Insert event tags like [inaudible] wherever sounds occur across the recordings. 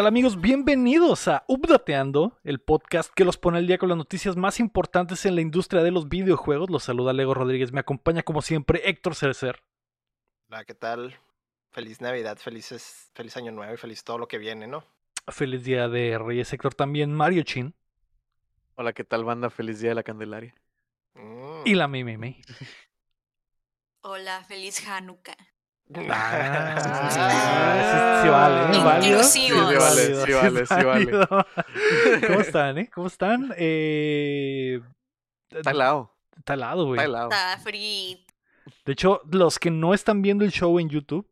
¿Qué tal amigos? Bienvenidos a Updateando, el podcast que los pone al día con las noticias más importantes en la industria de los videojuegos. Los saluda Lego Rodríguez, me acompaña como siempre Héctor Cercer. Hola, ¿qué tal? Feliz Navidad, felices, feliz Año Nuevo y feliz todo lo que viene, ¿no? Feliz Día de Reyes Héctor también, Mario Chin. Hola, ¿qué tal banda? Feliz Día de la Candelaria. Mm. Y la Mimi Mimi. [laughs] Hola, feliz Hanukkah. Ah, sí, vale, ¿eh? ¿Válido? Inclusivos. Sí, vale, sí vale, sí vale. ¿Cómo están, eh? ¿Cómo están? Eh... Está helado, Está helado, güey. está helado. Está frito. De hecho, los que no están viendo el show en YouTube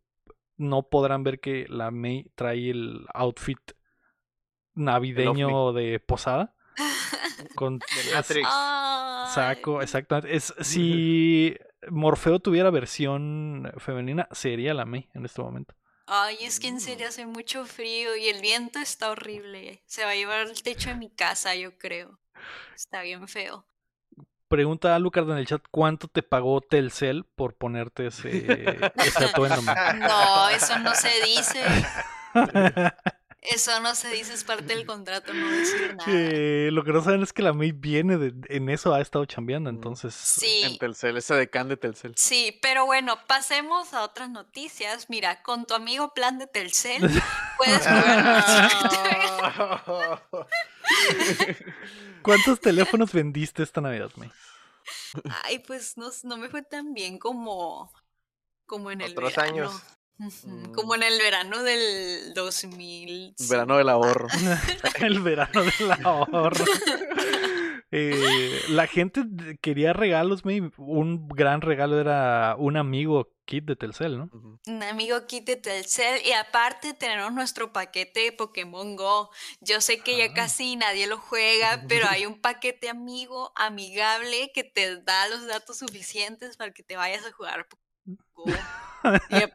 no podrán ver que la May trae el outfit navideño de posada. Con De Matrix. Saco, exactamente. Es, si Morfeo tuviera versión femenina, sería la May en este momento. Ay, es que en serio hace mucho frío y el viento está horrible. Se va a llevar el techo de mi casa, yo creo. Está bien feo. Pregunta a Lucas en el chat cuánto te pagó Telcel por ponerte ese, ese [laughs] atuendo. No, eso no se dice. [laughs] Eso no se dice, es parte del contrato, no decir [laughs] nada. Eh, lo que no saben es que la May viene de, en eso, ha estado chambeando, entonces. Sí. En Telcel, ese decán de Telcel. Sí, pero bueno, pasemos a otras noticias. Mira, con tu amigo plan de Telcel [laughs] puedes jugar [laughs] ¿Cuántos teléfonos vendiste esta Navidad, May? Ay, pues no, no me fue tan bien como, como en el Otros verano. años. Como en el verano del 2000. Verano del ahorro. el verano del ahorro. [laughs] [laughs] [laughs] Eh, la gente quería regalos, May. Un gran regalo era un amigo kit de Telcel, ¿no? Un amigo kit de Telcel y aparte tenemos nuestro paquete de Pokémon Go. Yo sé que Ah. ya casi nadie lo juega, pero hay un paquete amigo, amigable, que te da los datos suficientes para que te vayas a jugar Pokémon Go. [laughs] Yep.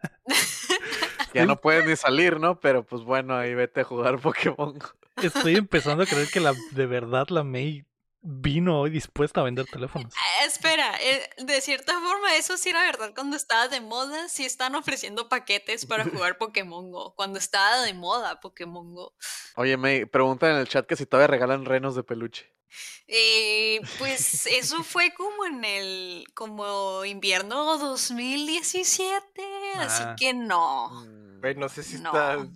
Ya no puedes ni [laughs] salir, ¿no? Pero pues bueno, ahí vete a jugar [laughs] Pokémon. Estoy empezando a creer que la, de verdad la May vino hoy dispuesta a vender teléfonos. Ah, Espera, eh, de cierta forma eso sí era verdad cuando estaba de moda, sí están ofreciendo paquetes para jugar Pokémon Go, cuando estaba de moda Pokémon Go. Oye, me preguntan en el chat que si todavía regalan renos de peluche. Eh, pues eso fue como en el, como invierno 2017, así Ah. que no. Mm. Güey, no sé si No.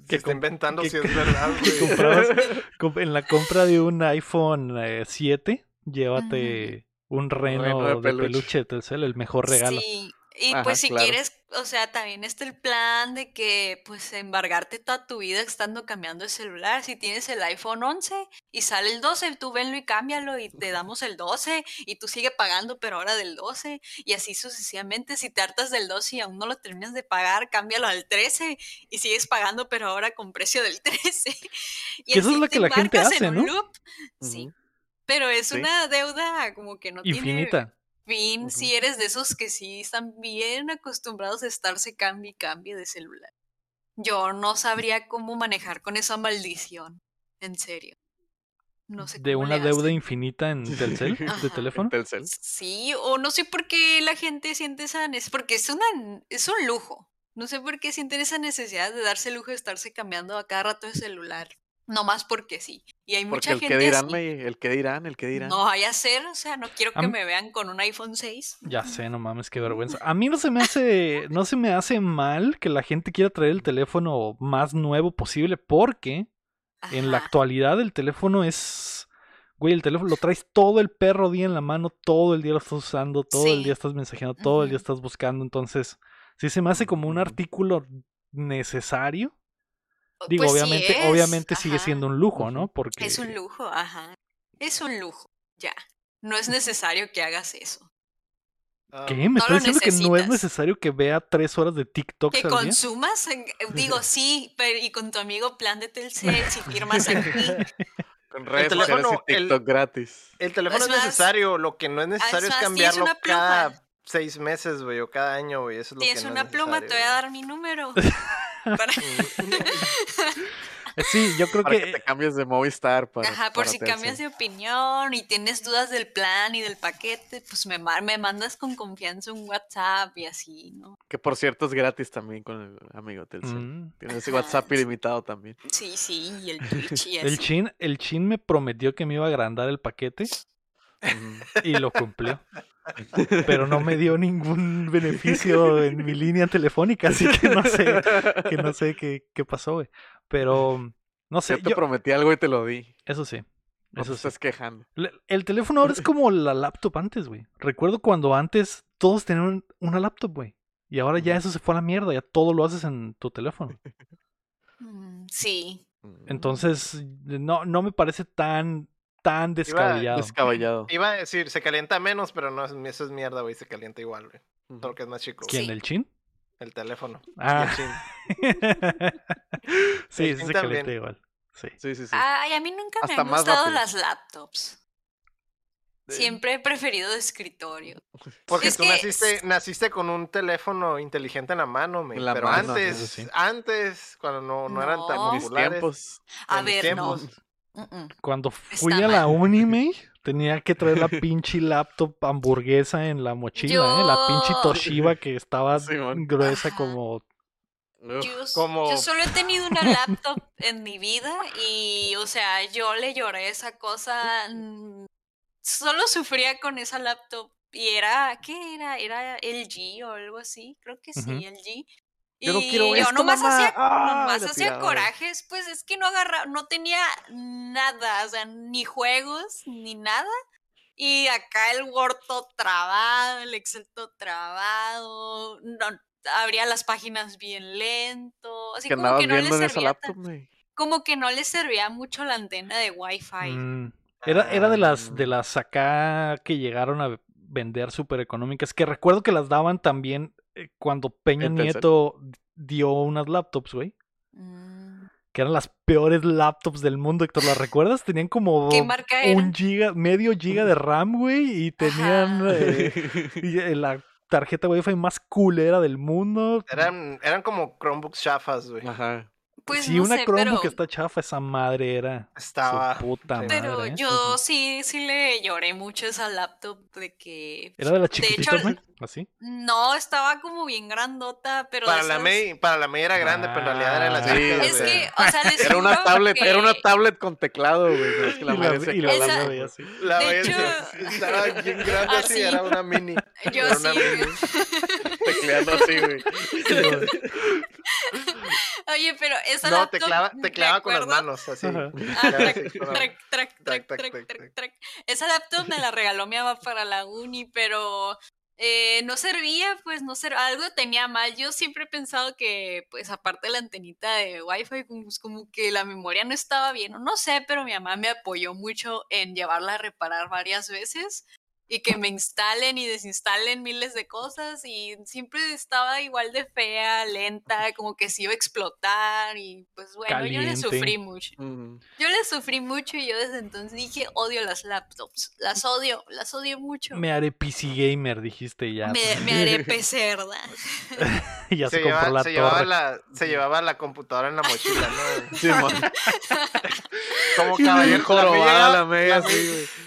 está, inventando si es verdad, [laughs] güey. [laughs] En la compra de un iPhone eh, 7, llévate un reno, reno de de, peluche. peluche de Telcel, el mejor regalo. Sí, y Ajá, pues si claro. quieres, o sea, también está el plan de que pues embargarte toda tu vida estando cambiando de celular. Si tienes el iPhone 11 y sale el 12, tú venlo y cámbialo y te damos el 12 y tú sigue pagando pero ahora del 12 y así sucesivamente. Si te hartas del 12 y aún no lo terminas de pagar, cámbialo al 13 y sigues pagando pero ahora con precio del [laughs] 13. Y Que eso es lo que la gente en hace, un ¿no? loop. Sí, pero es Sí. una deuda como que no tiene Fin, si eres de esos que sí están bien acostumbrados a estarse cambie y cambie de celular. Yo no sabría cómo manejar con esa maldición. En serio. No sé De cómo una deuda infinita en Telcel, [laughs] de teléfono. Telcel. Sí, o no sé por qué la gente siente esa necesidad, porque es, una, es un lujo. No sé por qué sienten esa necesidad de darse el lujo de estarse cambiando a cada rato de celular. No más porque sí. Y hay Porque mucha el que gente dirán, así. me- el que dirán, el que dirán. No vaya a ser, o sea, no quiero que Am- me vean con un iPhone 6. Ya [laughs] sé, no mames, qué vergüenza. A mí no se me hace, no se me hace mal que la gente quiera traer el teléfono más nuevo posible, porque en la actualidad el teléfono es, güey, el teléfono lo traes todo el perro día en la mano, todo el día lo estás usando, todo el día estás mensajeando, todo el día estás buscando, entonces sí se me hace como un Ujú. artículo necesario. Digo, Pues sí obviamente, es, obviamente sigue siendo un lujo, ¿no? Porque Es un lujo, ajá. Es un lujo, ya. No es necesario que hagas eso. Ah, ¿Qué? ¿Me No estás diciendo que no es necesario que vea tres horas de TikTok Que consumas, en- eh, digo, [laughs] sí, pero y con tu amigo plan de Telcel, si firmas aquí. [laughs] Con redes sociales teléfono, y el- TikTok gratis. El teléfono Es es más- necesario, lo que no es necesario es más, cambiarlo cada seis meses, güey, o cada año, güey. Eso es lo Tienes que no una es pluma, te voy a dar mi número. [laughs] Para- [laughs] Eh, Sí, yo creo Para que, que te cambies de Movistar para. Ajá, por para si cambias de opinión y tienes dudas del plan y del paquete, pues me, me mandas con confianza un WhatsApp y así, ¿no? Que por cierto es gratis también con el amigo Telcel. Mm, Tienes ese WhatsApp ilimitado también. Sí, sí, y el [laughs] Twitch y el así. chin, el chin me prometió que me iba a agrandar el paquete. Y lo cumplió. [laughs] Pero no me dio ningún beneficio en mi línea telefónica, así que no sé, que no sé qué, qué pasó, güey. Pero no sé, Yo te yo- prometí algo y te lo di. eso sí. No Eso te sí. estás quejando. El teléfono ahora es como la laptop antes, güey. Recuerdo cuando antes todos tenían una laptop, güey. Y ahora ya eso se fue a la mierda, ya todo lo haces en tu teléfono. [laughs] Mm, Sí. Mm, Entonces, no, no me parece tan, tan descabellado. Descabellado. Iba a decir, se calienta menos, pero no, es- eso es mierda, güey. Se calienta igual, güey. Solo que es más chico. ¿Quién? Sí. ¿El chin? El teléfono. [laughs] Ah. el chin. [laughs] sí, El sí chin se también. calienta igual. Sí. Sí, sí, sí. Ay, a mí nunca me Hasta han más gustado rápido. las laptops. Siempre he preferido de escritorio. Porque Es tú que naciste, naciste con un teléfono inteligente en la mano, me. La Pero mano, antes, sí. antes, cuando no, no eran tan No. Mis populares. tiempos. A ver, no. Cuando fui Está a la mal. uni, me, tenía que traer la pinche laptop hamburguesa en la mochila, ¿eh? La pinche Toshiba que estaba Simón. gruesa Ajá. como... Uf, Yo, como- yo solo he tenido una laptop en mi vida y, o sea, yo le lloré esa cosa. Solo sufría con esa laptop y era, ¿qué era? Era LG o algo así, creo que sí, Ujú. LG. Yo no Y quiero esto, nomás mamá. hacía, ¡Ah! nomás hacía corajes, pues es que no agarraba, no tenía nada, o sea, ni juegos, ni nada. Y acá el Word todo trabado, el Excel todo trabado, no, abría las páginas bien lento, así Que como que no le servía laptop, tan- como que no le servía mucho la antena de Wi-Fi. Mm, Era, era de las de Ah. las acá que llegaron a vender súper económicas, que recuerdo que las daban también cuando Peña. Nieto dio unas laptops, güey. Mm, Que eran las peores laptops del mundo, Héctor. ¿Las recuerdas? Tenían como ¿Qué marca era? un giga, medio giga de RAM, güey. Y tenían eh, y, eh, la tarjeta Wi-Fi más culera del mundo. Eran, eran como Chromebooks chafas, güey. Ajá. Pues si no una sé, Chromebook pero, está chafa, esa madre era Estaba. su puta sí. pero madre. ¿eh? yo sí, sí le lloré mucho esa laptop de que Era de las de hecho, chiquititas, ¿no? Así. no estaba como bien grandota, pero Para la, May, para la May era grande, pero en realidad era de las Ah, chicas, Es que, o sea, les Era una tablet, que- era una tablet con teclado, güey. es que la y madre la, se y la Esa- la veía así. La De hecho- estaba bien grande así, Así. era una mini. Yo era sí. mini. [laughs] Tecleando así, güey. [laughs] Oye, pero esa No, laptop. te clava, me te clava con las manos, así. Ajá. Ah. Esa laptop me la regaló mi mamá para la uni, pero eh, no servía, pues no servía. Algo tenía mal. Yo siempre he pensado que, pues aparte de la antenita de Wi-Fi, pues, como que la memoria no estaba bien, o no sé, pero mi mamá me apoyó mucho en llevarla a reparar varias veces y que me instalen y desinstalen miles de cosas y siempre estaba igual de fea, lenta, como que se iba a explotar y pues bueno, yo le sufrí mucho. Mm. Yo le sufrí mucho y yo desde entonces dije, odio las laptops, las odio, las odio mucho. Me haré PC gamer, dijiste ya. Me, me haré pecerda. [laughs] y ya se, Se, compró llevaba, la se, llevaba la, se llevaba la computadora en la mochila, ¿no? [laughs] Sí. Como [laughs] caballero. Llegaba- la media,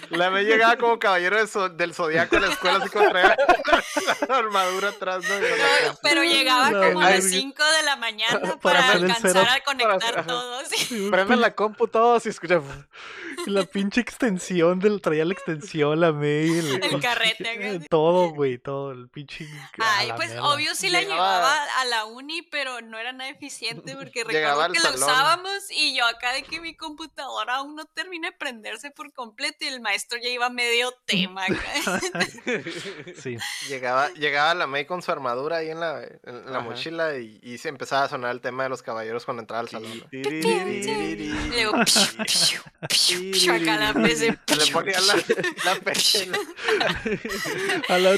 la me llegaba como caballero de zo- del zodiaco a la escuela, así como traía [laughs] la armadura atrás, ¿no? La- pero llegaba La como a las verga. 5 de la mañana Para alcanzar a conectar Para- ajá. todo. sí. Prenden la compu todos y escuchan. La pinche extensión del. Traía la extensión, la mail. El, carrete acá. Todo, güey, todo. El pinche. Ay, la pues mierda. obvio sí la Llegaba- llevaba a la uni, pero no era nada eficiente porque [laughs] Llegaba recuerdo que la usábamos y yo acá de que mi computadora aún no termina de prenderse por completo y el maestro ya iba medio [laughs] tema acá. [laughs] Sí. Llegaba, llegaba la May con su armadura ahí en la, en la mochila y, y se empezaba a sonar el tema de los caballeros cuando entraba al salón. ¿no? Y luego, piu, piu, piu, piu, acá la PC. Le ponía la, la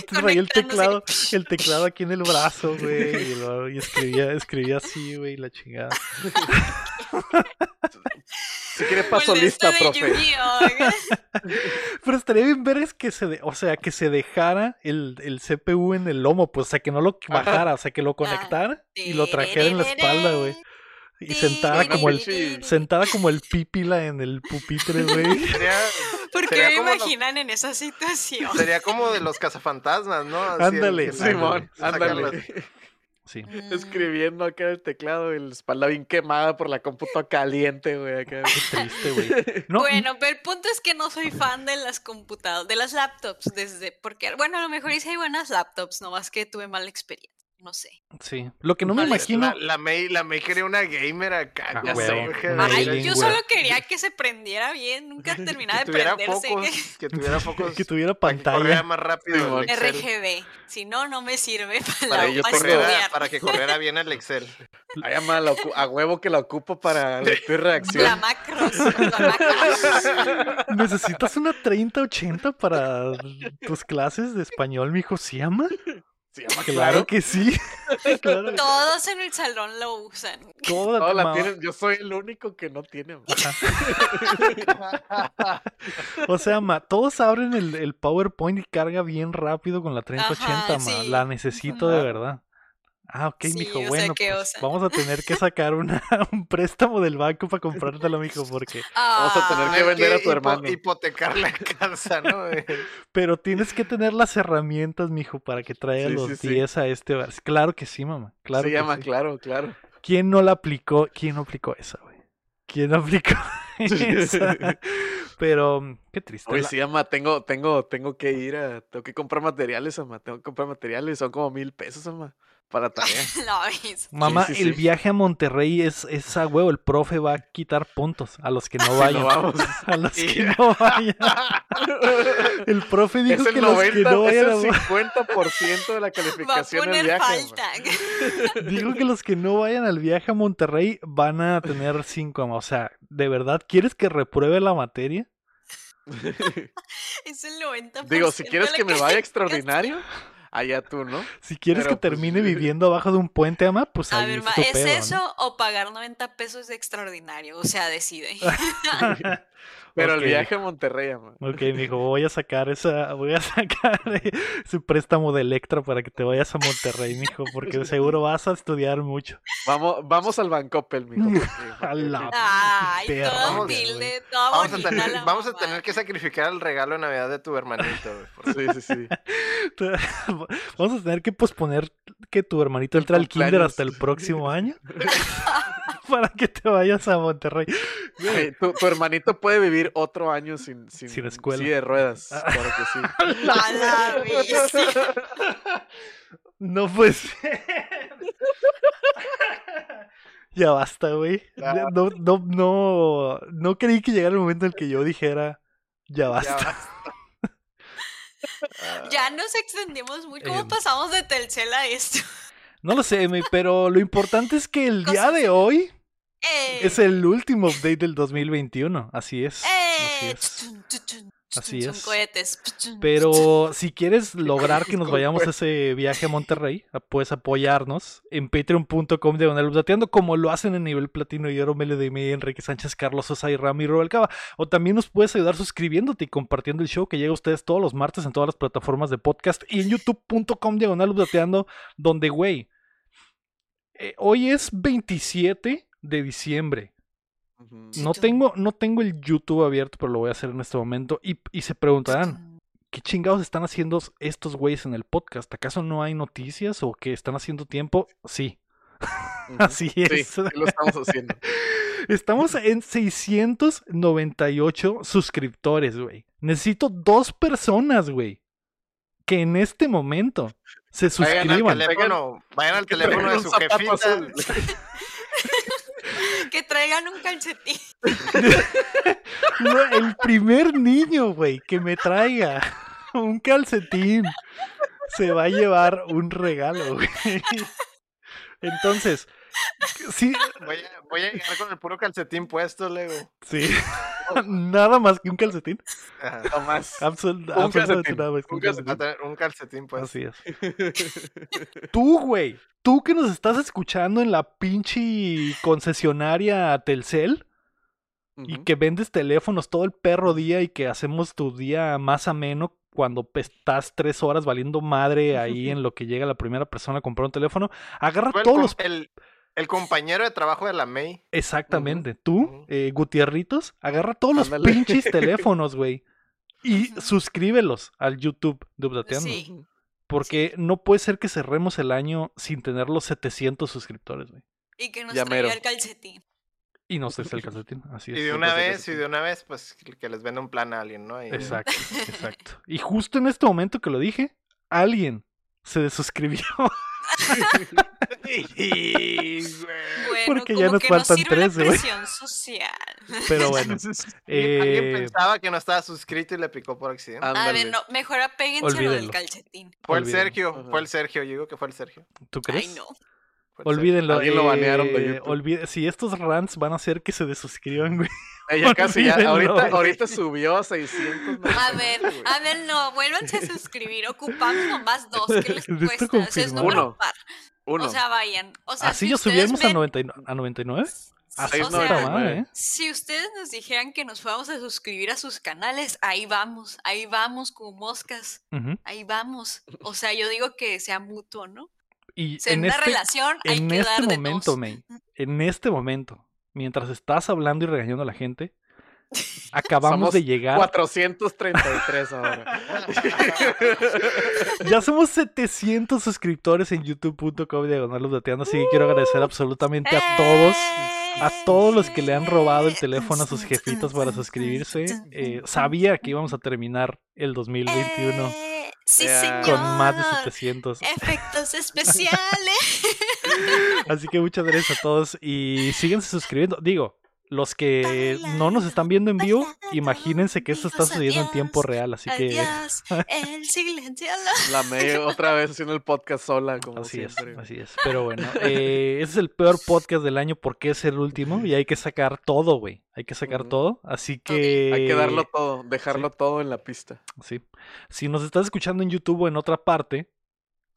traía el teclado, el teclado aquí en el brazo, güey. Y, luego- y escribía, escribía así, güey, la chingada. [laughs] Si quiere paso lista, este de profe. Pero estaría bien ver es que se, de- o sea, que se dejara el, el CPU en el lomo, pues, o sea, que no lo bajara, o sea, que lo conectara y lo trajera en la espalda, güey. Y sentada como el Sí. sentada como el pípila en el pupitre, güey. [laughs] ¿Por qué me imaginan en esa situación? sería como de los cazafantasmas, ¿no? Así Ándale, Simón, ándale. Sí. Mm, Escribiendo acá el teclado y la espalda bien quemada por la computadora caliente, güey. Acá. Qué triste, güey. [laughs] No, Bueno, pero el punto es que no soy fan de las computadoras, de las laptops, desde, porque, bueno, a lo mejor hice hay buenas laptops, nomás que tuve mala experiencia, no sé. sí. Lo que no me imagino. La, la May, la May quería una gamer acá. Ah, sé, Ay, yo güey. solo quería que se prendiera bien, nunca [laughs] terminaba que de tuviera prenderse. focos, que tuviera focos [laughs] que tuviera para que pantalla. más rápido [laughs] RGB, si no, no me sirve para, Para la- para para que corriera bien el Excel. Ay, ama, la ocu- a huevo que la ocupo para lectura y redacción. La macros, la macros. ¿Necesitas una 3080 para tus clases de español, mijo? ¿Sí, ama? Se llama Claro que sí. [laughs] claro. Todos en el salón lo usan. Toda Todas la ma- tienen, yo soy el único que no tiene. O sea, ma, todos abren el, el PowerPoint y carga bien rápido con la 3080, Ajá, ma. sí. La necesito de verdad. Ah, ok, Sí, mijo. o sea Bueno, pues vamos a tener que sacar una, [laughs] un préstamo del banco para comprártelo, mijo, porque... [laughs] Vamos a tener Ah, que vender a tu hipo- hermano. Hipotecar la [laughs] casa, ¿no? Pero tienes que tener las herramientas, mijo, para que traiga Sí, los sí, sí. 10 a este... Claro que sí, mamá. Claro Se que llama, sí. claro, claro. ¿Quién no la aplicó? ¿Quién no aplicó esa, güey? ¿Quién no aplicó esa? Pero, mm, qué triste. Oye, la- sí, ama, tengo, tengo, tengo que ir a, tengo que comprar materiales, ama, tengo que comprar materiales, son como mil pesos, ama, para tarea. No, es- Mamá, sí, sí. el viaje a Monterrey es, es a huevo. El profe va a quitar puntos a los que no Sí, [laughs] vayan. no vamos. [laughs] A los Sí. que no vayan. [laughs] El profe dijo es el que los que 90, no es vayan el a... 50% de la calificación del viaje. Dijo que los que no vayan al viaje a Monterrey van a tener cinco. O sea, ¿de verdad quieres que repruebe la materia? Es el 90%. Digo, si quieres que me vaya extraordinario, allá tú, ¿no? Si quieres Pero, que pues, termine viviendo abajo de un puente, ama, pues A ahí ver, es ma, tu ¿es pedo, ¿no? eso o pagar 90 pesos de extraordinario? O sea, decide. [laughs] [laughs] Pero el viaje a Monterrey, ama. Ok, mijo, voy a sacar esa, voy a [laughs] sacar eh, ese préstamo de Electra para que te vayas a Monterrey, mijo, porque de [laughs] seguro vas a estudiar mucho. Vamos, vamos al Bancoppel, mijo. [laughs] A la Ay, perra, güey. humilde, toda Vamos a, tener, la vamos a tener que sacrificar el regalo de Navidad de tu hermanito, güey. Sí, sí, sí. Vamos a tener que posponer que tu hermanito entre al kinder hasta el próximo año [laughs] para que te vayas a Monterrey. Tu, tu hermanito puede vivir otro año sin, sin, Sin escuela. silla de ruedas. Ah. Claro que sí. [laughs] No pues. ya basta, güey. No, no, no, no creí que llegara el momento en el que yo dijera ya Ya basta. basta. Ah, Ya nos extendimos mucho. ¿Cómo Em. pasamos de Telcel a esto? No lo sé, pero lo importante es que el día de hoy es el último update del 2021. Así es. Así es. Así Pero si quieres lograr que nos vayamos a ese viaje a Monterrey, a- puedes apoyarnos en patreon.com de Updateando, como lo hacen en nivel platino y oro, Melio de Enrique Sánchez, Carlos Sosa y Ramiro Alcaba. O también nos puedes ayudar suscribiéndote y compartiendo el show que llega a ustedes todos los martes en todas las plataformas de podcast y en youtube.com diagonal donde, güey, eh, hoy es 27 de diciembre. No tengo, no tengo el YouTube abierto, pero lo voy a hacer en este momento. Y, y se preguntarán, chun. ¿qué chingados están haciendo estos güeyes en el podcast? ¿Acaso no hay noticias o que están haciendo tiempo? Sí, [laughs] así Sí, es. sí lo estamos haciendo. [laughs] Estamos en 698 suscriptores, güey. Necesito dos personas, güey, que en este momento se Vayan al suscriban. teléfono, vayan al teléfono de su jefita. azul. [laughs] Que traigan un calcetín. [laughs] No, el primer niño, güey, que me traiga un calcetín se va a llevar un regalo, güey. [laughs] Entonces, sí, Voy a, voy a llegar con el puro calcetín puesto, Lego. sí. [laughs] Nada más que un calcetín. Ajá. No más. Absol- Un absolutamente calcetín, nada más que un calcetín. tener un calcetín puesto. Así es. [laughs] Tú, güey, tú que nos estás escuchando en la pinche concesionaria Telcel y que vendes teléfonos todo el perro día y que hacemos tu día más ameno cuando estás tres horas valiendo madre ahí en lo que llega la primera persona a comprar un teléfono, agarra todos los el, El compañero de trabajo de la May. Exactamente. Tú, eh, Gutierritos, agarra todos los pinches [laughs] teléfonos, güey. Y suscríbelos al YouTube de Updateando. Sí. Porque no puede ser que cerremos el año sin tener los 700 suscriptores, güey. Y que nos Ya traiga el calcetín. Y no sé el [laughs] calcetín. Así Y es. de una vez, y de una vez, pues que les venda un plan a alguien, ¿no? Y- Exacto, [laughs] exacto. Y justo en este momento que lo dije, alguien se desuscribió. [laughs] Bueno, Porque ya como nos que faltan sirve tres, la güey. presión social. Pero bueno. [laughs] Y Alguien eh, pensaba que no estaba suscrito y le picó por accidente. A ver, no, mejor apéguense a lo del calcetín. fue el. Sergio, fue el Sergio, yo digo que fue el Sergio. ¿Tú crees? Ay, no. El Olvídenlo. Alguien lo banearon de eh, YouTube. olvide- Si estos rants van a hacer que se desuscriban, güey. Eh, casi, ya, ahorita, subió a 600. A ver, a ver, no, vuélvanse a suscribir. Ocupamos nomás dos. ¿Qué les [laughs] cuesta? O sea, es confirmado. número Uno. par. Uno. O sea, vayan. O sea, Así si ya ustedes subimos a, ven- 99, a 99. Así Seis o sea, está mal, ¿eh? Si ustedes nos dijeran que nos fuéramos a suscribir a sus canales, ahí vamos, ahí vamos como moscas, ahí vamos. O sea, yo digo que sea mutuo, ¿no? Y Si en en una este, relación hay en que este dar de momento, dos. May, en este momento, mientras estás hablando y regañando a la gente, [laughs] acabamos Somos de llegar. 433 ahora. [laughs] Ya somos 700 suscriptores en youtube.com diagonal updateando, así que quiero agradecer absolutamente a todos. A todos los que le han robado el teléfono a sus jefitos para suscribirse. Eh, sabía que íbamos a terminar el 2021 Eh, sí, Ya. señor. con más de 700. Efectos [laughs] especiales. Así que muchas gracias a todos y síguense suscribiendo. Digo, los que no nos están viendo en vivo, imagínense que esto está sucediendo en tiempo real, así que [laughs] el silencio. [laughs] La May otra vez haciendo el podcast sola, como así es, siempre. así es. Pero bueno, eh, ese es el peor podcast del año porque es el último y hay que sacar todo, güey. Hay que sacar todo, así que Hay que darlo todo, dejarlo todo en la pista. Sí. Si nos estás escuchando en YouTube o en otra parte,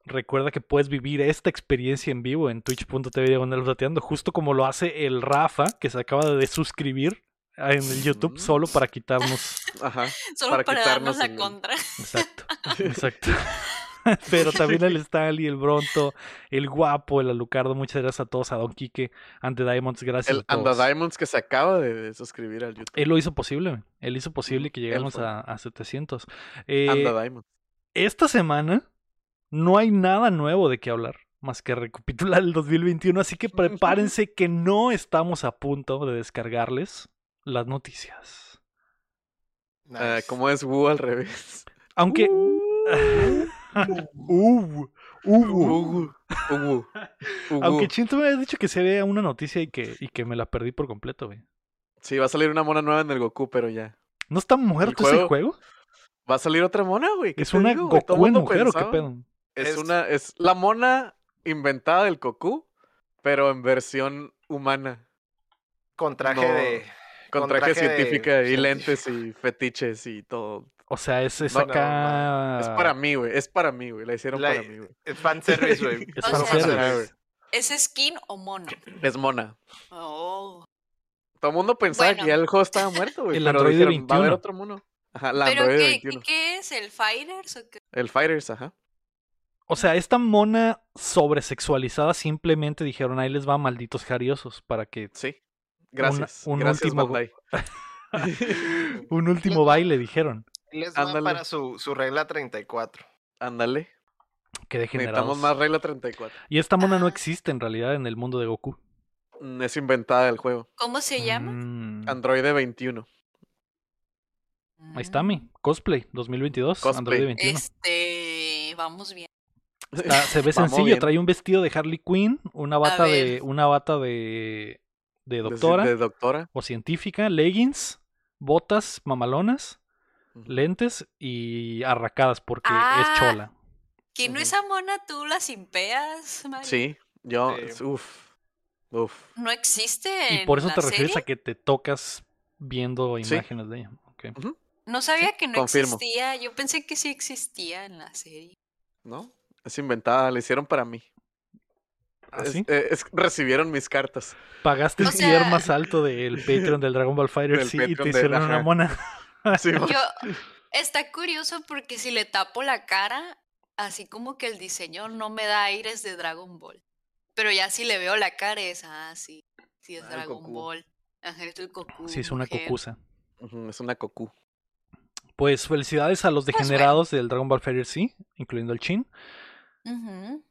recuerda que puedes vivir esta experiencia en vivo en twitch.tv diagonal Updateando, justo como lo hace el Rafa, que se acaba de suscribir en el YouTube Mm. solo para quitarnos. [laughs] Ajá. [laughs] Solo Para para, darnos quitarnos la contra. Exacto, [laughs] exacto. Pero también el Stanley, el Bronto, el Guapo, el Alucardo. Muchas gracias a todos, a Don Quique, Ante Diamonds, gracias El a todos. Anda Diamonds que se acaba de, suscribir al YouTube. Él lo hizo posible, él hizo posible que llegáramos a, a 700. Eh, Anda Diamonds. esta semana no hay nada nuevo de qué hablar, más que recapitular el 2021, así que prepárense que no estamos a punto de descargarles las noticias. Ah, Nice. ¿Cómo es Wu al revés? Aunque... Uh. [laughs] Ugu. Aunque Chinto me había dicho que se había una noticia y que, y que me la perdí por completo, güey. Sí, va a salir una mona nueva en el Goku, pero ya. ¿No está muerto ese juego? juego? Va a salir otra mona, güey. ¿qué ¿Es una digo, Goku en mujer o qué pedo? Es, Es- una, es la mona inventada del Goku, pero en versión humana. Con traje No, de. Con, Con traje, traje de científica y lentes y fetiches y todo. O sea, es, es No, no, acá... Es para mí, güey. Es para mí, güey. La hicieron La- para mí, güey. Es fanservice, güey. [laughs] Es fanservice. ¿Es skin o mono? Es mona. Oh. Todo el mundo pensaba Bueno. que ya el juego estaba muerto, güey. [laughs] El pero Android dijeron, va a haber 21. otro mono. Ajá, la ¿Pero qué, 21. qué es? ¿El Fighters o qué? El Fighters, ajá. O sea, esta mona sobresexualizada simplemente dijeron, ahí les va malditos jariosos para que Sí. Gracias. un Gracias, último- [laughs] un último baile dijeron. Les va Ándale. para su, su regla 34. Ándale. Que Necesitamos más regla 34. Y esta mona no existe en realidad en el mundo de Goku. Mm, Es inventada el juego. ¿Cómo se llama? Mm, Android 21. Ahí está mi cosplay 2022, Cosplay. Android 21. Este, vamos bien. Está- se ve [laughs] Vamos sencillo, bien. trae un vestido de Harley Quinn, una bata de una bata de de doctora De, doctora. o científica, leggings, botas mamalonas, lentes y arracadas porque Ah, es chola. ¿Que no Ujú. esa mona tú la simpeas, Mario? Sí, yo, Sí. uff, uff. No existe Y por eso la te refieres serie? a que te tocas viendo Sí. imágenes de ella. No sabía que no confirmo. existía. Yo pensé que sí existía en la serie. ¿No? Es inventada, la hicieron para mí. ¿Ah, Es- sí? eh, es- recibieron mis cartas. Pagaste el O tier sea- más alto del Patreon del Dragon Ball Fighter sí, y te hicieron una mona. [laughs] Sí, Yo, está curioso porque si le tapo la cara, así como que el diseño no me da aires de Dragon Ball. Pero ya si le veo la cara es, ah, sí, sí es Ah, Dragon Goku. Ball. Ajá, es el Goku. Sí, es una mujer. cocusa. Es una Goku. Pues felicidades a los Pues bueno. degenerados del Dragon Ball Fighter C, incluyendo el Chin. Ujú.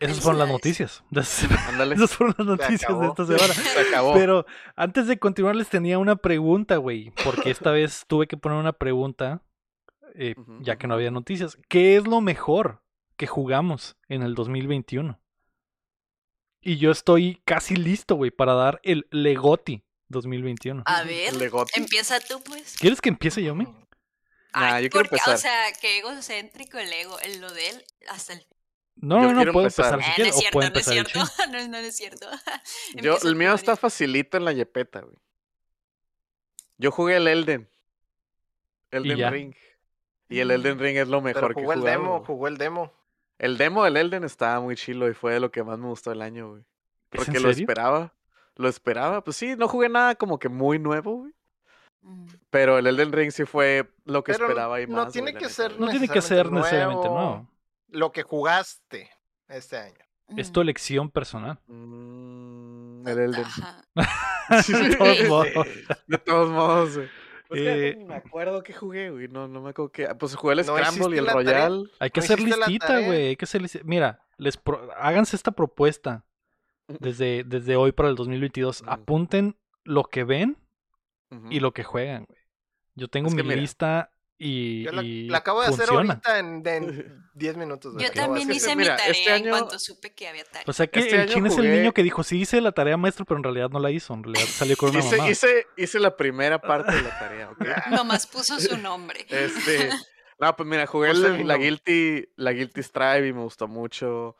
Esas fueron las noticias. [laughs] Ándale. Esas fueron las noticias de esta semana. [laughs] Se acabó. Pero antes de continuar les tenía una pregunta, güey, porque esta [laughs] vez tuve que poner una pregunta, eh, ya que no había noticias. ¿Qué es lo mejor que jugamos en el 2021? Y yo estoy casi listo, güey, para dar el Legoti 2021. A ver, empieza tú, pues. ¿Quieres que empiece yo, me? Nah, Ay, yo quiero empezar. O sea, qué egocéntrico el ego, el lo de él hasta el No, Yo no, no, puedo empezar. empezar si Eh, no es cierto, puede no es empezar el cierto. No, es- [laughs] no, no es cierto. [laughs] Yo, el mío está facilito en la yepeta, güey. Yo jugué el Elden. Elden? Ring. Y el Elden Ring es lo Pero mejor que jugó el demo, güey. jugó el demo. El demo del Elden estaba muy chilo y fue de lo que más me gustó el año, güey. ¿Es en Porque lo serio? esperaba. Lo esperaba. Pues sí, no jugué nada como que muy nuevo, güey. Mm. Pero el Elden Ring sí fue lo que Pero esperaba y no más. tiene güey, que ser. No tiene que ser necesariamente nuevo. nuevo. Lo que jugaste este año. Es tu elección personal. Mm, el Elden. [laughs] [laughs] Sí, De todos modos. [laughs] De todos modos, güey. Pues Eh, ni me acuerdo que jugué, güey. No, no me acuerdo que. Pues jugué el ¿No Scramble y hiciste el? Royal. Hay que ¿No hacer listita, güey. Hay que hacer listita. Mira, les pro- háganse esta propuesta desde, desde hoy para el 2022. Ujú. Apunten lo que ven y lo que juegan, güey. Yo tengo Es mi mira, lista y, Yo la, y la acabo de hacer funciona. ahorita en, de- en [laughs] 10 minutos. Yo también hacer. hice mi tarea este año- en cuanto supe que había tarea. O sea que Este el chin es el jugué- niño que dijo, sí hice la tarea maestro, pero en realidad no la hizo. En realidad salió con una Hice, mamá. hice, hice la primera parte de la tarea, ¿ok? [laughs] [laughs] Nomás puso su nombre. Este. No, pues mira, jugué Puse el- mi la. Guilty, la Guilty Strive y me gustó mucho.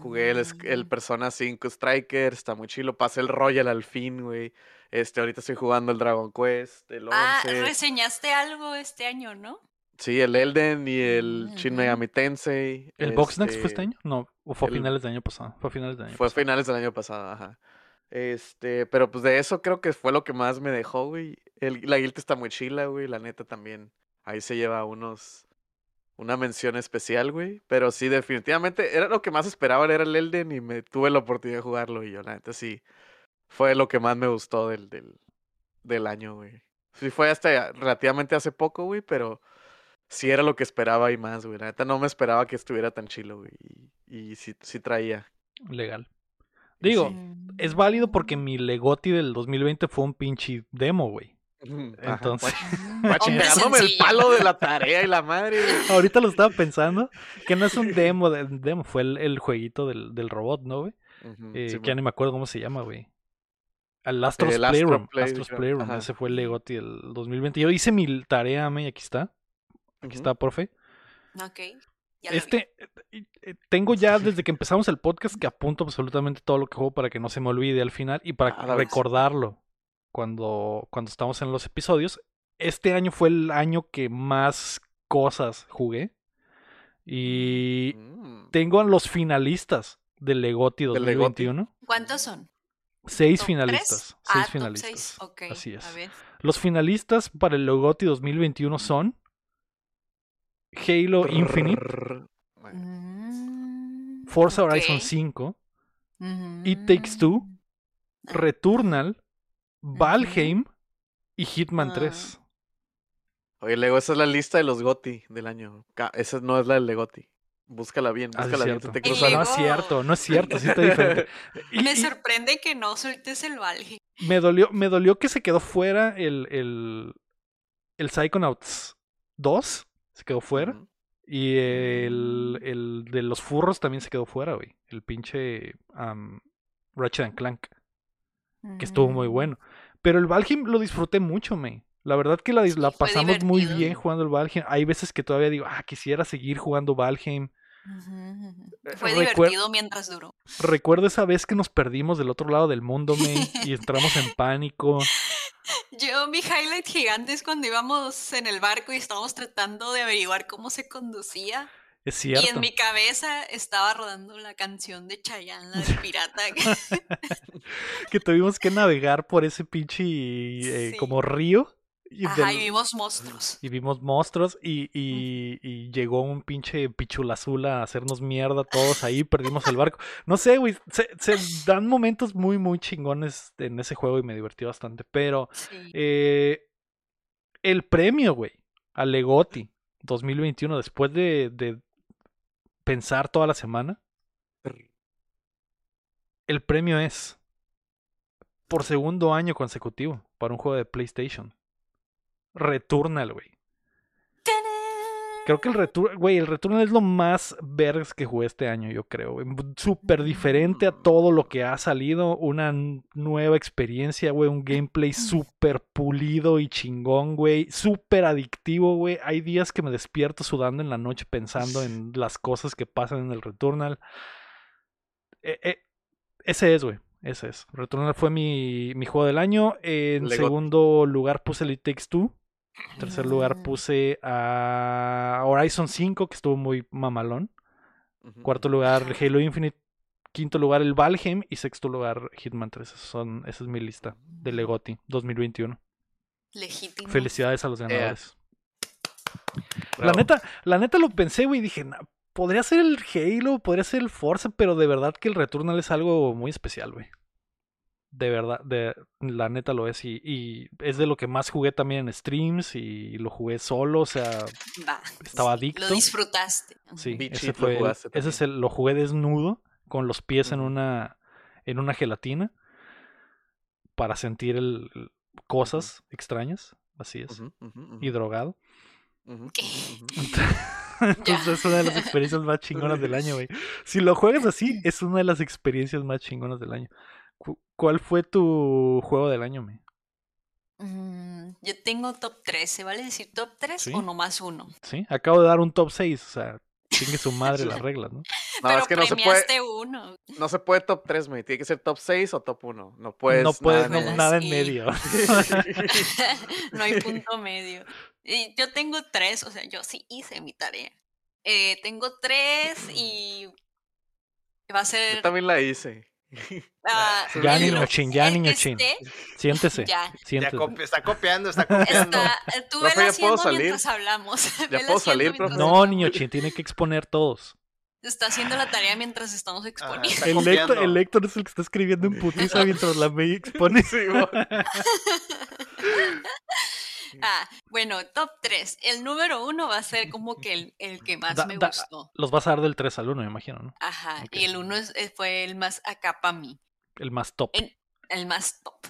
Jugué el, el Mm. Persona 5 Striker, está muy chilo. Pasé el Royal al fin, güey. Este, ahorita estoy jugando el Dragon Quest, el 11. Ah, reseñaste algo este año, ¿no? Sí, el Elden y el Shin Ujú. Megami Tensei. ¿El Boxnax fue este este, año? No, o fue a el- finales del año pasado. Fue a finales del año Fue a pasado. finales del año pasado, ajá. Este, pero pues de eso creo que fue lo que más me dejó, güey. El, la Guilty está muy chila, güey. La neta también. Ahí se lleva unos. Una mención especial, güey. Pero sí, definitivamente. Era lo que más esperaba, era el Elden y me tuve la oportunidad de jugarlo. Y yo, la neta, sí. Fue lo que más me gustó del, del, del año, güey. Sí, fue hasta relativamente hace poco, güey, pero sí era lo que esperaba y más, güey. La neta no me esperaba que estuviera tan chilo, güey. Y, y sí, sí traía. Legal. Digo, sí. es válido porque mi Legoti del 2020 fue un pinche demo, güey. Entonces, Guachi, Hombre pegándome el palo de la tarea y la madre. ahorita lo estaba pensando, que no es un [laughs] demo, de, demo fue el, el jueguito del, del robot, ¿no, güey? Eh, sí, que ya ni me acuerdo cómo se llama, güey. Al Astro's El Astro Playroom. Play- Astro's creo, Playroom. ajá. Ese fue el Legoti del 2020. Yo hice mi tarea, me, y aquí está. Aquí está, profe. Ok. ya. Este, eh, tengo ya [laughs] desde que empezamos el podcast que apunto absolutamente todo lo que juego para que no se me olvide al final y para Ah, recordarlo cuando, cuando estamos en los episodios. Este año fue el año que más cosas jugué. Y Mm. tengo a los finalistas del Legoti ¿Del Legoti? 2021. ¿Cuántos son? Seis ¿Top finalistas. tres? Ah, Seis top finalistas. seis, Así A es. ver. Los finalistas para el Legoti 2021 son Halo Infinite, Brrr. Mm, Forza. Horizon 5, It Takes Two. Ah. Returnal, Valheim y Hitman Ah. 3. Oye, Lego, esa es la lista de los GOTI del año. Esa no es la del Legoti. Búscala bien, Ah, búscala bien. te No es cierto, no es cierto, sí está diferente. [laughs] Y- Me y sorprende que no sueltes el Valheim. me dolió, me dolió que se quedó fuera el, el, el Psychonauts 2, se quedó fuera. Y el, Mm. el de los furros también se quedó fuera, güey. El pinche Ratchet and Clank, que estuvo muy Mm. bueno. Pero el Valheim lo disfruté mucho, me. La verdad que la, pasamos muy bien jugando el Valheim. Hay veces que todavía digo, ah, quisiera seguir jugando Valheim. Eh, Fue recuer- divertido mientras duró. Recuerdo esa vez que nos perdimos del otro lado del mundo, me, [laughs] y entramos en pánico. Yo, mi highlight gigante es cuando íbamos en el barco y estábamos tratando de averiguar cómo se conducía. Es Y en cierto. mi cabeza estaba rodando la canción de Chayanne, la del pirata. que- [laughs] Que tuvimos que navegar por ese pinche eh, Sí. como río Y, Ajá, del- y vimos monstruos. y vimos monstruos y, y- y llegó un pinche pichulazul a hacernos mierda todos ahí, perdimos el barco. No sé, güey, se, se dan momentos muy, muy chingones en ese juego y me divertí bastante. Pero Sí. eh, el premio, güey, a Legoti 2021, después de, de pensar toda la semana, el premio es por segundo año consecutivo para un juego de PlayStation. Returnal, güey. Creo que el Returnal, güey, el Returnal es lo más vergas que jugué este año, yo creo. Súper diferente a todo lo que ha salido. Una nueva experiencia, güey. Un gameplay súper pulido y chingón, güey. Súper adictivo, güey. Hay días que me despierto sudando en la noche pensando en las cosas que pasan en el Returnal. Eh, eh, ese es, güey. Ese es. Returnal fue mi, mi juego del año. En segundo lugar puse el It Takes Two. En tercer lugar Mm. puse a Horizon 5, que estuvo muy mamalón. Cuarto lugar Halo Infinite. Quinto lugar el Valheim. Y sexto lugar Hitman 3. Esos son, esa es mi lista de Legoti 2021. Legítimo. Felicidades a los ganadores. La Bravo. neta, la neta lo pensé, güey. Dije, "Na, podría ser el Halo, podría ser el Forza, pero de verdad que el Returnal es algo muy especial, güey. De verdad, de, la neta lo es. Y, y es de lo que más jugué también en streams y lo jugué solo, o sea, estaba sí, adicto. Lo disfrutaste. sí, ese lo fue, jugaste ese es el, lo jugué desnudo, con los pies en una, en una gelatina, para sentir el, el- cosas extrañas, así es, y drogado. [laughs] [laughs] Entonces es una de las experiencias más chingonas del año, güey. [laughs] Si lo juegas así, es una de las experiencias más chingonas del año. Cu- ¿Cuál fue tu juego del año, me? Mm, yo tengo top 3. ¿Se vale decir top 3 Sí. o nomás uno? ¿Sí? Acabo de dar un top 6, o sea, chingue su madre las reglas, ¿no? [laughs] No, Pero es que no se puede, uno. no se puede top 3, güey. Tiene que ser top 6 o top 1. No puedes. no puedes, nada no, nada en medio. [laughs] [laughs] no hay punto medio. Y yo tengo tres, o sea, yo sí hice mi tarea. Eh, tengo tres y va a Yo ser. también la hice. Ah, Ya, niño chin, ya, niño chin. Siéntese, Ya, Ya siéntese. copi- está copiando, está copiando. está, tú Profe, ¿ya puedo salir? mientras hablamos. ¿Ya [laughs] puedo salir, profe? No, niño chin, tiene que exponer todos. Está haciendo la tarea mientras estamos Ajá, exponiendo. El Héctor, el Héctor es el que está escribiendo en putiza mientras la May expone. [laughs] Sí. [laughs] Ah, bueno, top 3. El número uno va a ser como que el, el que más Da- me da- gustó. Los vas a dar del 3 al 1, me imagino, ¿no? Ajá, ok. y el uno es- eh, fue el más acá para mí. El más top. En- el más top.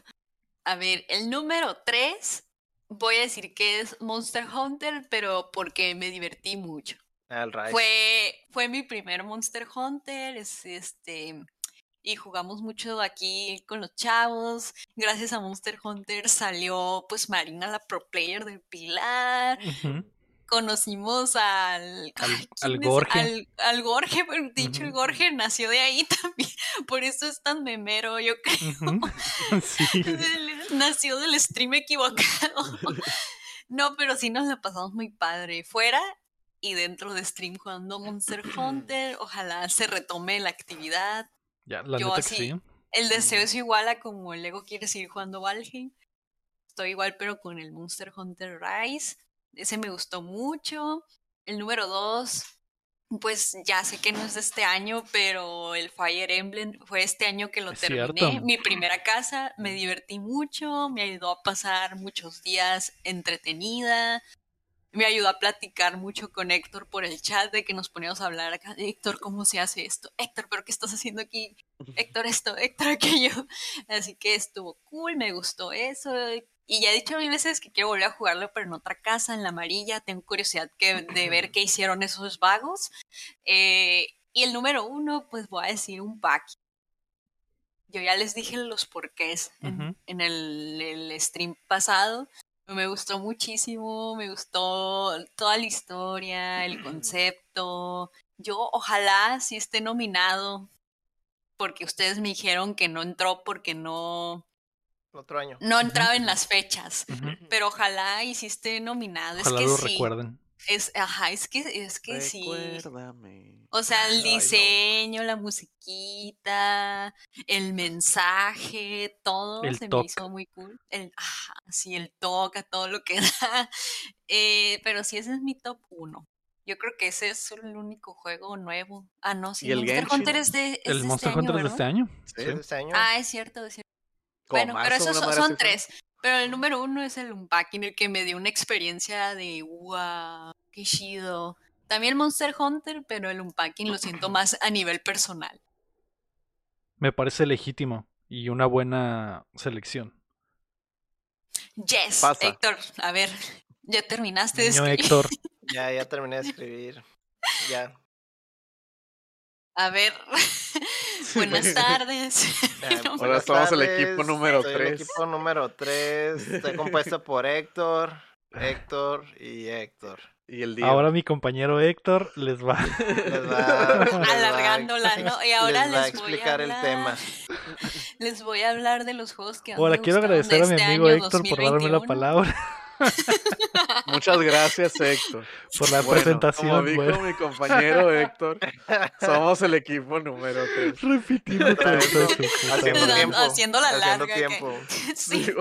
A ver, el número 3, voy a decir que es Monster Hunter, pero porque me divertí mucho. Al Rise. Fue, fue mi primer Monster Hunter, es este, y jugamos mucho aquí con los chavos. Gracias a Monster Hunter salió pues Marina, la pro player del Pilar. Conocimos al, Al- al. Gorge. Al, al Gorge, pero dicho el. Gorge nació de ahí [laughs] también. Por eso es tan memero, yo creo. [laughs] Sí. [laughs] Nació del stream equivocado. No, pero sí nos la pasamos muy padre. Fuera y dentro de stream jugando Monster [clears throat] Hunter. Ojalá se retome la actividad. Ya, la Yo neta así- que sí. El deseo es igual a como el Lego quiere seguir jugando Valheim. Estoy igual, pero con el Monster Hunter Rise. Ese me gustó mucho. El número dos, pues ya sé que no es de este año, pero el Fire Emblem fue este año que lo Es terminé. cierto. Mi primera casa, me divertí mucho, me ayudó a pasar muchos días entretenida. Me ayudó a platicar mucho con Héctor por el chat de que nos poníamos a hablar acá. Héctor, ¿cómo se hace esto? Héctor, ¿pero qué estás haciendo aquí? Héctor esto, Héctor aquello. Así que estuvo cool, me gustó eso. Y ya he dicho mil veces que quiero volver a jugarlo, pero en otra casa, en la amarilla. Tengo curiosidad que, de ver qué hicieron esos vagos. Eh, y el número uno, pues voy a decir un pack. Yo ya les dije los porqués en, Ujú. en el, el stream pasado. Me gustó muchísimo, me gustó toda la historia, el concepto. Yo ojalá si esté nominado, porque ustedes me dijeron que no entró porque no, Otro año. no entraba en las fechas. Pero ojalá y si esté nominado. Ojalá es que lo sí. recuerden. Es, ajá, es que, es que sí. O sea, el Ay, no. diseño, la musiquita, el mensaje, todo El se me hizo muy cool. El, ah, sí, el toca, todo lo que [laughs] da. Eh, pero sí, ese es mi top uno. Yo creo que ese es el único juego nuevo. Ah, no, sí, ¿Y el Monster Genshin? Hunter es de, es El de Monster este Hunter año, es de este año. Sí, Sí. de este año. Ah, es cierto, es cierto. Bueno, pero esos son, tres. Pero el número uno es el Unpacking, el que me dio una experiencia de wow, qué chido. También Monster Hunter, pero el Unpacking lo siento [clears throat] más a nivel personal. Me parece legítimo y una buena selección. Yes, Pasa. Héctor, a ver, ya terminaste de Niño escribir. Héctor, [laughs] Ya, ya terminé de escribir. Ya. A ver, [laughs] buenas tardes. [laughs] Ahora buenas somos el equipo número soy tres. El equipo número 3. Estoy compuesto por Héctor, Héctor y Héctor. Y el día. ahora mi compañero Héctor les va. Les va- [laughs] va Alargándola, ¿no? Y ahora les va a les, voy a explicar el tema. [laughs] Les voy a hablar de los juegos que Ahora me quiero agradecer a mi este amigo Héctor por darme la 2021. palabra, [laughs] Muchas gracias, Héctor. por la Bueno, presentación. Como dijo bueno. mi compañero Héctor, somos el equipo número 3. Repitiendo todo Eso, eso. puta Haciendo tiempo. Haciendo la haciendo larga, que- tiempo. Sí.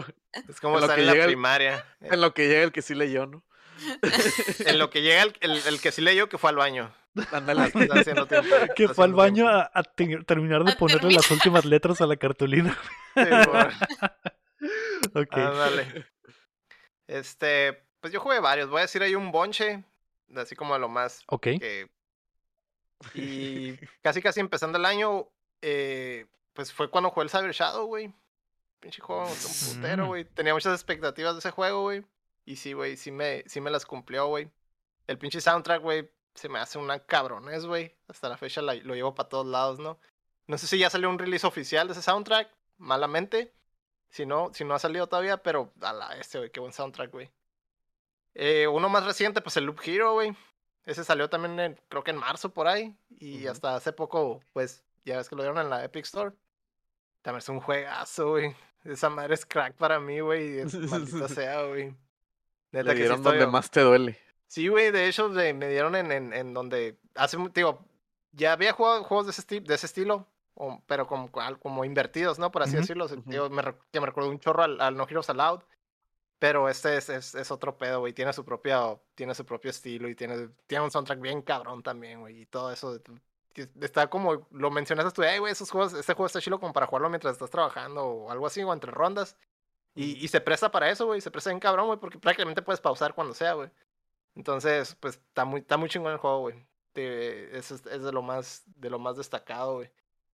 Es como En lo estar que en la llega el- primaria. En lo que llega el que sí leyó, ¿no? [laughs] En lo que llega el, el- el que sí leyó que fue al baño. [laughs] Tiempo. Que fue al baño a, a te- terminar de A ponerle terminar. las últimas letras a la cartulina. Sí, por- [laughs] Ok. Ándale. Este, pues yo jugué varios. Voy a decir ahí un bonche, así como de lo más Ok. que... Y casi casi empezando el año, eh, pues fue cuando jugué el Cyber Shadow, güey. Pinche juego, un putero, Mm. güey. Tenía muchas expectativas de ese juego, güey. Y sí, güey, sí me, sí me las cumplió, güey. El pinche soundtrack, güey, se me hace una cabrones, güey. Hasta la fecha la- lo llevo para todos lados, ¿no? No sé si ya salió un release oficial de ese soundtrack, malamente. Si no, si no ha salido todavía, pero a la este, güey, qué buen soundtrack, güey. Eh, uno más reciente, pues el Loop Hero, güey. Ese salió también, en- creo que en marzo por ahí. Y hasta hace poco, pues, ya ves que lo dieron en la Epic Store. También es un juegazo, güey. Esa madre es crack para mí, güey. es- [laughs] Maldita sea, güey. Neta Le que sí dieron estoy- donde más te duele. Sí, güey, de hecho de- me dieron en, en, en donde hace, digo, ya había jugado juegos de ese, de ese estilo, o- pero como, como invertidos, ¿no? Por así Ujú, decirlo. o sea, ujú. digo, me, que me recuerdo un chorro al, al No Heroes Allowed, pero este es, es, es otro pedo, güey. Tiene su propia, tiene su propio estilo y tiene, tiene un soundtrack bien cabrón también, güey, y todo eso. Está como, lo mencionaste tú, hey, güey, esos juegos, este juego está chido como para jugarlo mientras estás trabajando o algo así, o entre rondas. Y, y se presta para eso, güey, se presta bien cabrón, güey, porque prácticamente puedes pausar cuando sea, güey. Entonces, pues está muy, está muy chingón el juego, güey. Es de lo más, de lo más destacado, güey.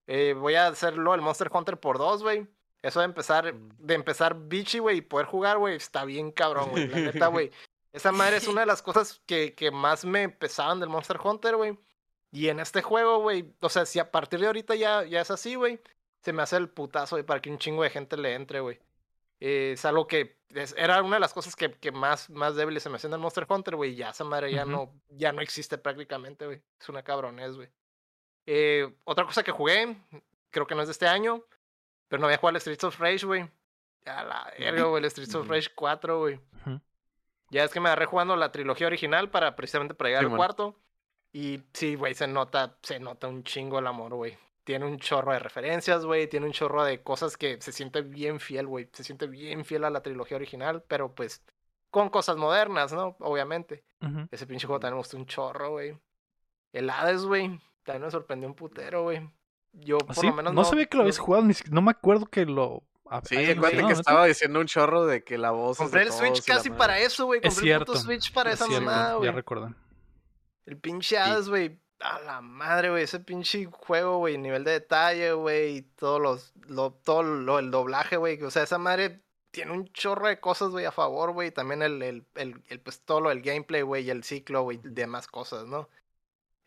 Eh, voy a hacerlo el Monster Hunter por dos, güey. Eso de empezar, Mm. de empezar bichi, güey, y poder jugar, güey, está bien cabrón, güey. La neta, [laughs] güey. Esa madre es [laughs] una de las cosas que, que más me pesaban del Monster Hunter, güey. Y en este juego, güey, o sea, si a partir de ahorita ya, ya es así, güey, se me hace el putazo, güey, para que un chingo de gente le entre, güey. Eh, es algo que es- era una de las cosas que, que más, más débiles se me hacían en Monster Hunter, güey. Ya esa madre ya, no, ya no existe prácticamente, güey. Es una cabronés, güey. Eh, otra cosa que jugué, creo que no es de este año, pero no había jugado el Streets of Rage, güey. A la verga, güey, el Streets of Ujú. Rage 4, güey. Ya es que me agarré jugando la trilogía original para precisamente para llegar al cuarto. Y sí, güey, se nota, se nota un chingo el amor, güey. Tiene un chorro de referencias, güey. Tiene un chorro de cosas que se siente bien fiel, güey. Se siente bien fiel a la trilogía original, pero pues con cosas modernas, ¿no? Obviamente. Ese pinche juego también me gustó un chorro, güey. El Hades, güey. También me sorprendió un putero, güey. Yo por ¿Así? lo menos ¿Ah, No, sabía que lo habías jugado, ni no me acuerdo que lo. Sí, acuérdate que estaba diciendo un chorro de que la voz. Compré el Switch casi para eso, güey. Es Compré el Switch para Es esa cierto, mamada, ya güey. recuerdan. El pinche Hades, güey. A la madre, güey. Ese pinche juego, güey. Nivel de detalle, güey. Todos los. Lo, todo lo, el doblaje, güey. O sea, esa madre tiene un chorro de cosas, güey, a favor, güey. También el, el, el, el, pues todo lo del gameplay, güey. Y el ciclo, güey. demás cosas, ¿no?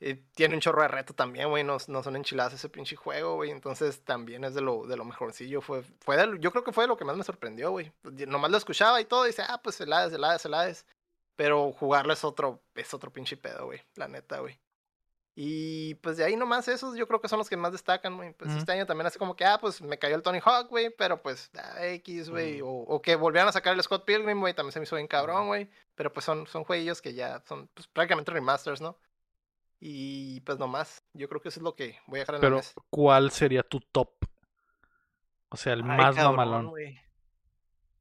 Y tiene un chorro de reto también, güey. No, no son enchiladas ese pinche juego, güey. Entonces también es de lo, de lo mejorcillo. Fue, fue yo creo que fue de lo que más me sorprendió, güey. Nomás lo escuchaba y todo. Y dice, ah, pues el Hades, el Hades, el Hades. Pero jugarlo es otro, es otro pinche pedo, güey. La neta, güey. Y pues de ahí nomás esos yo creo que son los que más destacan, güey. Pues este año también así como que, ah, pues me cayó el Tony Hawk, güey, pero pues ah, X, güey. O, o que volvieran a sacar el Scott Pilgrim, güey, también se me hizo bien cabrón, güey. Pero pues son, son jueguillos que ya son pues, prácticamente remasters, ¿no? Y pues nomás, yo creo que eso es lo que voy a dejar en la Pero, mesa. ¿cuál sería tu top? O sea, el Ay, más cabrón, mamalón. güey.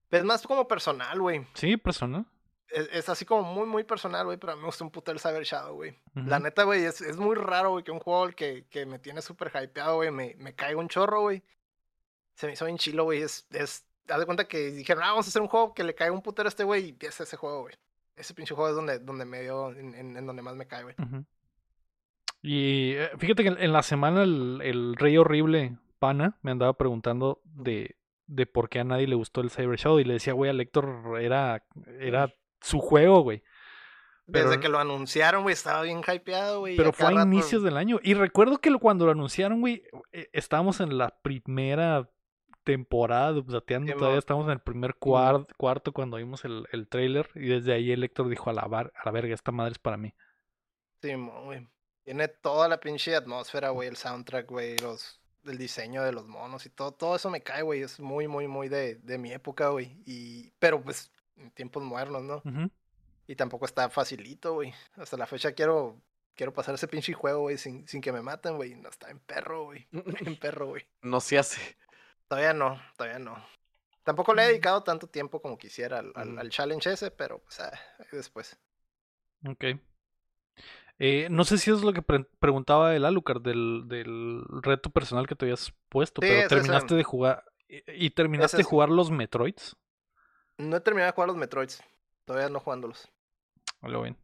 Es más como personal, güey. Sí, persona. Es, es así como muy, muy personal, güey, pero a mí me gusta un puto el Cyber Shadow, güey. La neta, güey, es, es muy raro, güey, que un juego que, que me tiene súper hypeado, güey, me, me caiga un chorro, güey. Se me hizo bien chilo, güey. Es, es, haz de cuenta que dijeron, ah, vamos a hacer un juego que le caiga un putero a este güey, y es ese juego, güey. Ese pinche juego es donde, donde me dio, en, en- en donde más me cae, güey. Y eh, fíjate que en- en la semana el, el rey horrible pana me andaba preguntando de, de por qué a nadie le gustó el Cyber Shadow y le decía, güey, a Héctor era, era su juego, güey. Desde que lo anunciaron, güey, estaba bien hypeado, güey. Pero fue a rato- inicios del año. Y recuerdo que cuando lo anunciaron, güey, eh, estábamos en la primera temporada de Updateando, todavía estábamos en el primer cuar- cuarto cuando vimos el, el trailer y desde ahí el Héctor dijo a la, var- a la verga, esta madre es para mí. Simón, güey. Tiene toda la pinche atmósfera, güey, el soundtrack, güey, los, el diseño de los monos y todo, todo eso me cae, güey. Es muy, muy, muy de, de mi época, güey. Y, pero pues, en tiempos modernos, ¿no? Y tampoco está facilito, güey. Hasta la fecha quiero, quiero pasar ese pinche juego, güey, sin, sin que me maten, güey. No está en perro, güey. [laughs] En perro, güey. No se hace. Todavía no, todavía no. Tampoco le he dedicado tanto tiempo como quisiera al, al- Mm. al challenge ese, pero pues ah, después. Ok. Eh, no sé si es lo que pre- preguntaba el Alucard del, del reto personal que te habías puesto, Sí, pero es terminaste de jugar y, y terminaste de jugar los Metroids. No he terminado de jugar los Metroids. Todavía no jugándolos. Lo ven.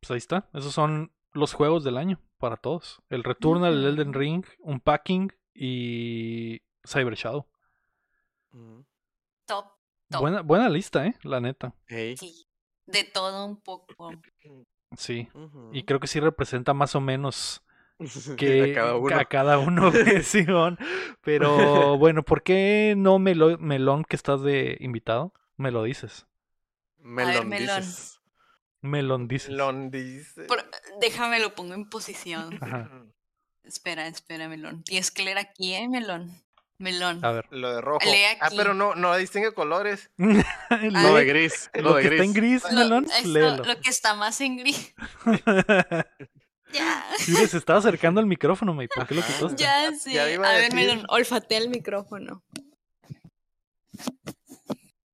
Pues ahí está. Esos son los juegos del año para todos. El Returnal, el Elden. Ring, un Packing y Cyber Shadow. Mm. Top. Top. Buena, buena lista, eh, la neta. Sí. De todo un poco. Sí. Y creo que sí representa más o menos [laughs] A que cada uno. a cada uno, [laughs] Simón. Pero [laughs] bueno, ¿por qué no Melo- Melón que estás de invitado? Me lo dices. Melón, melón. dices. Melón dices. Lon dice. Por- déjame lo pongo en posición. Ajá. Espera, espera, Melón. Tienes que leer aquí, ¿eh, Melón? Melón. A ver. Lo de rojo. Lee Ah, pero no, no distingue colores. Lo de gris. lo Lo de que está en gris. gris, Lo, Melón, esto- léelo. lo que está más en gris. Ya. [laughs] Mire, se estaba acercando al micrófono, May. ¿Por qué lo Ajá. quitaste? Ya iba a a ver, decir. Melón, olfatea el micrófono.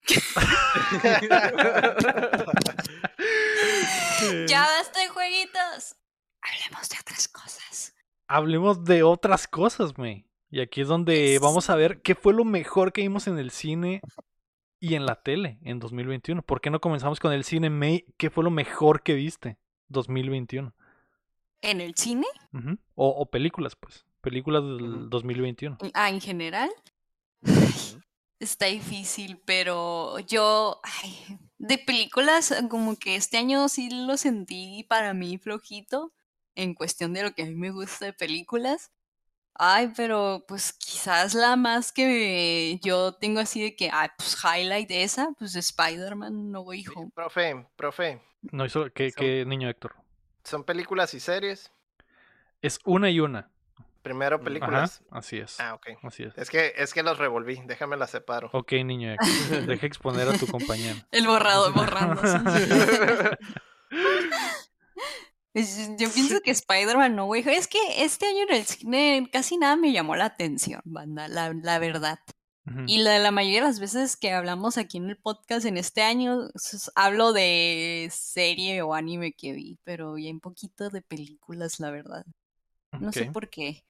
[laughs] Ya basta de jueguitos. Hablemos de otras cosas. Hablemos de otras cosas, May. Y aquí es donde Es- vamos a ver qué fue lo mejor que vimos en el cine y en la tele en 2021. ¿Por qué no comenzamos con el cine, May? ¿Qué fue lo mejor que viste 2021? ¿En el cine? O, o películas, pues. Películas del Ujú. 2021. Ah, en general. Ay, [laughs] está difícil, pero yo, ay, de películas, como que este año sí lo sentí para mí flojito en cuestión de lo que a mí me gusta de películas. Ay, pero pues quizás la más que yo tengo así de que, ay, pues highlight esa, pues Spider-Man No Way Home. profe, profe. No hizo. ¿Qué, qué niño Héctor? Son películas y series. Es una y una. Primero películas. Ajá, así es. Ah, ok. Así es. Es que, es que los revolví. Déjame las separo. Ok, niño. [laughs] Deja exponer a tu compañero. El borrado, borrando. [laughs] Es- Yo pienso que Spider-Man no, güey. Es que este año en el cine casi nada me llamó la atención, banda, la, la verdad. Y la, la mayoría de las veces que hablamos aquí en el podcast en este año, hablo de serie o anime que vi, pero ya un poquito de películas, la verdad. No sé por qué.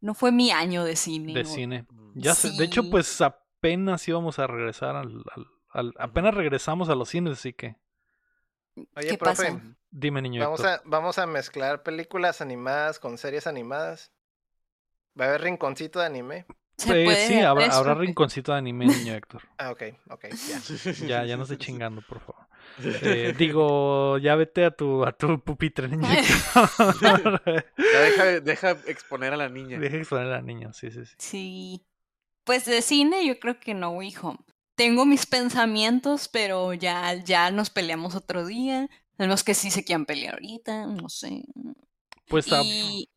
No fue mi año de cine. De o- cine. Mm. Ya sé, de hecho, pues apenas íbamos a regresar al, al- al- apenas regresamos a los cines, así que Oye, ¿Qué profe. pasa? dime, niño Vamos Héctor. a, vamos a mezclar películas animadas con series animadas. Va a haber rinconcito de anime. Se Eh, puede sí, habrá, rinconcito de anime, niño Héctor. [laughs] Ah, ok, ok, ya. Ya, ya no esté chingando, por favor. [laughs] Eh, digo, ya vete a tu, a tu pupitre, niño [laughs] Héctor. Ya deja, deja exponer a la niña. Deja exponer a la niña, sí, sí, sí. Sí. Pues de cine yo creo que no, hijo. Tengo mis pensamientos, pero ya, ya nos peleamos otro día. Tenemos que sí se quieran pelear ahorita, no sé. Pues Y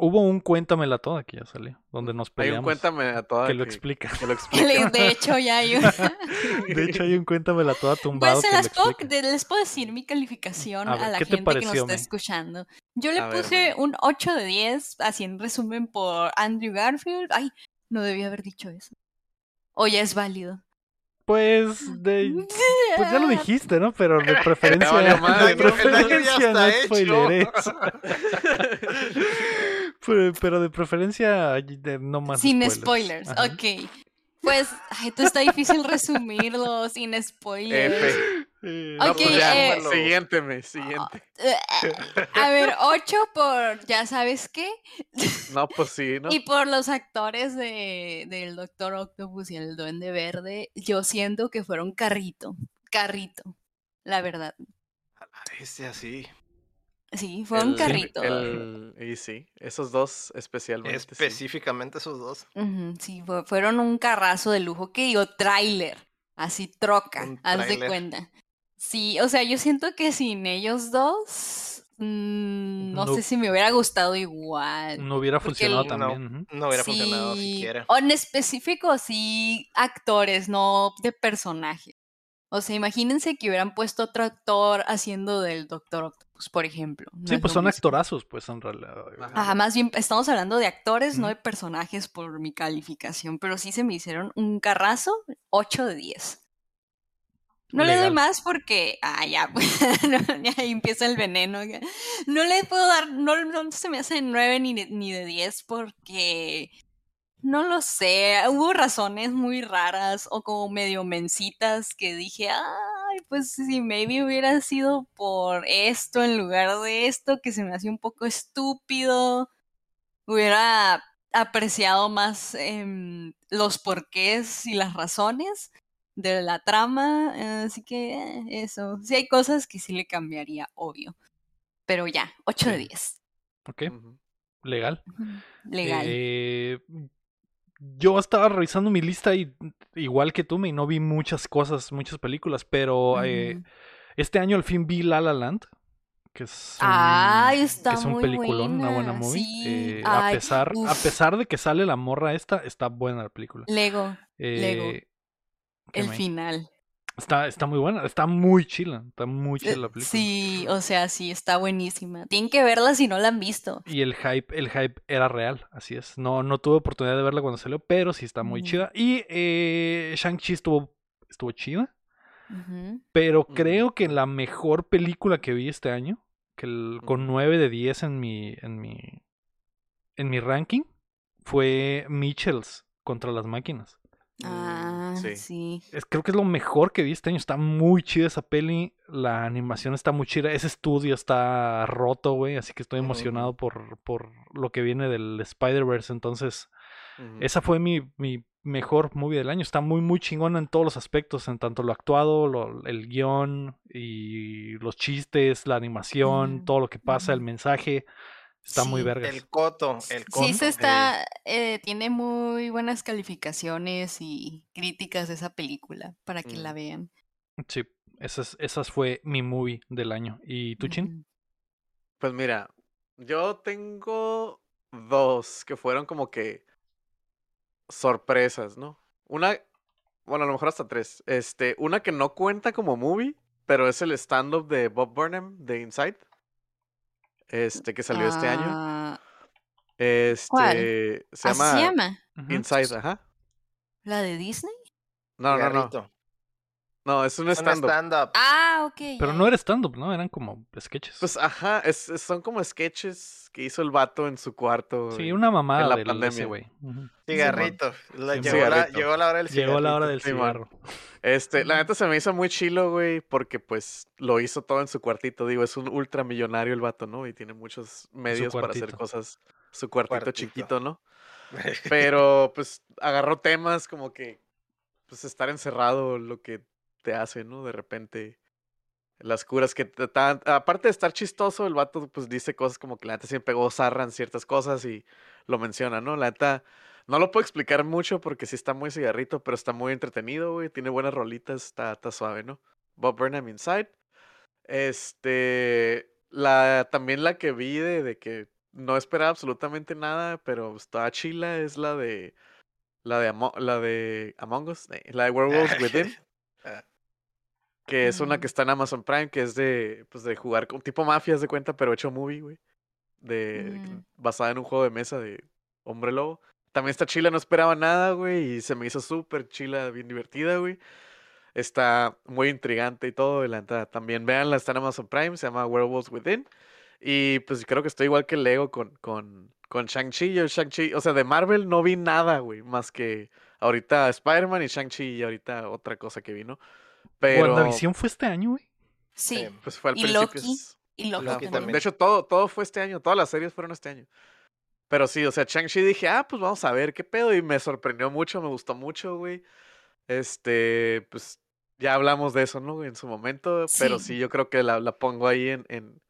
hubo un Cuéntamela Toda que ya salió, donde nos Hay un peleamos. cuéntame a toda que lo que, explica. que lo [laughs] explica. de hecho ya hay una. [laughs] De hecho, hay un Cuéntamela Toda tumbado Pues se las puedo, les puedo decir mi calificación A la ¿qué te gente que nos está escuchando. Yo le A puse un 8 de 10, así en resumen, por Andrew Garfield. Ay, no debía haber dicho eso. O ya es válido. Pues, de, pues ya lo dijiste, ¿no? Pero de [laughs] preferencia, madre, de preferencia no spoileres. Pero, pero de preferencia de- no más Sin spoilers, Ajá. ok. Pues, ay, esto está difícil resumirlo sin spoilers. F. Eh, No, Ok, pues ya, eh, siguiente, me, siguiente. A ver, 8 por, ya sabes qué, No, pues sí, ¿no? [laughs] y por los actores de, del Doctor Octopus y el Duende Verde, yo siento que fueron carrito, carrito, la verdad. Este así. Sí, fueron El- carrito. el- y sí, esos dos especialmente. sí. Específicamente esos dos. Sí, fue- fueron un carrazo de lujo que digo, tráiler, así troca, Un haz de cuenta. Sí, o sea, yo siento que sin ellos dos, mm, no, No- sé si me hubiera gustado igual. no hubiera funcionado el- también. No hubiera funcionado Sí, siquiera. O en específico, sí, actores, no de personajes. O sea, imagínense que hubieran puesto otro actor haciendo del Doctor Octopus, por ejemplo. no Sí, es pues son mismo. actorazos, pues en realidad. Ajá. Ajá, más bien estamos hablando de actores, no de personajes por mi calificación, pero sí se me hicieron un carrazo 8 de 10. No le doy más porque, ah, ya, pues, [laughs] no, ya ahí empieza el veneno. No le puedo dar, no, no se me hace 9 ni de, ni de 10 porque, no lo sé, hubo razones muy raras o como medio mencitas que dije, ay, pues si maybe hubiera sido por esto en lugar de esto, que se me hacía un poco estúpido, hubiera apreciado más em, los porqués y las razones de la trama, eh, así que eh, eso, sí hay cosas que sí le cambiaría, obvio, pero ya, 8 de Sí. 10, Ok, Ujú. legal. Legal. Eh, yo estaba revisando mi lista y igual que tú, me no vi muchas cosas, muchas películas, pero eh, este año al fin vi La La Land, que es un, Ay, está que es un muy peliculón, una buena movie. sí, Eh, a pesar, a pesar de que sale la morra esta, está buena la película. Lego, Lego, Eh, ¿qué el me- final. Está, está muy buena, está muy chila, está muy Eh, chila la película. Sí, o sea, sí, está buenísima. Tienen que verla si no la han visto. Y el hype, el hype era real, así es. No, no tuve oportunidad de verla cuando salió, pero sí está muy chida. Y eh, Shang-Chi estuvo, estuvo chida, pero creo que la mejor película que vi este año, que el- con Ujú. 9 de 10 en mi, en mi, en mi ranking, fue Mitchells contra las máquinas. Ah, sí. sí. Es, creo que es lo mejor que vi este año. Está muy chida esa peli. La animación está muy chida. Ese estudio está roto, güey. Así que estoy emocionado por, por lo que viene del Spider-Verse. Entonces, esa fue mi, mi mejor movie del año. Está muy, muy chingona en todos los aspectos. En tanto lo actuado, lo- el guion y los chistes, la animación, Ujú, todo lo que pasa, el mensaje. Está muy Sí. vergas. El coto, el coto. Sí, se está, eh, tiene muy buenas calificaciones y críticas de esa película para que la Mm. vean. Sí, esas, esas fue mi movie del año. ¿Y tú, Chin? Pues mira, yo tengo dos que fueron como que sorpresas, ¿no? Una, bueno, a lo mejor hasta tres. Este, una que no cuenta como movie, pero es el stand-up de Bob Burnham de Inside. Este, que salió este año. Ah, Este, se ¿Así llama, se llama? Inside, ajá. ¿La de Disney? No, no, no. No, es un Un stand-up. stand-up. Ah, ok. Pero no era stand-up, ¿no? Eran como sketches. Pues ajá, es, es- son como sketches que hizo el vato en su cuarto. sí, en- una mamada la del pandemia. güey. Cigarrito. La- Sí, llegó, la, llegó la hora del cigarrito. Llegó la hora del cigarro. Este, la neta se me hizo muy chilo, güey, porque pues lo hizo todo en su cuartito. Digo, es un ultramillonario el vato, ¿no? Y tiene muchos medios para hacer cosas. Su cuartito, Cuartito. chiquito, ¿no? [laughs] Pero pues agarró temas como que pues estar encerrado lo que te hace, ¿no? De repente las curas que te dan- aparte de estar chistoso, el vato pues dice cosas como que la neta siempre pegó zarra en ciertas cosas y lo menciona, ¿no? La neta no lo puedo explicar mucho porque sí está muy cigarrito, pero está muy entretenido, güey, tiene buenas rolitas, está, está suave, ¿no? Bob Burnham Inside. Este, la también la que vi de, de que no esperaba absolutamente nada, pero estaba chila es la de la de Amo- la de Among Us, eh, la de Werewolves [laughs] Within, que es una Mm. que está en Amazon Prime, que es de pues de jugar con tipo mafias de cuenta, pero hecho movie, güey. de Ujú. basada en un juego de mesa de Hombre Lobo. También está chila, no esperaba nada, güey, y se me hizo súper chila, bien divertida, güey. Está muy intrigante y todo, y la neta, también veanla, está en Amazon Prime, se llama Werewolves Within. Y pues creo que estoy igual que Lego con, con, con Shang-Chi. Yo Shang-Chi, o sea, de Marvel no vi nada, güey, más que ahorita Spider-Man y Shang-Chi y ahorita otra cosa que vino. Pero WandaVision fue este año, güey. Sí. Sí. pues fue al Y principio. Loki. es- Y Loki, Loki también. De hecho, todo, todo fue este año, todas las series fueron este año. Pero sí, o sea, Shang-Chi dije, ah, pues vamos a ver qué pedo. Y me sorprendió mucho, me gustó mucho, güey. Este, pues ya hablamos de eso, ¿no? En su momento. Pero Sí. yo creo que la, la pongo ahí en, en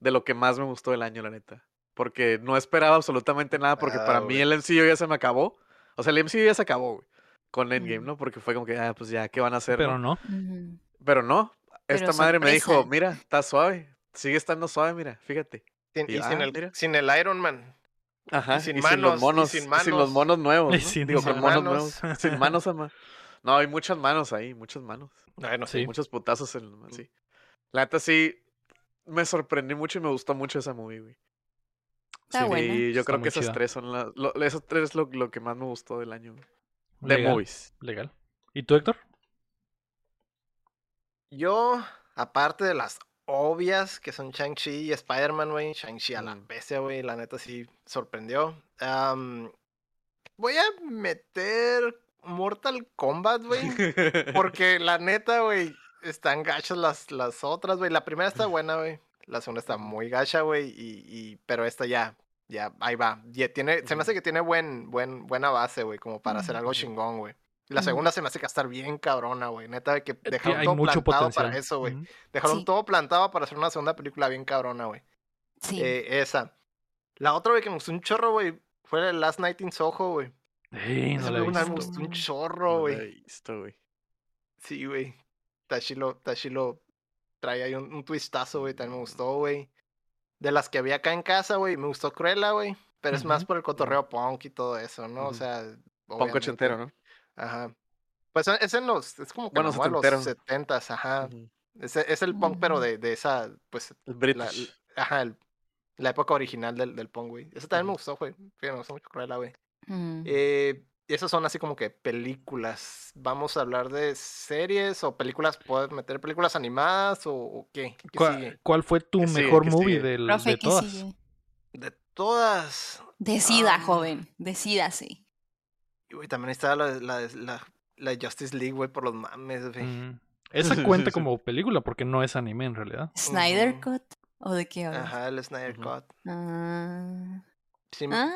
de lo que más me gustó del año, la neta. Porque no esperaba absolutamente nada, porque para Ah, mí el MCU ya se me acabó. O sea, el MCU ya se acabó, güey. Con Endgame. ¿no? Porque fue como que, ah, pues ya, ¿qué van a hacer? Pero no. Pero no, Pero esta madre me dijo, mira, está suave, sigue estando suave, mira, fíjate. Sin- Y sin, ah, el, mira. sin el Iron Man. Ajá, sin y manos, sin los y monos, sin y sin los manos. monos nuevos, [laughs] Y ¿no? sin- Digo, sin con monos manos. nuevos. Sin manos, ama. No, hay muchas manos ahí, muchas manos. Bueno, Sí. Muchos putazos en sí. La neta sí, me sorprendí mucho y me gustó mucho esa movie, güey. Está Sí, buena. yo Está creo que esas chida. tres son las, lo, esas tres es lo, lo que más me gustó del año. De Legal, movies. Legal. ¿Y tú, Héctor? Yo, aparte de las obvias que son Shang-Chi y Spider-Man, güey, Shang-Chi a la Mm. bestia, güey, la neta sí sorprendió. Voy a meter Mortal Kombat, güey, [laughs] porque la neta, güey, están gachas las, las otras, güey. La primera está buena, güey. La segunda está muy gacha, güey, y, y, pero esta ya, ya, ahí va. Ya tiene, se me hace que tiene buen, buen, buena base, güey, como para hacer algo chingón, güey. La segunda se me hace que va a estar bien cabrona, güey. Neta, que Eh, dejaron todo plantado potencial. para eso, güey. Dejaron Sí. todo plantado para hacer una segunda película bien cabrona, güey. Sí. Eh, esa. La otra, güey, que me gustó un chorro, güey, fue el Last Night in Soho, güey. Ey, no la he película me visto. gustó un chorro, No güey. la he visto, güey. Sí, güey. Tashilo, Tashilo trae ahí un, un twistazo, güey. También me gustó, güey. De las que había acá en casa, güey, me gustó Cruella, güey. Pero es más por el cotorreo punk y todo eso, ¿no? O sea, Punk ochentero, ¿no? Ajá. Pues es en los, es como que Bueno, la de los setentas, ajá. Ujú. Es, es el punk, pero Ujú. de, de esa, pues, El la, British. ajá, el- la época original del, del punk, güey. Eso también me gustó, güey. Fíjate, me gustó mucho Cruella, güey. Ujú. Eh, esas son así como que películas. ¿Vamos a hablar de series o películas? ¿Puedes meter películas animadas o, o qué? ¿Qué ¿Cuál, sigue? cuál fue tu mejor ¿Qué movie del- Profe, de ¿qué todas? sigue? De todas. Decida, Ah. joven. Decídase. Y, güey, también está la, la, la, la Justice League, güey, por los mames, güey. Mm. [laughs] Esa cuenta como película porque no es anime en realidad. ¿Snyder. Cut? ¿O de qué hablas? Ajá, el Snyder. Cut. Ah. Sí, Ah.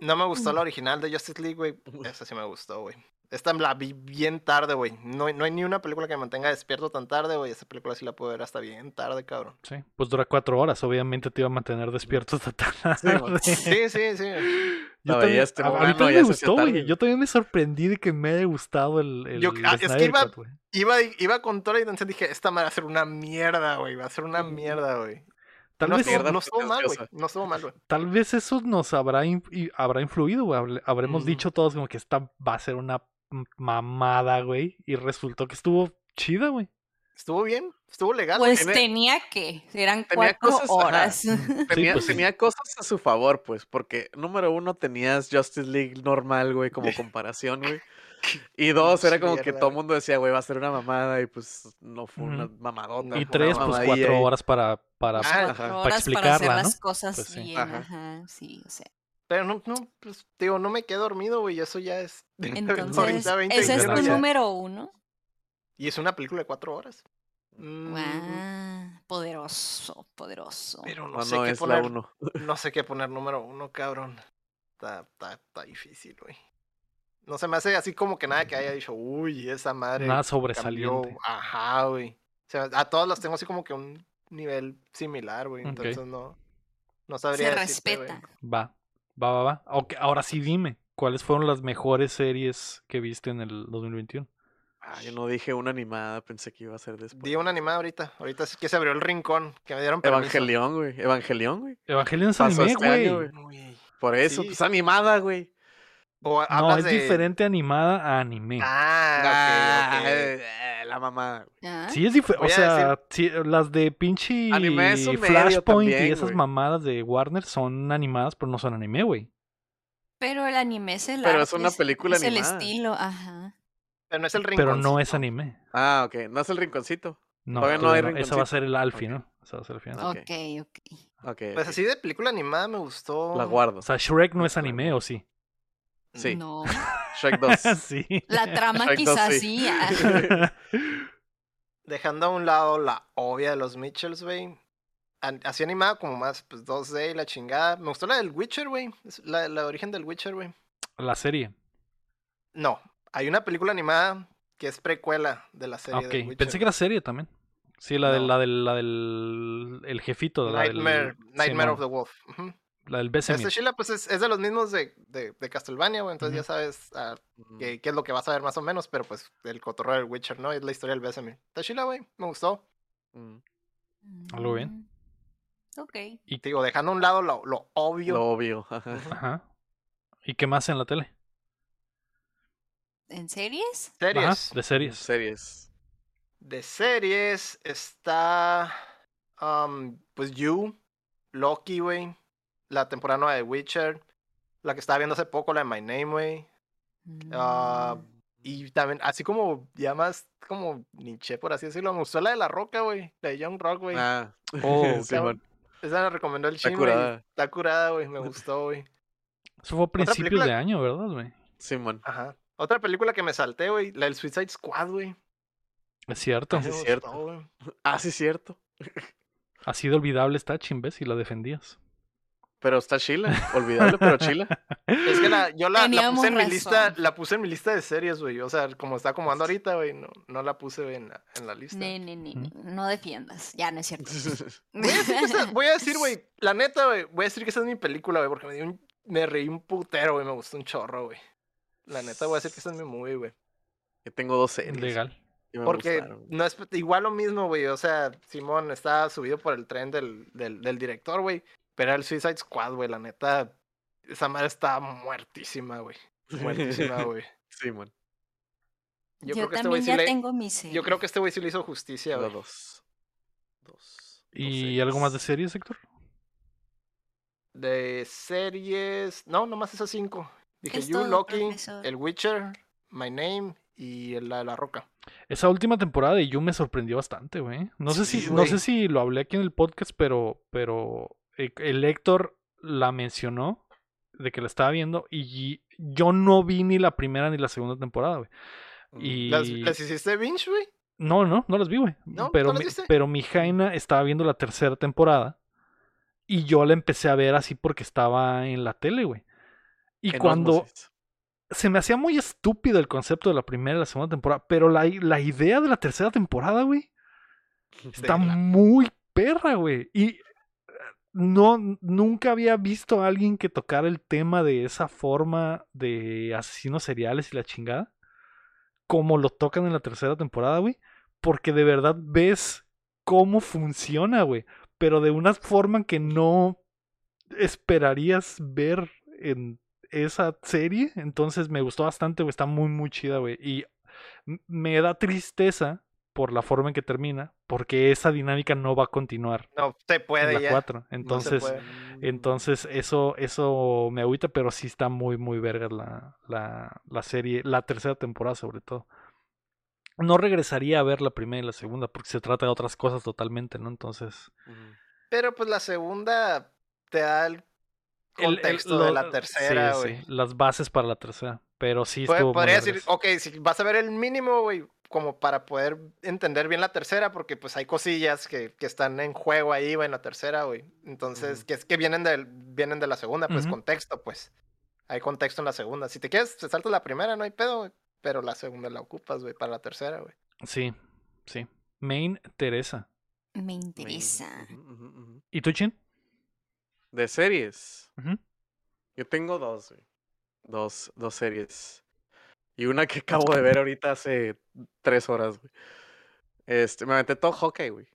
No me gustó la original de Justice League, güey. Esa sí me gustó, güey. Esta la vi bien tarde, güey. No, no hay ni una película que me mantenga despierto tan tarde, güey. Esa película sí la puedo ver hasta bien tarde, cabrón. Sí, pues dura cuatro horas. Obviamente te iba a mantener despierto hasta Sí, tarde. [laughs] Sí, sí, sí. Yo La también, veías a, a mí también me gustó, güey. Yo también me sorprendí de que me haya gustado el, el, Yo- el ah, es que iba- Cut, güey. Iba, iba con toda la intención, dije, esta madre va a ser una mierda, güey. Va a ser una mierda, güey. Tal no, vez, estuvo, Mierda no estuvo mal, güey. pretenciosa. No estuvo mal, güey. tal vez eso nos habrá, in- y- habrá influido, güey. Habremos dicho todos como que esta va a ser una mamada, güey. Y resultó que estuvo chida, güey. Estuvo bien, estuvo legal. güey. Pues tenía que. Eran tenía cuatro cosas, ajá. horas. [laughs] Tenía, pues sí. tenía cosas a su favor, pues, porque número uno tenías Justice League normal, güey, como [laughs] comparación, güey. Y dos, era como que todo el mundo decía, güey, va a ser una mamada, y pues no fue una mamadota. Y una tres, pues cuatro horas para, para Ah, Cuatro ajá. horas para explicarla, hacer las ¿no? cosas Pues sí. bien. Ajá. Ajá. Sí, o sea. Pero no, no, pues, digo, no me quedé dormido, güey. Eso ya es. [laughs] Entonces, ahorita 20 ese es tu número uno. Y es una película de cuatro horas. Mm, Guau, Poderoso, poderoso. Pero no, No, sé no qué poner. uno. [laughs] No sé qué poner número uno, cabrón. Está, está, está difícil, güey. No se me hace así como que nada que haya dicho, uy, esa madre. nada cambió". sobresaliente. Ajá, güey. O sea, a todas las tengo así como que un nivel similar, güey. Entonces no. No Se sabría. decirte, güey. respeta. Va, va, va, va. Ok, ahora sí dime, ¿cuáles fueron las mejores series que viste en el 2021? Ah, yo no dije una animada, pensé que iba a ser después. Di una animada ahorita. Ahorita sí que se abrió el rincón. Que me dieron permiso. Evangelión, güey. Evangelión, güey. Evangelion es Pasó anime, este güey. Por eso, Sí. pues animada, güey. O No, es de- diferente animada a anime. Ah, ok, ok. La mamá. güey. ¿Ah? Sí, es diferente. O sea, sí, las de pinche Anime es Flashpoint y también, esas güey. mamadas de Warner son animadas, pero no son anime, güey. Pero el anime es el Pero es arte, una película es animada. el estilo, ajá. Pero no es el rincón. Pero no es anime. Ah, ok. No es el rinconcito. No, Todavía no hay no. Esa va a rinconcito. ser el Alfie, Ok. ¿no? Esa va a ser el final. Ok. Ok, ok. Ok. Pues ok. así de película animada me gustó. La guardo. O sea, Shrek no es anime, ¿o sí? Sí. No. [laughs] Shrek 2. [laughs] sí. La trama Shrek quizás sí. sí. ah. [laughs] Dejando a un lado la obvia de los Mitchells, güey. Así animada como más, pues 2D y la chingada. Me gustó la del Witcher, güey. La, la origen del Witcher, güey. La serie. No, hay una película animada que es precuela de la serie ok, del Witcher. pensé que era serie también. Sí, la del, No. la del, la del, el jefito, la Nightmare, del, Nightmare of the Wolf. Ujú. La del Este Besemir. Sheila, pues es, es de los mismos de, de, de Castlevania, güey. Entonces ya sabes ah, Ujú. qué, qué es lo que vas a ver más o menos. Pero pues el cotorreo del Witcher, ¿no? Es la historia del Besemir. Tashila, güey, me gustó. Mm. Algo bien. Mm, Ok. Y, Digo, dejando a un lado lo, lo obvio. Lo obvio. ajá. ajá. ¿Y qué más en la tele? ¿En series? Series. Ajá, de series. Series. De series está. um, pues You, Loki, güey. La temporada nueva de Witcher. La que estaba viendo hace poco, la de My Name, güey. Ah, Mm. Y también, así como ya más como Nietzsche, por así decirlo, me gustó la de La Roca, güey. La de Young Rock, güey. Ah. [laughs] Oh, Simón. Esa la recomendó el Está curada. Está curada, güey. Me [laughs] gustó, güey. Eso fue a principios película- de año, ¿verdad, güey? Simón. Ajá. Otra película que me salté, güey. La del Suicide Squad, güey. Es cierto. Ah, sí, Me es cierto. gustó. Ah, sí, cierto. Así de olvidable está Chimbés y la defendías. Pero está chila. [laughs] Olvidable, pero chila. Es que la, yo la, puse en mi lista, la puse en mi lista de series, güey. O sea, como está acomodando ahorita, güey, no, no la puse en la, en la lista. Ne, Ujú. ne, no defiendas. Ya, no es cierto. [laughs] Voy a decir, que esa- voy a decir, güey, la neta, güey, voy a decir que esa es mi película, güey, porque me dio un, me reí un putero, güey, me gustó un chorro, güey. La neta, voy a decir que esa es mi movie, güey. Yo tengo dos series. Legal. Porque gustaron. no es igual lo mismo, güey. O sea, Simón está subido por el tren del, del, del director, güey. Pero el Suicide Squad, güey, la neta, esa madre está muertísima, güey. Muertísima, [laughs] güey. Simón. Yo, Yo, creo que este también sí ya le, tengo mi serie. yo creo que este güey sí le hizo justicia, güey. dos. Dos. dos ¿Y algo más de series. Héctor? De series. No, nomás esas cinco. Dije Es You, todo, Loki, profesor. El Witcher, My Name y la de la roca. Esa última temporada de You me sorprendió bastante, güey. No sé si, Sí, no sé si lo hablé aquí en el podcast, pero, pero el Héctor la mencionó de que la estaba viendo y yo no vi ni la primera ni la segunda temporada, güey. Mm. Y ¿Las, las hiciste binge, güey? no, no, no las vi, güey. ¿No? Pero, ¿No las mi, pero mi Jaina estaba viendo la tercera temporada y yo la empecé a ver así porque estaba en la tele, güey. Y cuando Osmosis. se me hacía muy estúpido el concepto de la primera y la segunda temporada, pero la, la idea de la tercera temporada, güey, [laughs] está la- muy perra, güey. Y eh, no, nunca había visto a alguien que tocara el tema de esa forma de asesinos seriales y la chingada, como lo tocan en la tercera temporada, güey, porque de verdad ves cómo funciona, güey, pero de una forma que no esperarías ver en esa serie. Entonces me gustó bastante, güey. Está muy, muy chida, güey. Y me da tristeza por la forma en que termina, porque esa dinámica no va a continuar No se en puede la ya. 4. No se Entonces, puede. entonces eso, eso me agüita, pero sí está muy, muy verga la, la, la serie, la tercera temporada sobre todo. No regresaría a ver la primera y la segunda, porque se trata de otras cosas totalmente, ¿no? Entonces. Pero pues la segunda te da el el- el- contexto de la tercera, sí, sí, las bases para la tercera. Pero sí estuvo muy Podría decir, vergas. ok, si vas a ver el mínimo, güey, como para poder entender bien la tercera, porque pues hay cosillas que, que están en juego ahí, güey, en la tercera, güey. Entonces, que es que vienen, del, vienen de la segunda, pues contexto, pues. Hay contexto en la segunda. Si te quieres, te saltas la primera, no hay pedo, güey. Pero la segunda la ocupas, güey, para la tercera, güey. Sí, sí. Main Teresa. Me interesa. ¿Y tú, Chin? De series. Yo tengo dos, güey. Dos, dos series. Y una que acabo de ver ahorita hace tres horas, güey. Este, me aventé todo Hawkeye, güey.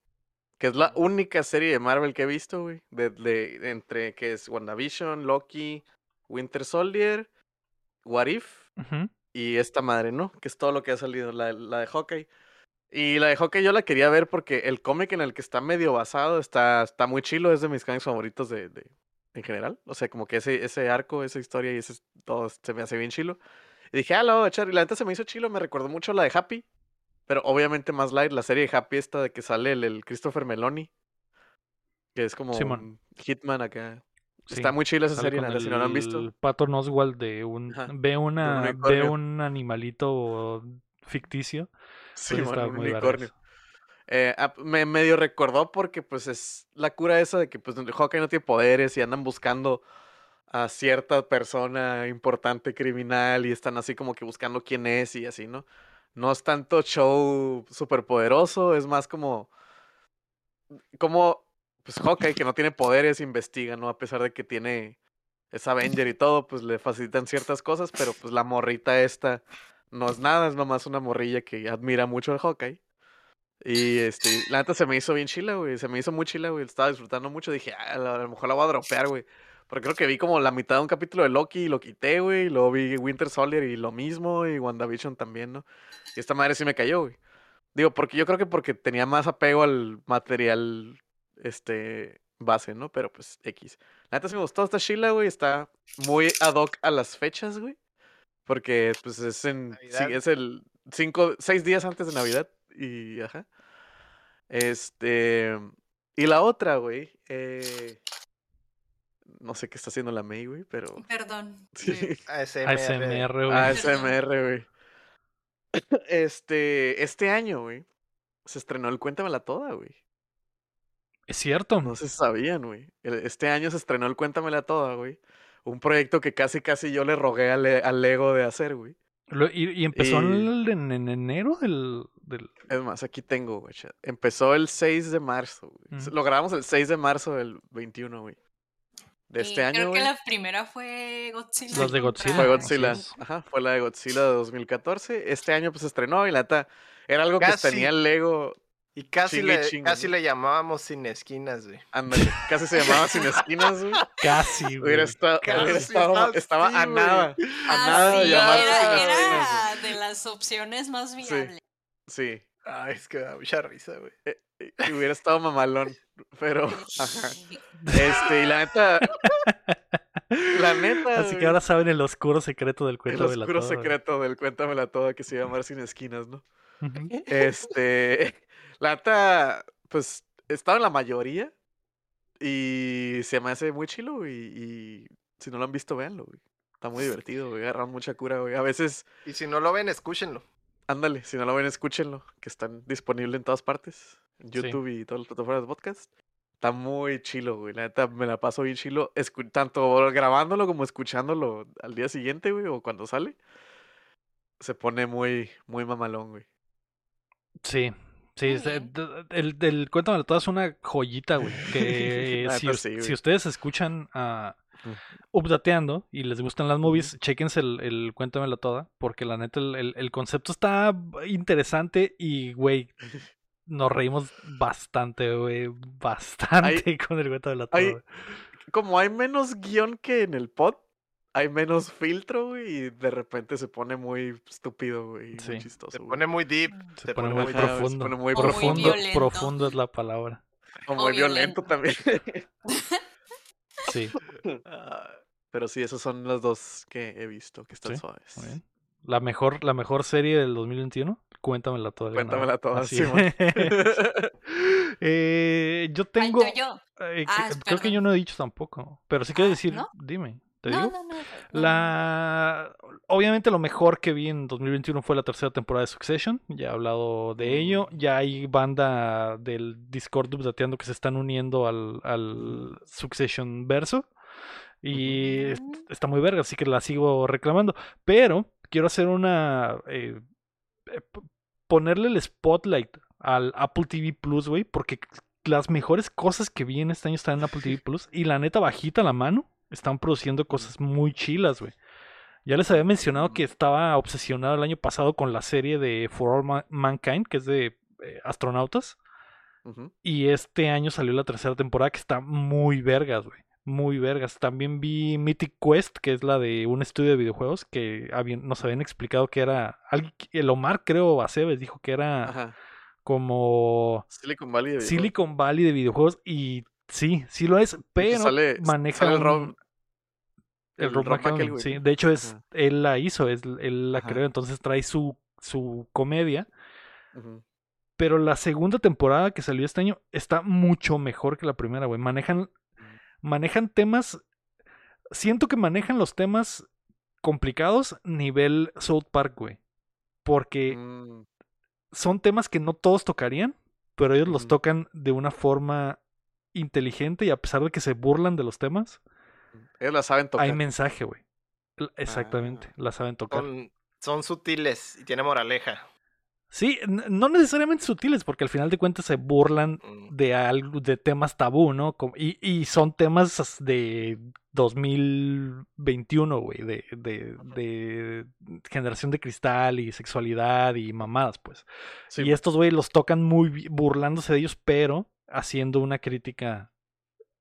Que es la única serie de Marvel que he visto, güey. De, de- entre que es WandaVision, Loki, Winter Soldier, What If y esta madre, ¿no? Que es todo lo que ha salido, la, la de Hawkeye. Y la de Hawkeye yo la quería ver porque el cómic en el que está medio basado está, está muy chilo, es de mis cómics favoritos de, de- en general. O sea, como que ese, ese arco, esa historia y ese todo se me hace bien chilo. Y dije, ah, la voy a echar. Y la neta se me hizo chilo, me recordó mucho la de Happy. Pero obviamente más light, la serie de Happy esta de que sale el, el Christopher Meloni. Que es como un Hitman acá. Sí, Está muy chila esa serie, neta, si no la han el visto. Patton Oswald de un Ajá, ve una ve un animalito ficticio. Sí, pues un muy unicornio. Eh, ah, me medio recordó porque pues es la cura esa de que pues Hawkeye no tiene poderes y andan buscando a cierta persona importante criminal y están así como que buscando quién es y así, ¿no? No es tanto show superpoderoso, es más como como pues Hawkeye que no tiene poderes investiga, ¿no? A pesar de que tiene es Avenger y todo, pues le facilitan ciertas cosas, pero pues la morrita esta no es nada, es nomás una morrilla que admira mucho al Hawkeye. Y este, la neta se me hizo bien chila, güey. Se me hizo muy chila, güey. Estaba disfrutando mucho. Dije, "Ah, a lo a lo mejor la voy a dropear, güey. Porque creo que vi como la mitad de un capítulo de Loki y lo quité, güey. Y luego vi Winter Soldier y lo mismo. Y WandaVision también, ¿no? Y esta madre sí me cayó, güey. Digo, porque yo creo que porque tenía más apego al material, este, base, ¿no? Pero pues, X. La neta sí me gustó esta chila, güey. Está muy ad hoc a las fechas, güey. Porque, pues, es en, sí, es el cinco, seis días antes de Navidad. Y, ajá. Este, y la otra, güey, eh, no sé qué está haciendo la May, güey, pero... Perdón. [laughs] Sí. ASMR. ASMR, güey. ASMR, güey. [coughs] Este, este año, güey, se estrenó el Cuéntamela Toda, güey. Es cierto. No se sabían, güey. Este año se estrenó el Cuéntamela Toda, güey. Un proyecto que casi, casi yo le rogué al, al Lego de hacer, güey. Lo- y, y empezó Y- el- en, en enero del, del- Es más, aquí tengo, güey. chat. Empezó el 6 de marzo, güey. Ujú. Lo grabamos el 6 de marzo del 21, güey. De y este año, Creo que güey. la primera fue Godzilla. Los de Godzilla. Fue Godzilla. Ajá, fue la de Godzilla de 2014. Este año pues estrenó y la neta era algo que Casi. tenía el Lego. Y casi, Chingue y le, chingue, casi ¿no? le llamábamos sin esquinas, güey. Ándale, casi se llamaba Sin Esquinas, güey. Casi, güey. Hubiera estado, hubiera Casi estaba así, a güey. nada, a Ah, nada de sí, llamarse era, Sin era Esquinas, de las opciones más Sí. viables. Sí, Ay, es que da mucha risa, güey. y- y hubiera estado mamalón, pero, [laughs] ajá. Este, y la neta, la neta, Así que ahora saben el oscuro secreto del el cuento de la oscuro Toda, secreto del Cuéntamela Toda que se llama Sin Esquinas, ¿no? Este, [laughs] la neta, pues estaba en la mayoría y se me hace muy chilo güey, y, si no lo han visto, véanlo, güey. Está muy divertido, güey, agarran mucha cura, güey. A veces, Y si no lo ven, escúchenlo. ándale, si no lo ven, escúchenlo, que están disponibles en todas partes, Sí. YouTube y todas las plataformas de podcast. Está muy chilo, güey. La neta, me la paso bien chilo, escu- tanto grabándolo como escuchándolo al día siguiente, güey, o cuando sale. Se pone muy, muy mamalón, güey. Sí. Sí, d- el, del cuento de la Toda es una joyita, güey. [laughs] Que si, sí, si ustedes escuchan a Ujú. Updateando y les gustan las movies, chéquense el, el Cuéntamela Toda, porque la neta el, el- el concepto está interesante y, güey, [laughs] nos reímos bastante, güey, bastante [laughs] con el Cuéntamela Toda. hay- güey. como hay menos guion que en el pod, hay menos filtro, güey, y de repente se pone muy estúpido, güey, y Sí. muy chistoso. Se güey. pone muy deep. Se, pone, muy güey, se profundo. pone muy profundo, profundo es la palabra. O o muy violento, violento. también. Sí, [laughs] Ah, Pero sí, esas son las dos que he visto, que están Sí, suaves. muy bien. La mejor, la mejor serie del 2021, Cuéntamela Toda. el Cuéntamela toda. Eh, yo tengo... Yo. eh, Ah, creo que yo no he dicho tampoco, pero si quieres Ah, decir, ¿no? dime, ¿te No, digo? no, no, no. La... Obviamente lo mejor que vi en 2021 fue la tercera temporada de Succession, ya he hablado de ello, Mm. ya hay banda del Discord updateando que se están uniendo al, al. Succession verso y está muy verga, así que la sigo reclamando, pero quiero hacer una... eh, eh, ponerle el spotlight al Apple TV Plus, güey, porque las mejores cosas que vi en este año están en Apple TV [laughs] Plus y la neta bajita la mano están produciendo cosas muy chilas, güey. Ya les había mencionado que estaba obsesionado el año pasado con la serie de For All Ma- Mankind, que es de eh, astronautas. Y este año salió la tercera temporada que está muy vergas, güey. Muy vergas. También vi Mythic Quest, que es la de un estudio de videojuegos que habían- nos habían explicado que era. El Omar, creo, Aceves, dijo que era Ajá. como Silicon Valley de videojuegos. Silicon Valley de videojuegos y sí, sí lo es, pero sale- maneja sale el Rob- el el. De hecho, es, Ajá. él la hizo, es, él la Ajá. creó, entonces trae su, su comedia. Pero la segunda temporada que salió este año está mucho mejor que la primera, güey. Manejan, manejan temas. Siento que manejan los temas complicados nivel South Park, güey. Porque Mm, son temas que no todos tocarían, pero ellos los tocan de una forma inteligente y a pesar de que se burlan de los temas, Ellos la saben tocar. hay mensaje, güey. L- Exactamente, Ah. la saben tocar. Son, son sutiles y tiene moraleja. Sí, no necesariamente sutiles, porque al final de cuentas se burlan Mm. de algo, de temas tabú, ¿no? Y, y son temas de 2021, güey, de, de, de generación de cristal y sexualidad y mamadas, pues. Sí, Y estos güey los tocan muy burlándose de ellos, pero haciendo una crítica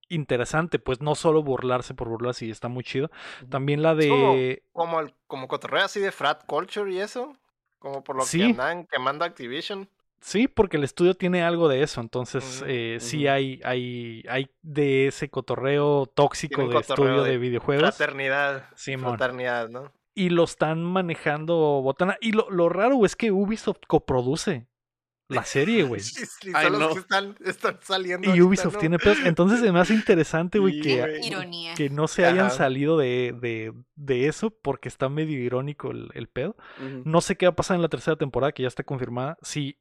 interesante, pues no solo burlarse por burlarse y está muy chido. También la Es como- de Como, el, como cotorreo así de frat culture y eso. Como por lo Sí. que andan quemando Activision. Sí, porque el estudio tiene algo de eso, entonces eh, sí hay, hay, hay de ese cotorreo tóxico de cotorreo estudio de, de videojuegos Fraternidad. Simón. Fraternidad, ¿no? y lo están manejando botana. Y lo, lo raro es que Ubisoft coproduce la serie, güey. [laughs] Sí, sí, Ay, son los que están, están saliendo. y ahorita, Ubisoft ¿no? tiene pedos. Entonces se me hace interesante, güey, que. Ironía. que no se hayan Ajá. salido de, de, de eso porque está medio irónico el, el pedo. No sé qué va a pasar en la tercera temporada, que ya está confirmada. Si,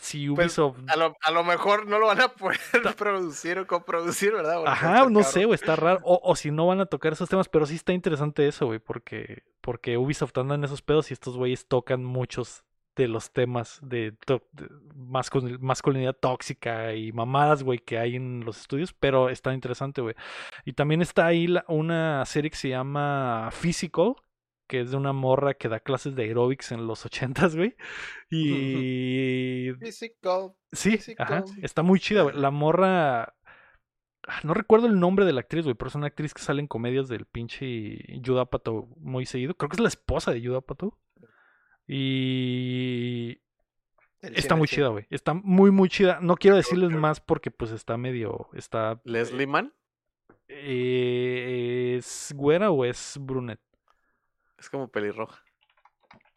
si Pues, Ubisoft A lo, a lo mejor no lo van a [laughs] poder producir o coproducir, ¿verdad? Porque Ajá, no sé, güey, está raro. O, o si no van a tocar esos temas, pero sí está interesante eso, güey, porque, porque Ubisoft anda en esos pedos y estos güeyes tocan muchos de los temas de, to- de mascul- masculinidad tóxica y mamadas, güey, que hay en los estudios, pero está interesante, güey. Y también está ahí la- una serie que se llama Physical, que es de una morra que da clases de aerobics en los ochentas, güey. [laughs] Y Physical. Sí, Physical. ajá. Está muy chida, güey. La [laughs] morra. ah, No recuerdo el nombre de la actriz, güey, pero es una actriz que sale en comedias del pinche Judapato muy seguido. Creo que es la esposa de Judapato. Y. Está muy chida, güey. Está muy, muy chida. No quiero decirles más porque, pues, está medio. Está. Leslie Mann eh, ¿Es güera o es brunet? es como pelirroja.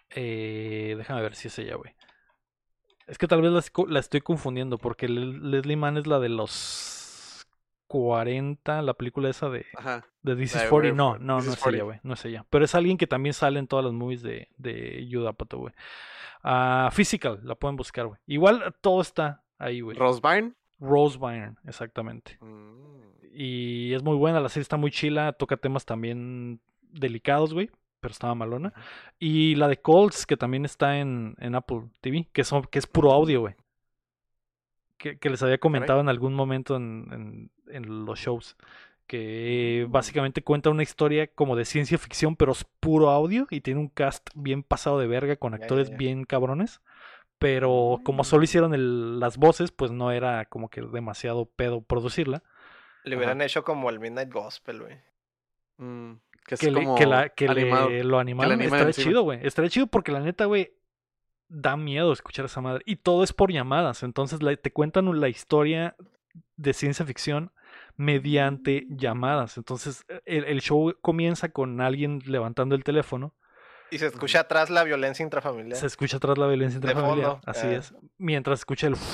Eh, déjame ver si es ella, güey. Es que tal vez la, estoy confundiendo porque Le- Leslie Mann es la de los 40, la película esa de, Ajá. de This is de 40. Where- No, no, This no es 40. ella, güey. No es ella. Pero es alguien que también sale en todas las movies de, de Judd Apatow, güey. Ah, Physical, la pueden buscar, güey. Igual todo está ahí, güey. Rose Byrne. Rose Byrne, exactamente. Mm. Y es muy buena, la serie está muy chila, toca temas también delicados, güey, pero estaba malona. Y la de Colts, que también está en, en Apple TV, que, son, que es puro audio, güey. Que, que les había comentado en algún momento en, en- en los shows. Que Mm. básicamente cuenta una historia como de ciencia ficción, pero es puro audio y tiene un cast bien pasado de verga con actores bien cabrones. Pero como solo Mm. hicieron el- las voces, pues no era como que demasiado pedo producirla. Le hubieran hecho como el Midnight Gospel, güey. Mm, que es que, le, como que, la, que animado. le, lo animaron. animan Estaría chido, güey. Estaría chido porque la neta, güey, da miedo escuchar esa madre. Y todo es por llamadas. Entonces la- te cuentan la historia de ciencia ficción mediante llamadas. Entonces el, el show comienza con alguien levantando el teléfono. Y se escucha atrás la violencia intrafamiliar. Se escucha atrás la violencia intrafamiliar. Así ah. es. Mientras escucha el... [laughs]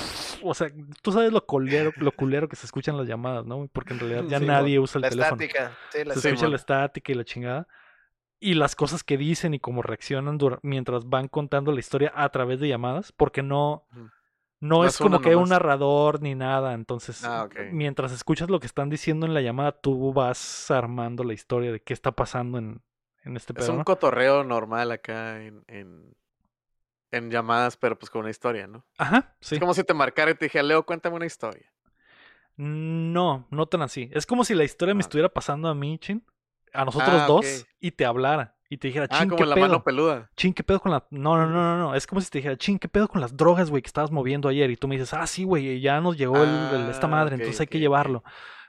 O sea, tú sabes lo culero, lo culero que se escuchan las llamadas, ¿no? Porque en realidad ya Sí, nadie usa el la teléfono. estática. Sí, la se escucha la estática y la chingada. Y las cosas que dicen y cómo reaccionan mientras van contando la historia a través de llamadas, porque no, no, No es es como que hay un narrador ni nada. Entonces, Ah, mientras escuchas lo que están diciendo en la llamada, tú vas armando la historia de qué está pasando en, en este Es pedo. un ¿no? cotorreo normal acá en, en, en llamadas, pero pues con una historia, ¿no? Ajá, sí. Es como si te marcara y te dije, Leo, cuéntame una historia. No, no tan así. Es como si la historia me Ah. estuviera pasando a mí, Chin, a nosotros Ah, dos, y te hablara. Y te dijera, Ah, chin, como ¿qué en la pedo? mano peluda. Chin, ¿qué pedo con la.? No, no, no, no, no. Es como si te dijera, chin, ¿qué pedo con las drogas, güey, que estabas moviendo ayer? Y tú me dices, ah, sí, güey, ya nos llegó el- el- esta Ah, madre, entonces hay que llevarlo.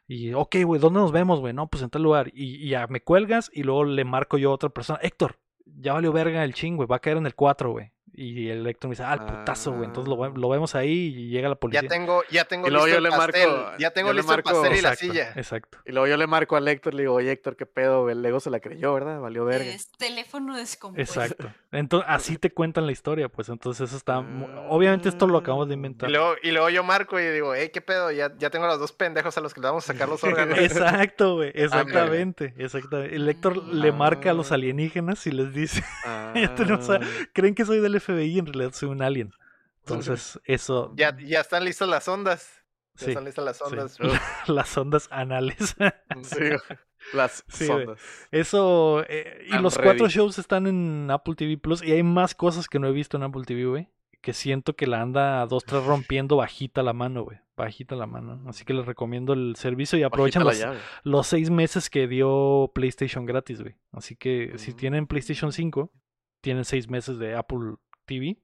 Y, ok, güey, ¿dónde nos vemos, güey? No, pues en tal lugar. Y, y ya me cuelgas y luego le marco yo a otra persona, Héctor, ya valió verga el chin, güey, va a caer en el 4, güey. Y el Héctor me dice, ah, el putazo, güey. Entonces lo, ve- lo vemos ahí y llega la policía. Ya tengo, ya tengo Y luego listo yo el le marco- pastel. ya tengo yo le listo el pastel y la silla. Exacto. Y luego yo le marco al Héctor, le digo, oye Héctor, qué pedo, el Lego se la creyó, ¿verdad? Valió verga. Es teléfono descompuesto. Exacto. Entonces, así te cuentan la historia, pues. Entonces, eso está. mu- Obviamente, esto lo acabamos de Y inventar. luego, y luego yo marco y digo, hey, qué pedo, ya, ya tengo a los dos pendejos a los que le vamos a sacar los [laughs] órganos. Exacto, güey. Exactamente. Exactamente. El Héctor le marca a los Ah. alienígenas y les dice: [laughs] Ya tenemos a- Ah, Creen que soy del FBI en realidad soy un alien. Entonces, eso. ya, ya están listas las ondas. Ya Sí, están listas las sí. ondas. [laughs] Las ondas anales. sí. [laughs] Las Sí, güey. sondas. Eso. eh, y I'm los cuatro shows están en Apple TV Plus. Y hay más cosas que no he visto en Apple TV, güey. Que siento que la anda a dos, tres rompiendo bajita la mano, güey. Bajita la mano. Así que les recomiendo el servicio y los, llave. los seis meses que dio PlayStation gratis, güey. Así que si Mm. tienen PlayStation 5, tienen seis meses de Apple TV.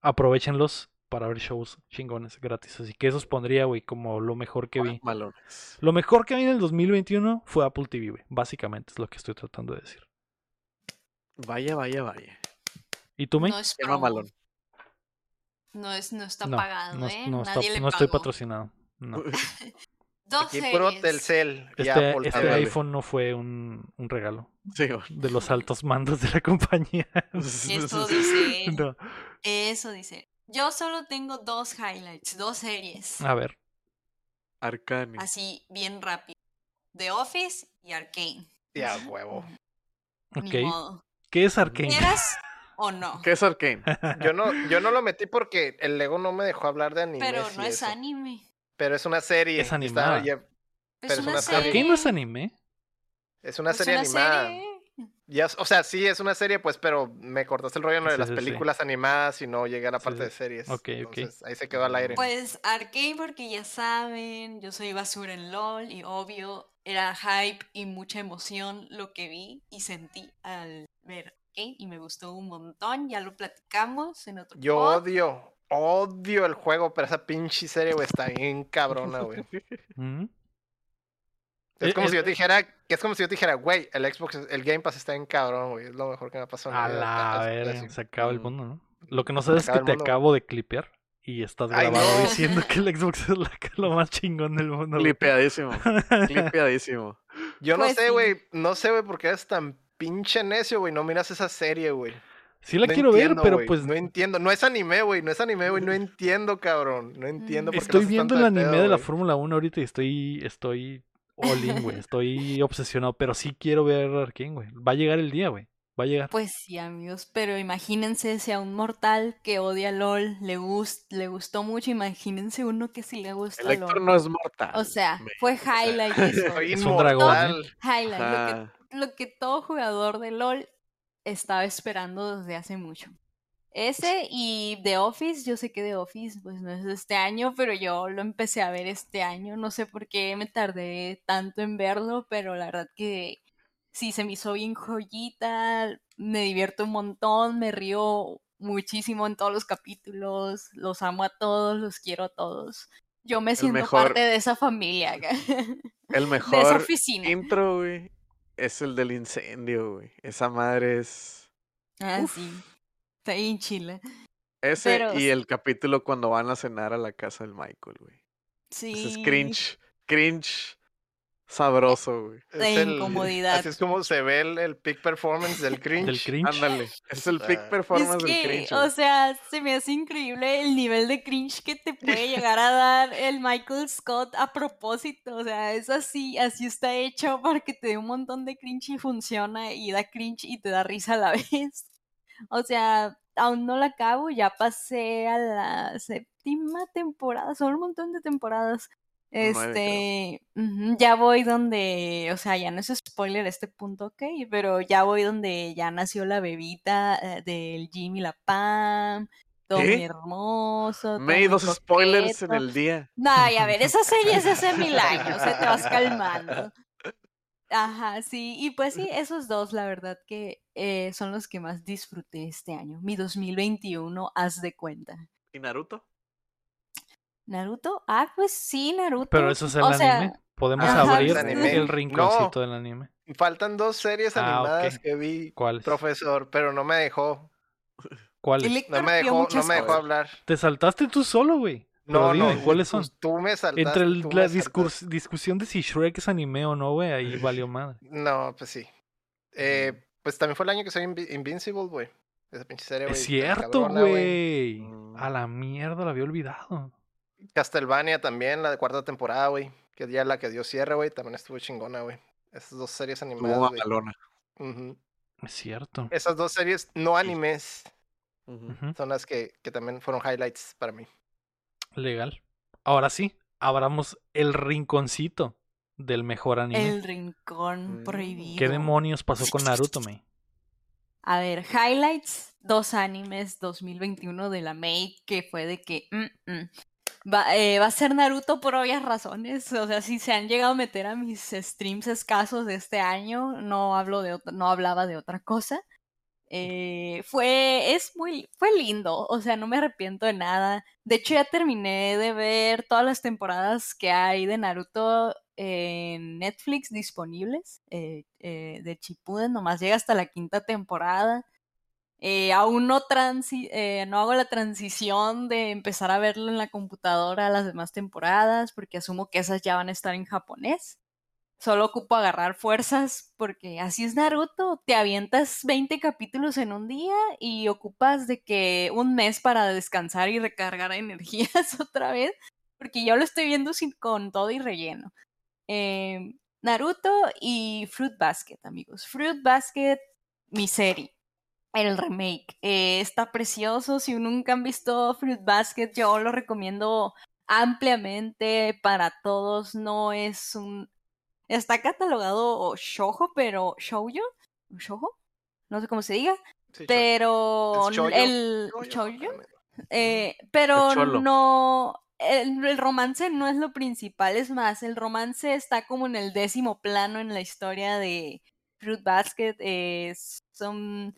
Aprovechenlos para ver shows chingones gratis. Así que esos pondría, güey, como lo mejor que vi. Malones. Lo mejor que vi en el 2021 fue Apple TV, güey. Básicamente es lo que estoy tratando de decir. Vaya, vaya, vaya. ¿Y tú, May? No es mamalón. No, es, no está no, pagado, no, ¿eh? no está- Nadie le no estoy patrocinado. No. [laughs] [laughs] Dos Aquí puro. Telcel y Este, Apple. este iPhone no fue un, un regalo Sí, de los altos mandos de la compañía. [laughs] Eso dice. [laughs] No. Eso dice. Yo solo tengo dos highlights, dos series. A ver. Arcane. Así, bien rápido. The Office y Arcane. Ya, huevo. Ni Ok. modo. ¿Qué es Arkane? ¿Quieras o no? ¿Qué es Arcane? [laughs] Yo no, yo no lo metí porque el Lego no me dejó hablar de anime. Pero no es anime. Pero es una serie. Es está- animada. ya- Es Pero es una, una serie. ¿Arkane no es anime? es una Es serie una animada. serie. Ya, o sea, sí es una serie, pues, pero me cortaste el rollo en lo de Sí, las sí, sí. películas animadas y no llegué a la Sí, parte sí. de series. Ok, ok. Entonces, ahí se quedó al aire. Pues Arcane porque ya saben, yo soy basura en LOL y obvio era hype y mucha emoción lo que vi y sentí al ver Arcane y me gustó un montón, ya lo platicamos en otro Yo pod. odio, odio el juego, pero esa pinche serie, güey, está bien cabrona, güey. [laughs] Mm. Es Eh, como eh, si yo te dijera, es como si yo te dijera, güey, el Xbox, el Game Pass está bien cabrón, güey. Es lo mejor que me ha pasado en A la así. se acaba el Mm. mundo, ¿no? Lo que no sabes es que te mundo. acabo de clipear y estás Ay, grabado no. diciendo que el [laughs] Xbox es la- lo más chingón del mundo. güey. Clipeadísimo. Clipeadísimo. Yo no Pues sé, sí. güey, no sé, güey, por qué eres tan pinche necio, güey. No miras esa serie, güey. Sí la No quiero entiendo, ver, pero pues No entiendo. No es anime, güey. No es anime, güey. No entiendo, cabrón. No entiendo por qué estoy viendo tanto el de anime pedo, de la. Fórmula 1 ahorita y estoy estoy all in, güey. Estoy obsesionado, pero sí quiero ver Arkane, güey. Va a llegar el día, güey. Va a llegar. Pues sí, amigos, pero imagínense si a un mortal que odia LOL le, gust le gustó mucho, imagínense uno que sí le gusta El Héctor LOL. no es mortal. O sea, fue highlight eso. [laughs] Soy Es un dragón, ¿eh? Highlight, lo que Ajá. lo que todo jugador de LOL estaba esperando desde hace mucho. Ese y The Office, yo sé que The Office pues no es de este año, pero yo lo empecé a ver este año, no sé por qué me tardé tanto en verlo, pero la verdad que sí se me hizo bien joyita, me divierto un montón, me río muchísimo en todos los capítulos, los amo a todos, los quiero a todos. Yo me siento mejor- parte de esa familia, El [laughs] de esa mejor oficina. intro, güey, es el del incendio, güey. Esa madre es. Ah, Uf. sí. Está bien chila. Ese Pero- y el capítulo cuando van a cenar a la casa del Michael, güey. Sí. Ese es cringe. Cringe sabroso, güey. Es De el- incomodidad. Así es como se ve el, el peak performance del cringe. [laughs] Del cringe. Ándale. Es el peak Ah. performance Es del que, cringe. o sea, se me hace increíble el nivel de cringe que te puede [laughs] llegar a dar el Michael Scott a propósito. O sea, es así, así está hecho para que te dé un montón de cringe y funciona y da cringe y te da risa a la [laughs] vez. O sea, aún no la acabo, ya pasé a la séptima temporada, son un montón de temporadas. Este, ya voy donde, o sea, ya no es spoiler a este punto, ok, pero ya voy donde ya nació la bebita eh, del Jimmy la Pam, todo ¿Qué? hermoso. todo Me dos spoilers en el día. No, y a ver, esa [laughs] serie es hace mil años, o sea, te vas calmando. Ajá, sí, y pues sí, esos dos, la verdad que eh, son los que más disfruté este año. Mi 2021, haz de cuenta. ¿Y Naruto? ¿Naruto? Ah, pues sí, Naruto. Pero eso es el o sea, anime. Podemos ajá, abrir es anime. el rinconcito No. del anime. Faltan dos series Ah, animadas que vi, ¿Cuáles? profesor, pero no me dejó. ¿Cuáles? El No me dejó, no me dejó hablar. Te saltaste tú solo, güey. Pero No, dime, no, ¿cuáles son? Tú me saltaste. Entre el- la discusión de si Shrek es anime o no, güey, ahí valió madre. No, pues sí. Eh, pues también fue el año que soy Invi- Invincible, güey. Esa pinche serie, güey. Es cierto, güey. Mm. A la mierda, la había olvidado. Castlevania también, la de cuarta temporada, güey. Que ya la que dio cierre, güey. También estuvo chingona, güey. Esas dos series animadas, mamalona. Ujú. Es cierto. Esas dos series no animes son las que, que también fueron highlights para mí. Legal. Ahora sí, abramos el rinconcito del mejor anime. El rincón prohibido. ¿Qué demonios pasó con Naruto, [laughs] me? A ver, highlights, dos animes 2021 de la May, que fue de que mm, mm, va, eh, va a ser Naruto por obvias razones. O sea, si se han llegado a meter a mis streams escasos de este año, no hablo de no hablaba de otra cosa. Eh, fue, es muy, fue lindo, o sea, no me arrepiento de nada. De hecho, ya terminé de ver todas las temporadas que hay de Naruto en Netflix disponibles eh, eh, de Shippuden, nomás llega hasta la quinta temporada. Eh, aún eh, no hago la transición de empezar a verlo en la computadora las demás temporadas, porque asumo que esas ya van a estar en japonés. Solo ocupo agarrar fuerzas porque así es Naruto. Te avientas 20 capítulos en un día y ocupas de que un mes para descansar y recargar [laughs] energías otra vez. Porque yo lo estoy viendo sin, con todo y relleno. Eh, Naruto y Fruit Basket, amigos. Fruit Basket, mi serie. El remake. Eh, está precioso. Si nunca han visto Fruit Basket, yo lo recomiendo ampliamente para todos. No es un Está catalogado shoujo, pero shoujo, shoujo, no sé cómo se diga, Sí, pero ¿Es el shoujo, eh, pero no, el, el romance no es lo principal, es más, el romance está como en el décimo plano en la historia de Fruit Basket, eh, son,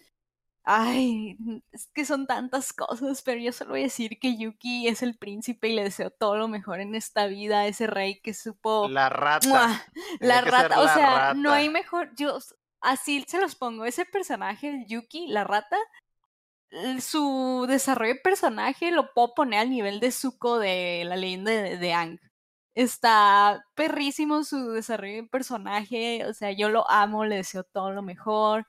ay, es que son tantas cosas, pero yo solo voy a decir que Yuki es el príncipe y le deseo todo lo mejor en esta vida, ese rey que supo... La rata. La rata, o sea, no hay mejor, yo así se los pongo, ese personaje, el Yuki, la rata, su desarrollo de personaje lo puedo poner al nivel de Zuko de la leyenda de, de Aang. Está perrísimo su desarrollo de personaje, o sea, yo lo amo, le deseo todo lo mejor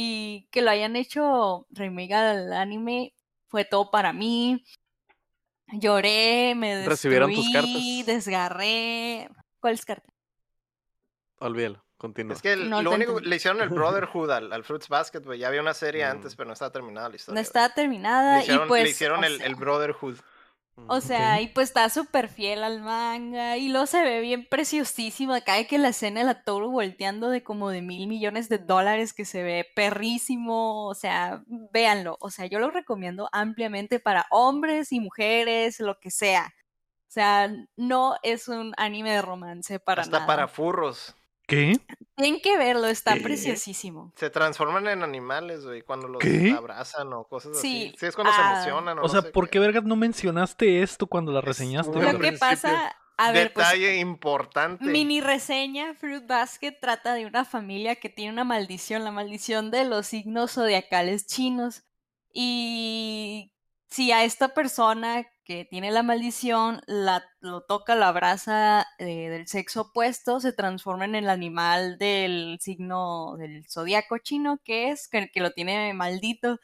y que lo hayan hecho remake al anime fue todo para mí. Lloré, me ¿Recibieron tus destruí, cartas? desgarré. ¿Cuáles cartas? Olvídalo, continúa. Es que el- No lo único entendí. le hicieron el Brotherhood al, [laughs] al Fruits Basket, güey. Ya había una serie Mm. antes, pero no estaba terminada la historia. No estaba terminada Le hicieron, y pues. le hicieron el, sea, el Brotherhood. O sea, y pues está súper fiel al manga. Y luego se ve bien preciosísimo. Acá hay que la escena de la Toru volteando de como de mil millones de dólares que se ve perrísimo. O sea, véanlo. O sea, yo lo recomiendo ampliamente para hombres y mujeres, lo que sea. O sea, no es un anime de romance para Hasta nada. para furros. ¿Qué? Tienen que verlo, está ¿Qué? preciosísimo. Se transforman en animales, güey, cuando los ¿Qué? abrazan o cosas Sí, así. Sí, es cuando se ah, emocionan o, O no sea, sé ¿por qué. qué vergas no mencionaste esto cuando la reseñaste? Lo que principio. pasa, a ver, pues Detalle importante. Mini reseña, Fruit Basket trata de una familia que tiene una maldición, la maldición de los signos zodiacales chinos. Y si a esta persona que tiene la maldición la, lo toca, lo abraza eh, del sexo opuesto, se transforma en el animal del signo del zodiaco chino, que es, que, que lo tiene maldito.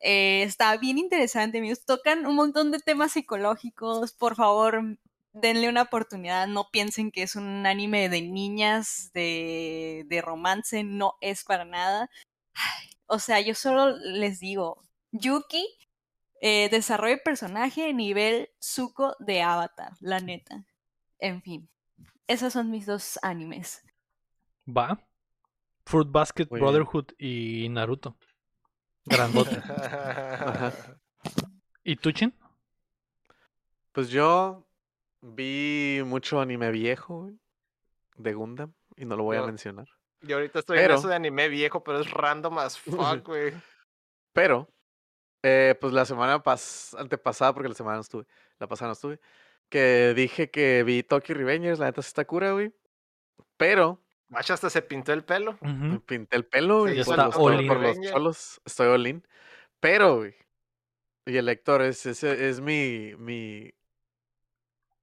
Eh, está bien interesante, amigos. Tocan un montón de temas psicológicos. Por favor, denle una oportunidad. No piensen que es un anime de niñas, de, de romance. No es para nada. O sea, yo solo les digo, Yuki, eh, desarrollo de personaje nivel Zuko de Avatar, la neta. En fin, esos son mis dos animes. Va. Fruit Basket, Muy bien. Brotherhood y Naruto. Grandote. [laughs] ¿Y tú, Chin? Pues yo vi mucho anime viejo, güey, de Gundam, y no lo voy a mencionar. Yo ahorita estoy Pero- en eso de anime viejo, pero es random as fuck, [laughs] güey. Pero, eh, pues la semana pas antepasada, porque la semana no estuve, la pasada no estuve, que dije que vi Tokyo Revengers, la neta sí está cura, güey. Pero Macho hasta se pintó el pelo. me pinté el pelo, güey, Sí, ya por está los, all por los cholos, estoy in. Pero, güey, Y el Héctor es, ese es mi, mi,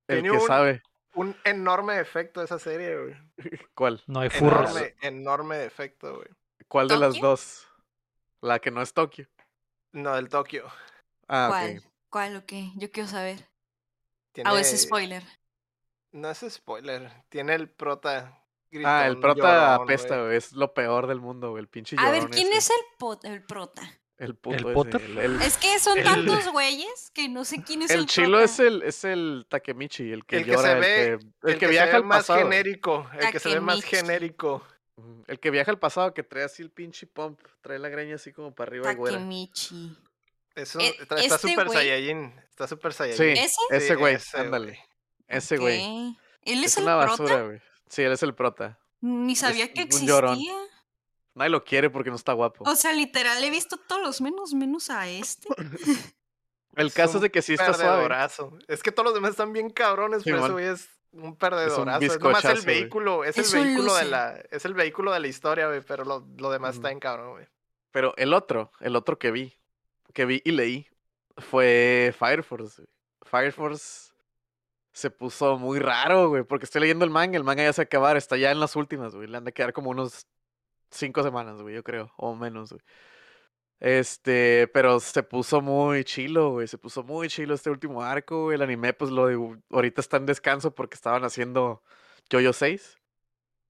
el que un- sabe Un enorme efecto esa serie, güey. [laughs] cuál, No hay furros. Enorme, enorme efecto, güey. cuál de las dos. La que no es Tokio. No, del Tokio. Ah, ¿Cuál? ¿Cuál o qué? Yo quiero saber. Tiene... Ah, o es spoiler. No es spoiler. Tiene el prota. Ah, el prota llorón, apesta, güey. Es lo peor del mundo, güey. El pinche A ver, ¿quién ese. es el, pot- el prota? El puto ¿El ese, el- el- Es que son El- tantos güeyes que no sé quién es el, El chilo prota. es el, es el Takemichi, el que El que llora, se el ve- que, el El que se viaja al más pasado. genérico. El que se ve más genérico. El que viaja al pasado, que trae así el pinche pump, trae la greña así como para arriba. Takemichi. Es un- Eh, está está este super güey- Saiyajin. Está super Sí, Saiyajin. ¿Ese? ese Sí, güey, ese ándale. güey. Ese güey. ¿Él es, Es el una prota? basura, güey. Sí, él es el prota. Ni sabía que un llorón. existía. Nadie lo quiere porque no está guapo. O sea, literal, he visto todos los menos, menos a este. el caso es de que sí está suave. Perdedorazo. Es que todos los demás están bien cabrones, pero ese güey es un perdedorazo. Es, nomás el bizcochazo, güey. vehículo, es, Es el un vehículo de la, es el vehículo de la historia, güey, pero lo, lo demás está en cabrón, güey. Pero el otro, el otro que vi, que vi y leí, fue Fire Force. güey. Fire Force se puso muy raro, güey, porque estoy leyendo el manga, el manga ya se va a acabar, está ya en las últimas, güey. Le han de quedar como unos cinco semanas, güey, yo creo, o menos, güey. Este, pero se puso muy chilo, güey, se puso muy chilo este último arco, güey. El anime, pues lo de, ahorita está en descanso porque estaban haciendo Jojo 6.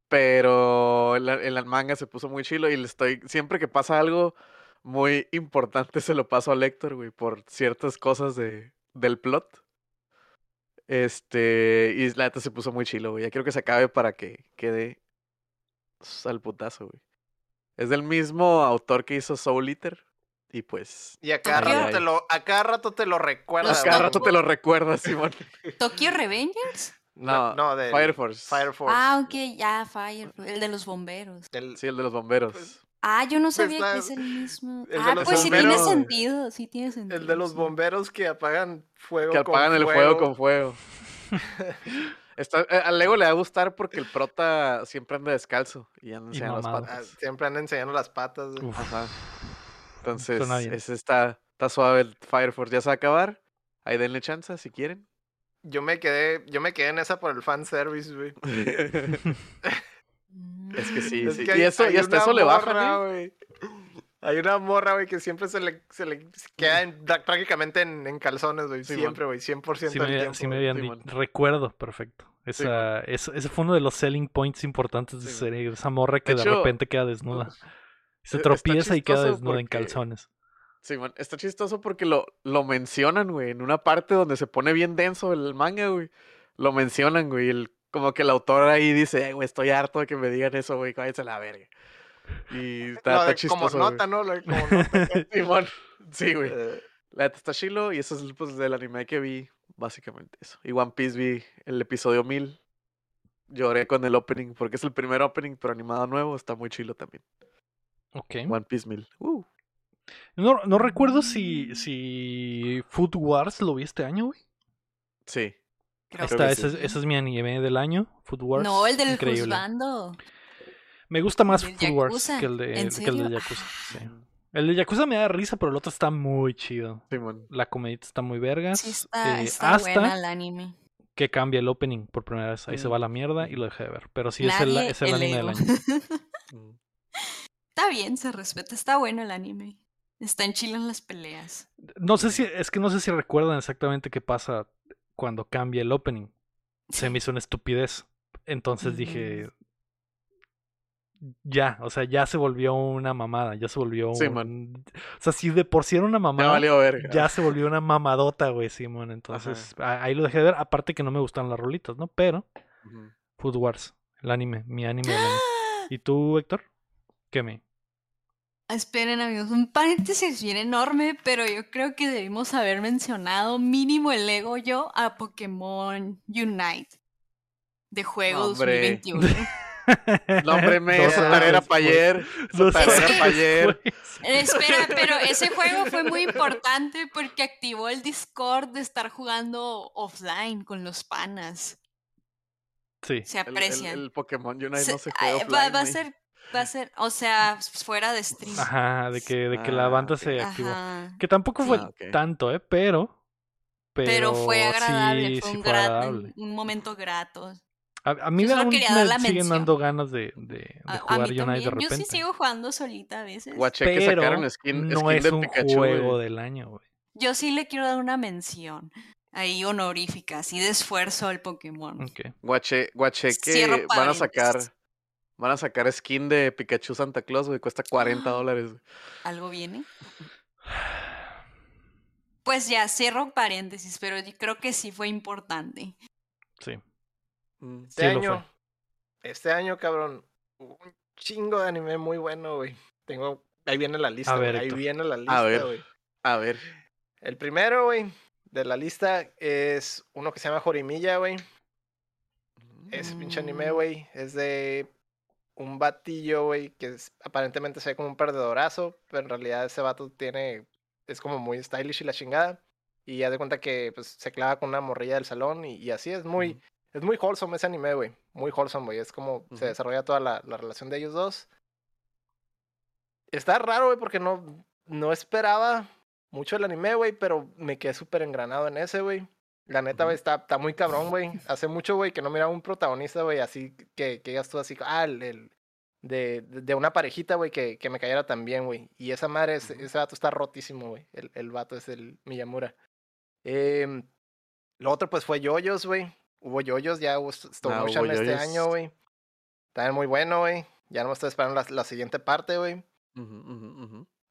Pero el, el manga se puso muy chilo y le estoy, siempre que pasa algo muy importante se lo paso a Héctor, güey, por ciertas cosas de, del plot. Este, y la neta se puso muy chilo, güey. Ya quiero que se acabe para que quede al putazo, güey. Es del mismo autor que hizo Soul Eater. Y pues. Y a cada, rato te lo, a cada rato te lo recuerda. Los A cada rato te lo recuerdas, Simón. ¿Tokyo Revengers? No, no, del Fire Force. Fire Force. Ah, ok, ya, Fire. El de los bomberos. Sí, el de los bomberos. Pues, Ah, yo no sabía está- que es el mismo. el de ah, pues sí tiene sentido, sí tiene sentido. el de los sí. bomberos que apagan fuego que con apagan el fuego con fuego. [laughs] Está, eh, a Lego le va a gustar porque el prota siempre anda descalzo y anda Y enseñando las mamado. Ah, patas. siempre andan enseñando las patas. Ajá. Entonces, ese está, está suave el Fire Force. Ya se va a acabar. Ahí denle chance si quieren. Yo me quedé, yo me quedé en esa por el fanservice, güey. [laughs] Es que sí, Es sí. que y eso, y hasta eso le bajan, morra, ¿eh? güey. Hay una morra, güey, que siempre se le, se le queda en- prá- prácticamente en, en calzones, güey. Sí, siempre, güey. 100% sí del me, tiempo. sí me habían dicho. Recuerdo, perfecto. Esa, ese, ese fue uno de los selling points importantes de Simón. serie. Esa morra que de, hecho, repente queda desnuda. [laughs] Se está tropieza y queda desnuda en calzones. Simón, está chistoso porque lo, lo mencionan, güey, en una parte donde se pone bien denso el manga, güey. Lo mencionan, güey. El, como que el autor ahí dice, "Ay, güey, estoy harto de que me digan eso, güey, cállense a la verga. Y [laughs] está, de- chistoso. como güey. nota, ¿no? Lo como nota. [laughs] Simón, sí, güey. La neta está chilo y eso es pues del anime que vi, básicamente eso. Y One Piece vi el episodio 1000. Lloré con el opening porque es el primer opening, pero animado nuevo, está muy chilo también. Ok. One Piece 1000. Uh. No, no recuerdo si, si Food Wars lo vi este año, güey. Sí. Creo que ese, sí. es- ese es mi anime del año, Food Wars. No, el del Increíble. juzgando. Me gusta más Food Wars que el de, ¿En que el de? Yakuza. sí. El de Yakuza me da risa, pero el otro está muy chido. La comedita está muy vergas. Sí, está, eh, está hasta buena el anime. que cambia el opening por primera vez. Ahí se va la mierda y lo dejé de ver. Pero sí es el, Nadie es el anime del año. [laughs] Mm. está bien, se respeta. Está bueno el anime. Está en Chile en las peleas. No sé si, es que no sé si recuerdan exactamente qué pasa cuando cambia el opening. Se me hizo una estupidez. Entonces dije. Ya, o sea, ya se volvió una mamada, ya se volvió Sí, un... man. O sea, si de por sí era una Ya mamada, valió verga. ya se volvió una mamadota, güey, Simón. Entonces, ahí lo dejé de ver. Aparte que no me gustan las rolitas, ¿no? Pero, Ujú. Food Wars, el anime, mi anime año. ¿Y tú, Héctor? ¿Qué me? Esperen, amigos, un paréntesis bien enorme, pero yo creo que debimos haber mencionado mínimo el ego yo a Pokémon Unite de juego Hombre. 2021. [laughs] [laughs] No, hombre, me, Dos esa tarea era para ayer. Dos tarea era para ayer. Espera, pero ese juego fue muy importante porque activó el Discord de estar jugando offline con los panas. Sí. Se El, el, aprecia. el Pokémon Unite Se- no se juega va, va a ser Va a ser, o sea, fuera de stream. Ajá, de que, de que la Ah, banda se activó. Ajá. Que tampoco fue Ah, tanto, ¿eh? Pero. Pero, Pero fue agradable, sí, fue sí un, fue gra- agradable. un momento grato. A, a mí Yo me, solo aún quería me dar la siguen mención. dando ganas de, de, de A, jugar Unite de repente. Yo sí sigo jugando solita a veces. Guaché que pero sacaron skin, no skin es de un Pikachu, juego del año, güey. Yo sí le quiero dar una mención. Ahí honorífica, así de esfuerzo al Pokémon. Ok. Guaché, guaché que van a sacar van a sacar skin de Pikachu Santa Claus, güey, cuesta 40 dólares. güey. ¿Algo viene? Pues ya, cierro paréntesis, pero yo creo que sí fue importante. Sí. Mm. Este Sí año, este año, cabrón, hubo un chingo de anime muy bueno, güey. Tengo, ahí viene la lista, güey, ver, ahí viene la lista, ver. güey. A ver. El primero, güey, de la lista es uno que se llama Jorimilla, güey. Ese pinche anime, Mm. güey, es de un batillo, güey, que es- aparentemente se ve como un perdedorazo, pero en realidad ese vato tiene, es como muy stylish y la chingada. Y ya de cuenta que pues, se clava con una morrilla del salón y, y así es muy. Es muy wholesome ese anime, güey. Muy wholesome, güey. Es como se desarrolla toda la, la relación de ellos dos. Está raro, güey, porque no, no esperaba mucho el anime, güey, pero me quedé súper engranado en ese, güey. La neta, güey, está, está muy cabrón, güey. Hace mucho, güey, que no miraba un protagonista, güey, así que, que digas tú así, ah, el, el- de, de una parejita, güey, que, que me cayera tan bien, güey. Y esa madre, ese, vato está rotísimo, güey. El, el vato es el Miyamura. Em, lo otro, pues, fue Yoyos, güey. Hubo Yoyos, ya hubo st- stop Ah, motion hubo este yoyos. año, güey. También muy bueno, güey. Ya no me estoy esperando la, la siguiente parte, güey.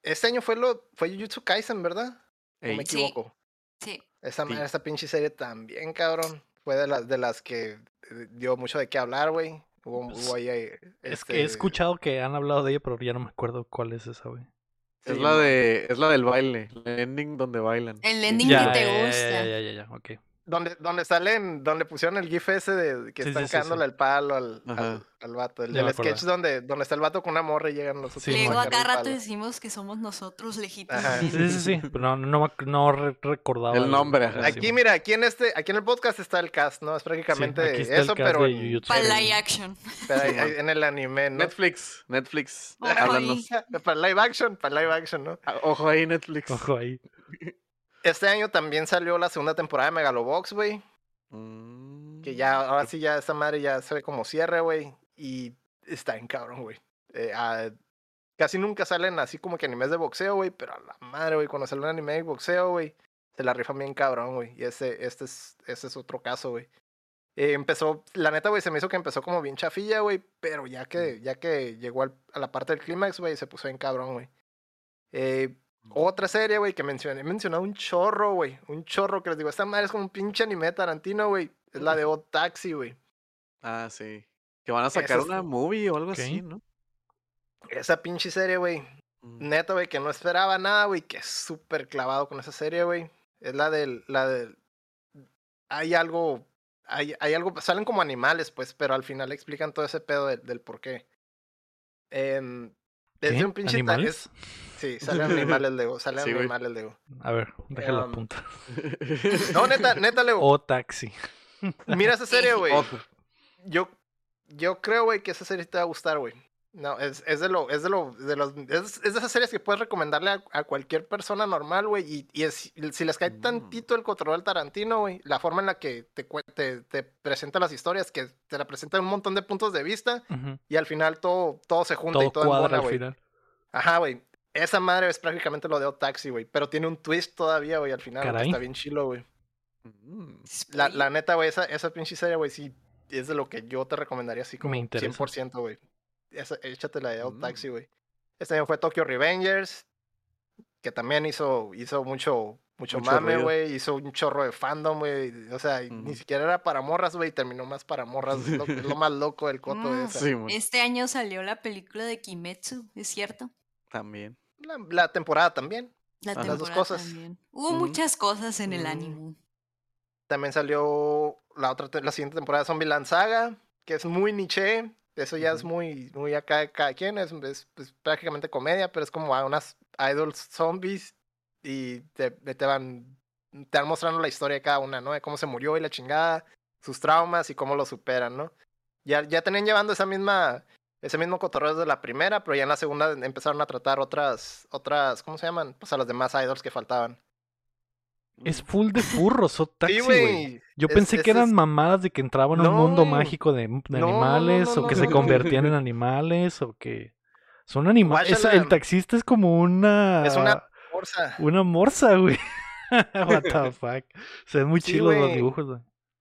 Este año fue lo fue Jujutsu Kaisen, ¿verdad? ¿O Ey. me equivoco? Sí. Esa, Sí. esa pinche serie también, cabrón. Fue de las, de las que eh, dio mucho de qué hablar, güey. Hubo, Pues, hubo ahí, eh, Es que he este, escuchado que han hablado de ella, pero ya no me acuerdo cuál es esa, güey. Es la de es la del baile, el ending donde bailan. El ending Ya, que te gusta. Ya, ya, ya, ya, ok. Donde, donde salen, donde pusieron el gif ese de que Sí, están sí, sí, cagándole sí. el palo al, al, al vato. El sketch donde, donde está el vato con una morra y llegan los otros Luego mo- a sacarle cada el rato decimos que somos nosotros legítimamente. Sí, sí, sí. Pero no, no, no re- recordaba. El nombre, ajá. Aquí, mira, aquí en este, aquí en el podcast está el cast, ¿no? Es prácticamente aquí está el eso, cast pero, Para live action. pero en el anime, ¿no? Netflix, Netflix, Ojo háblanos. [laughs] para live action, para live action, ¿no? Ah, Ojo ahí, Netflix. Ojo ahí. [laughs] Este año también salió la segunda temporada de Megalobox, güey. Mm. Que ya, ahora sí, ya esa madre ya se ve como cierre, güey. Y está en cabrón, güey. Eh, ah, casi nunca salen así como que animes de boxeo, güey. Pero a la madre, güey, cuando sale un anime de boxeo, güey, se la rifan bien cabrón, güey. Y ese, este es, ese es otro caso, güey. Eh, empezó, la neta, güey, se me hizo que empezó como bien chafilla, güey. Pero ya que, ya que llegó al- a la parte del clímax, güey, se puso bien cabrón, güey. Eh, otra serie, güey, que mencioné, he mencionado un chorro, güey. Un chorro que les digo, esta madre es como un pinche anime de Tarantino, güey. Es la de Odd Taxi, güey. Ah, sí. Que van a sacar es- una movie o algo así, ¿no? Esa pinche serie, güey. Mm. Neta, güey, que no esperaba nada, güey. Que es súper clavado con esa serie, güey. Es la del, la del... Hay algo, hay, hay algo, salen como animales, pues, pero al final explican todo ese pedo del, del por qué. Em, es de ¿Qué? un pinche... ¿Animales? es- sí, salen animales, Lego. Salen [laughs] Sí, animales, Lego. A ver, déjala Um, punta. [laughs] No, neta, neta, Lego. O taxi. Mira esa serie, [laughs] güey. Yo, yo creo, güey, que esa serie te va a gustar, güey. No, es, es de lo, es de lo, de los, es, es de esas series que puedes recomendarle a, a cualquier persona normal, güey. Y, y es, si les cae Mm. tantito el control del Tarantino, güey, la forma en la que te, te, te presenta las historias, que te la presenta en un montón de puntos de vista, y al final todo, todo se junta Todo y todo cuadra güey. Ajá, güey. Esa madre es prácticamente lo de Odd Taxi, güey. Pero tiene un twist todavía, güey, al final. Caray. Está bien chilo, güey. Mm. La, la neta, güey, esa, esa pinche serie, güey, sí, es de lo que yo te recomendaría así como interesa. 100%, güey. Esa- Échate la de Mm. Taxi, güey. Este año fue Tokyo Revengers, que también hizo, hizo mucho, mucho, Mucho mame, güey. Hizo un chorro de fandom, güey. O sea, ni siquiera era para morras, güey, y terminó más para morras. Es lo, es lo [laughs] más loco del coto de Mm, esa. Sí, Este año salió la película de Kimetsu, ¿es cierto? también. La, la temporada también. La Las dos cosas. también. Hubo muchas cosas en el Mm. ánimo. También salió la otra, te- la siguiente temporada de Zombieland Saga, que es muy niche. Eso ya es muy, muy acá de cada quien. Es, es- es prácticamente comedia, pero es como a unas idols zombies y te, te van te van mostrando la historia de cada una, ¿no? De cómo se murió y la chingada, sus traumas y cómo lo superan, ¿no? Ya, ya tenían llevando esa misma, ese mismo cotorreo de la primera, pero ya en la segunda empezaron a tratar otras, otras, ¿cómo se llaman? Pues a los demás idols que faltaban. Es full de furros, o [laughs] taxi, güey. Yo Es- pensé que eran es- mamadas de que entraban a un No, mundo güey. mágico de, No, animales, no, o que se convertían en [laughs] animales, o que son animales. El taxista es como una. Es una Forza. Una morsa, güey. [laughs] What the fuck. Se ven muy Sí, chilos los dibujos, güey.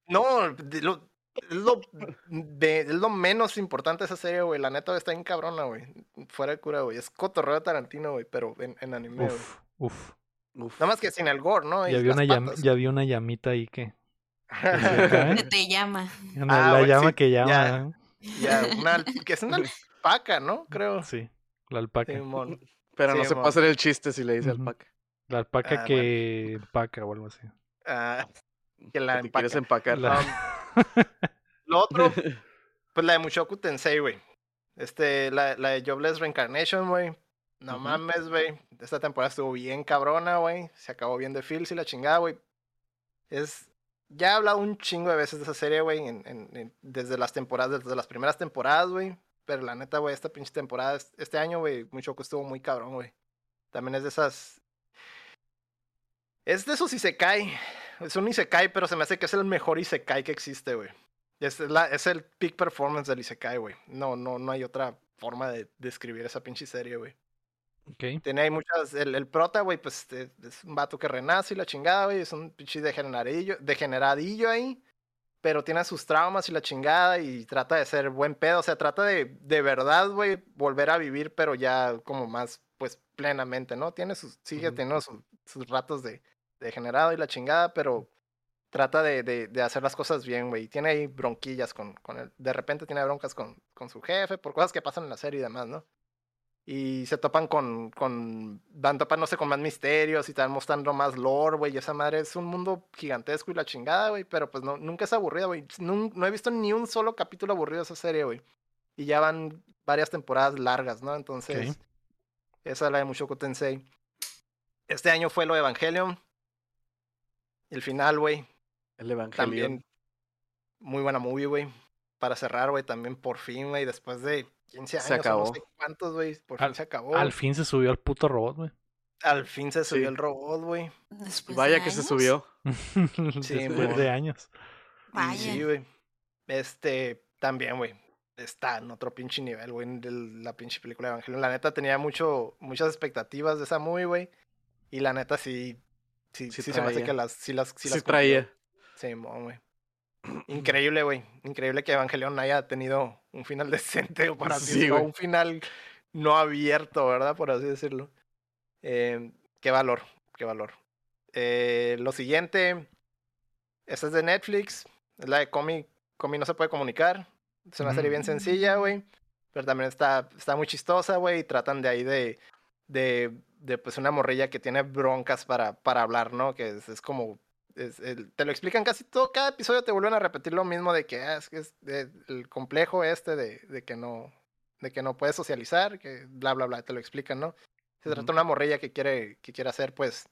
No, de lo, es, lo, de- es lo menos importante de esa serie, güey. La neta está bien cabrona, güey. Fuera de cura, güey. Es cotorreo de Tarantino, güey, pero en, en anime, güey. Uf, uf. Uf. Nada más que sin el gore, ¿no? Y Ya vi, una llam- patas. ya vi una llamita ahí que. Que [laughs] ¿eh? te llama. La, Ah, la llama sí, que llama. ya. ¿eh? Ya, una, que es una [laughs] alpaca, ¿no? Creo. Sí, la alpaca. Pero no se puede hacer el chiste si le dice alpaca. La alpaca Ah, que empaca o algo así. Ah, [laughs] que la Si quieres empaca. empacar. La- Lo otro, pues la de Mushoku Tensei, güey. Este, la, la de Jobless Reincarnation, güey. No mames, güey. Esta temporada estuvo bien cabrona, güey. Se acabó bien de feels y la chingada, güey. Es. Ya he hablado un chingo de veces de esa serie, güey. en- en- en- desde las temporadas, desde las primeras temporadas, güey. Pero la neta, güey, esta pinche temporada, es- este año, güey, Mushoku estuvo muy cabrón, güey. También es de esas. Es de esos Isekai. Es un Isekai, pero se me hace que es el mejor Isekai que existe, güey. Es, la, es el peak performance del Isekai, güey. No, no, no hay otra forma de describir esa pinche serie, güey. Ok. Tiene ahí muchas. El, el prota, güey, pues es, es un vato que renace y la chingada, güey. Es un pinche degeneradillo, degeneradillo ahí. Pero tiene sus traumas y la chingada y trata de ser buen pedo. O sea, trata de, de verdad, güey, volver a vivir, pero ya como más, pues plenamente, ¿no? Tiene sus, sigue teniendo sus, sus ratos de degenerado y la chingada, pero trata de, de, de hacer las cosas bien, güey. Tiene ahí bronquillas con, con él. De repente tiene broncas con, con su jefe por cosas que pasan en la serie y demás, ¿no? Y se topan con, con, van topándose con más misterios y te van mostrando más lore, güey. Y esa madre es un mundo gigantesco y la chingada, güey. Pero pues no, nunca es aburrida, güey. Nun- No, he visto ni un solo capítulo aburrido de esa serie, güey. Y ya van varias temporadas largas, ¿no? Entonces, esa es la de Mushoku Tensei. Este año fue lo de Evangelion. El final, güey. El Evangelion. También muy buena movie, güey. Para cerrar, güey, también por fin, güey, después de 15 años Se no sé cuántos, güey, por Al- fin se acabó. Al fin se subió al puto robot, güey. Al fin se subió Sí. el robot, güey. Vaya de que se subió. [laughs] Después de años. Vaya. Sí, güey. Este, también, güey. Está en otro pinche nivel, güey, de la pinche película de Evangelion. La neta tenía mucho, muchas expectativas de esa movie, güey. Y la neta sí, sí, Sí sí, se me hace que las, sí las, sí Sí, las traía. Sí, güey. Increíble, güey. Increíble que Evangelion haya tenido un final [laughs] decente, o por así Sí, decirlo. Un final no abierto, ¿verdad? Por así decirlo. Eh, qué valor, qué valor. Eh, lo siguiente, esta es de Netflix. Es la de Comi. Comi no se puede comunicar. Es una serie bien sencilla, güey. Pero también está, está muy chistosa, güey. Y tratan de ahí de, de, de pues una morrilla que tiene broncas para, para hablar, ¿no? Que es, es como es- el- te lo explican casi todo, cada episodio te vuelven a repetir lo mismo de que ah, es, es de- el complejo este de, de que no de que no puedes socializar, que bla bla bla, te lo explican, ¿no? Se trata de una morrilla que quiere que quiere hacer pues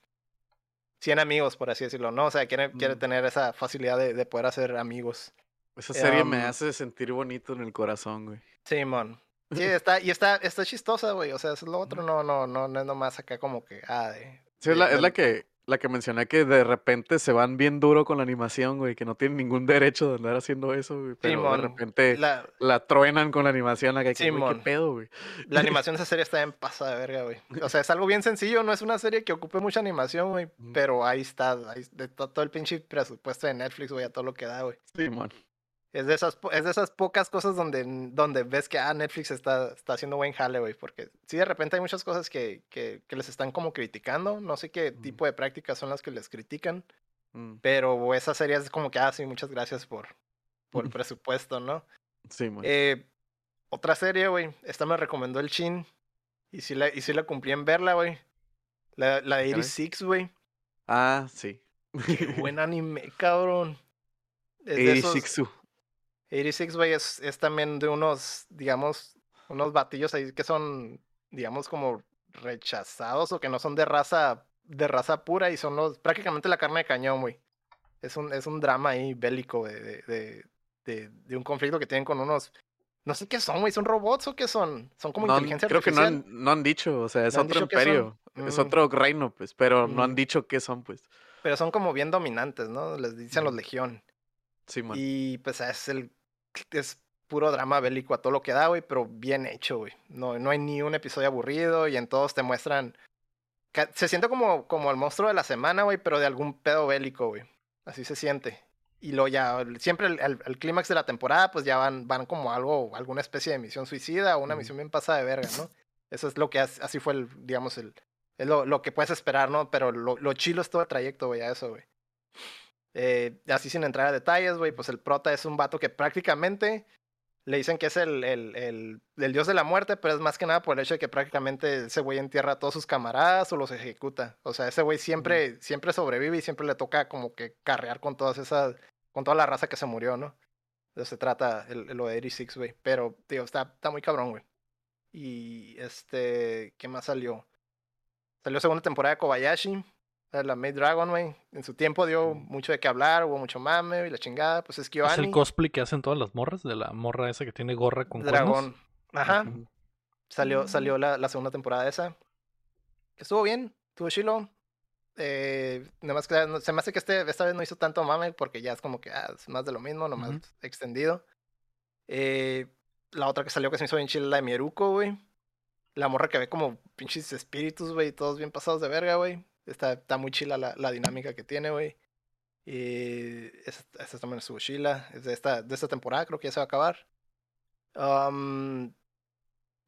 100 amigos, por así decirlo, ¿no? O sea, quiere, quiere Mm. tener esa facilidad de, de poder hacer amigos. Esa serie me Am, hace sentir bonito en el corazón, güey. Simón. Sí, [laughs] está, y está, está chistosa, güey. O sea, es lo otro, no, no, no, no es nomás acá como que, ah, de. Sí, es la, es la que la que mencioné que de repente se van bien duro con la animación, güey, que no tienen ningún derecho de andar haciendo eso, güey, pero de Simón, repente la, La, truenan con la animación acá, que, güey, qué Simón. pedo, güey. La [laughs] animación de esa serie está en pasada de verga, güey. O sea, es algo bien sencillo, no es una serie que ocupe mucha animación, güey. Pero ahí está, ahí, de to- todo el pinche presupuesto de Netflix, güey, a todo lo que da, güey. Simón. Es de esas, es de esas pocas cosas donde, donde ves que, ah, Netflix está, está haciendo buen jale, güey. Porque sí, de repente hay muchas cosas que, que, que les están como criticando. No sé qué tipo de prácticas son las que les critican. Mm, Pero esa serie es como que, ah, sí, muchas gracias por, por el [laughs] presupuesto, ¿no? Simón. Eh, otra serie, güey. Esta me recomendó el Chin. Y sí la, y sí la cumplí en verla, güey. La, la de Caray. 86, güey. Ah, sí. Qué buen [laughs] anime, cabrón. Es de esos- 86. 86, güey, es, es también de unos, digamos, unos batillos ahí que son, digamos, como rechazados o que no son de raza, de raza pura y son los, prácticamente la carne de cañón, güey. Es un, es un drama ahí bélico de, de, de, de- de un conflicto que tienen con unos No sé qué son, güey. ¿Son robots o qué son? Son como No inteligencia creo que no artificial. han, no han dicho, o sea, es ¿No han otro imperio, es Mm. otro reino, pues, pero no han Mm. dicho qué son, pues. Pero son como bien dominantes, ¿no? Les dicen los Ujú. Legión. Sí, man. Y pues es el. Es puro drama bélico a todo lo que da, güey, pero bien hecho, güey. No, no hay ni un episodio aburrido y en todos te muestran. Se siente como, como el monstruo de la semana, güey, pero de algún pedo bélico, güey. Así se siente. Y lo ya, siempre el, el- el clímax de la temporada, pues ya van, van como algo, alguna especie de misión suicida o una Ujú. misión bien pasada de verga, ¿no? Eso es lo que as- así fue el, digamos, el, es lo, lo que puedes esperar, ¿no? Pero lo, lo chilo es todo el trayecto, güey, a eso, güey. Eh, así sin entrar a detalles, güey, pues el prota es un vato que prácticamente le dicen que es el, el, el, el dios de la muerte, pero es más que nada por el hecho de que prácticamente ese güey entierra a todos sus camaradas o los ejecuta. O sea, ese güey siempre, siempre sobrevive y siempre le toca como que carrear con todas esas, con toda la raza que se murió, ¿no? De eso se trata el, lo de 86, güey. Pero, tío, está, está muy cabrón, güey. Y este, ¿qué más salió? Salió segunda temporada de Kobayashi, la Maid Dragon, güey. En su tiempo dio mucho de qué hablar, hubo mucho mame y la chingada. Pues es Es Kyoani, el cosplay que hacen todas las morras, de la morra esa que tiene gorra con cuernos. dragón. Ajá. Ujú. Salió, Mm. salió la, la segunda temporada de esa. Que estuvo bien, estuvo chilo. Eh, nada más que se me hace que este, esta vez no hizo tanto mame porque ya es como que ah, es más de lo mismo, nomás extendido. Eh, la otra que salió que se me hizo bien chila, la de Mieruko, güey. La morra que ve como pinches espíritus, güey, todos bien pasados de verga, güey. Está, está muy chila la, la dinámica que tiene, güey. Y esa, esa también estuvo chila. Es de esta, de esta temporada, creo que ya se va a acabar. Um,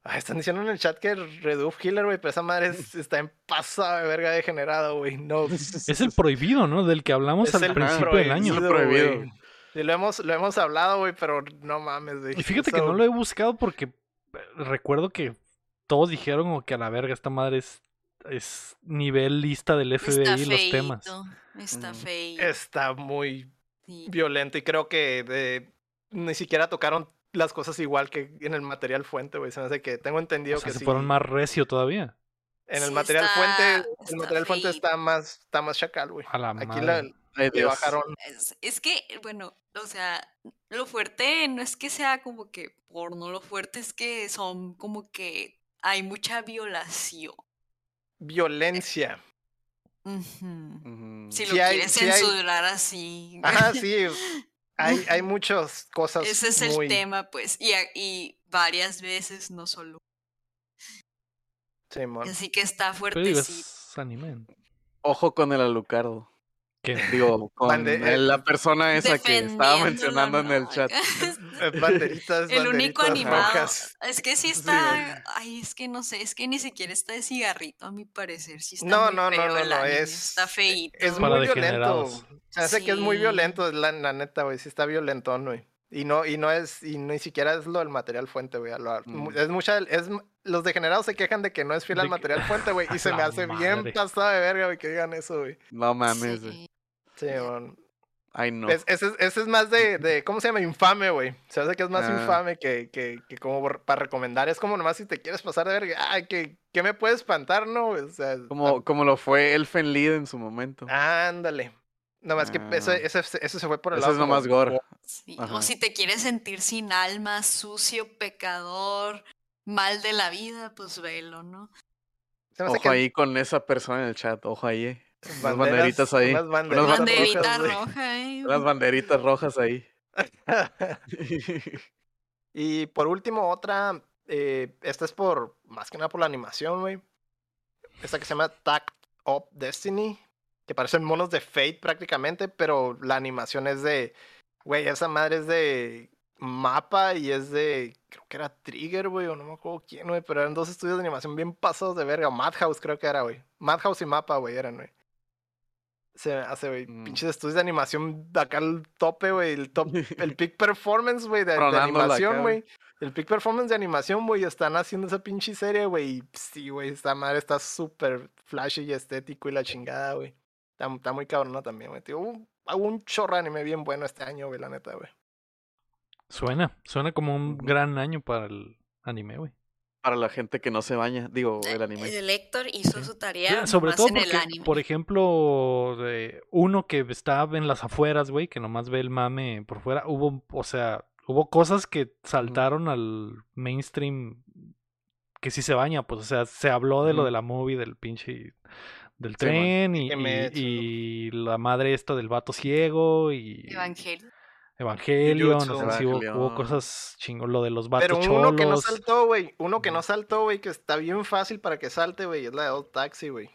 ah, están diciendo en el chat que Redoof Killer, güey, pero esa madre [laughs] es- está en pasada de verga degenerado, güey. No. [laughs] Es el prohibido, ¿no? Del que hablamos Es al el principio del año. prohibido. prohibido. güey. Sí, lo hemos, lo hemos hablado, güey, pero no mames, güey. Y fíjate que no lo he buscado porque eh, recuerdo que todos dijeron como que a la verga esta madre es, es nivel lista del FBI Está los temas. Está Mm. feo. Está muy violento y creo que de- ni siquiera tocaron las cosas igual que en el material fuente, güey. Se me hace que tengo entendido O sea, que se sí. fueron más recio todavía. En el Sí, material está- fuente, el está material fuente está más, está más chacal, güey. A la Aquí la, madre. Bajaron. Es, es que, bueno, o sea, lo fuerte no es que sea como que porno, lo fuerte es que son como que hay mucha violación. Violencia. Ujú. Ujú. Si lo Sí hay- quieres sí hay- censurar así. Ajá, [laughs] sí. Hay, hay muchas cosas. Ese es el tema, pues. Y, y varias veces, no solo. Simón. Así que está fuertecito. es anime. Ojo con el alucardo. ¿Qué? Digo, con Bande- el- la persona esa que estaba mencionando en el chat. [laughs] Eh, Banderitas, El único animado. rojas. Es que sí Sí, está. Ay, es que no sé, es que ni siquiera está de cigarrito, a mi parecer. Sí está No, no, no, no, es- Está feíto. Es muy violento. Se hace que es muy Sí. violento, la, la neta, güey. Sí está violentón, güey. Y no, y no es, y ni siquiera es lo del material fuente, güey. Mm. Es mucha, es, los degenerados se quejan de que no es fiel al material fuente, güey. Y [laughs] se me hace madre. bien pasada de verga, güey, que digan eso, güey. No mames. güey. Sí. Sí, man. Ay, no. Es- ese, es- ese es más de, de, ¿cómo se llama? Infame, güey. Se hace que es más Ah. infame que, que, que como para recomendar. Es como nomás si te quieres pasar de verga. Ay, que, que me puede espantar, ¿no? O sea, Como, como lo fue Elfen Lied en su momento. ándale. Nomás que Ah. ese, ese, ese se fue por el Ese lado es como- nomás gore. Sí, Ajá. O si te quieres sentir sin alma, sucio, pecador, mal de la vida, pues velo, ¿no? Se me hace Ojo que ahí con esa persona en el chat. Ojo ahí. eh. Unas banderas- banderitas ahí. unas Unas banderitas Banderita rojas, roja, ¿eh? Unas banderitas rojas ahí. [laughs] y por último, otra. eh, esta es por. Más que nada por la animación, güey. Esta que se llama Tact Up Destiny. Que parecen monos de Fate prácticamente. Pero la animación es de. Güey, esa madre es de. Mapa y es de. Creo que era Trigger, güey. O no me acuerdo quién, güey. Pero eran dos estudios de animación bien pasados de verga. Madhouse creo que era, güey. Madhouse y Mapa, güey, eran, güey. Se hace, güey. Mm. Pinches estudios de animación de acá al tope, güey. El top, el [laughs] peak performance, güey, de, animación, güey. El peak performance de animación, güey. Están haciendo esa pinche serie, güey. y Sí, güey. Esta madre está súper flashy y estético y la chingada, güey. Está, está muy cabrona también, güey. tío. Hubo, hubo un chorro de anime bien bueno este año, güey, la neta, güey. Suena, suena como un gran año para el anime, güey. Para la gente que no se baña. Digo, el anime. El Héctor hizo Sí. su Sí, tarea Sobre nomás todo en el porque, anime. por ejemplo, de uno que está en las afueras, güey, que nomás ve el mame por fuera, hubo, o sea, Hubo cosas que saltaron al mainstream que sí se baña, pues, o sea, se habló de lo de la movie, del pinche del tren y, y- Kimetsu. y la madre esto del vato ciego y Evangelio. Evangelion, o Jujutsu. sea, sí hubo, cosas chingón, lo de los vatos Pero cholos. uno que no saltó, güey. Uno que no saltó, güey, que está bien fácil para que salte, güey. Es la de Old Taxi, güey.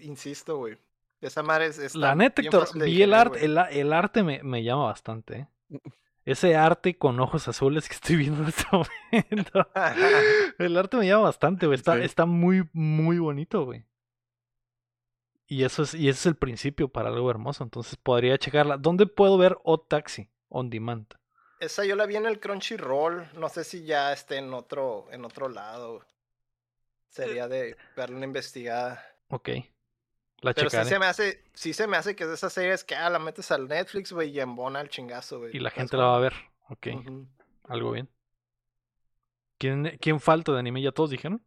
Insisto, güey. Esa madre es. La neta, Héctor, vi el arte, el, el arte me, me llama bastante, ¿eh? Ese arte con ojos azules que estoy viendo en este momento. [laughs] El arte me llama bastante, güey. Está, Sí. está muy, muy bonito, güey. Y eso es, y ese es el principio para algo hermoso. Entonces podría checarla. ¿Dónde puedo ver O Taxi? On demand. Esa yo la vi en el Crunchyroll. No sé si ya esté en otro, en otro lado. Sería de darle una investigada. Ok. La Pero sí se me hace, sí se me hace que es de esas series que ah, la metes al Netflix, güey, y embona el chingazo, güey. Y la ¿Sabes gente la va a ver. Ok. Algo bien. ¿Quién, ¿Quién falta de anime? ¿Ya todos dijeron?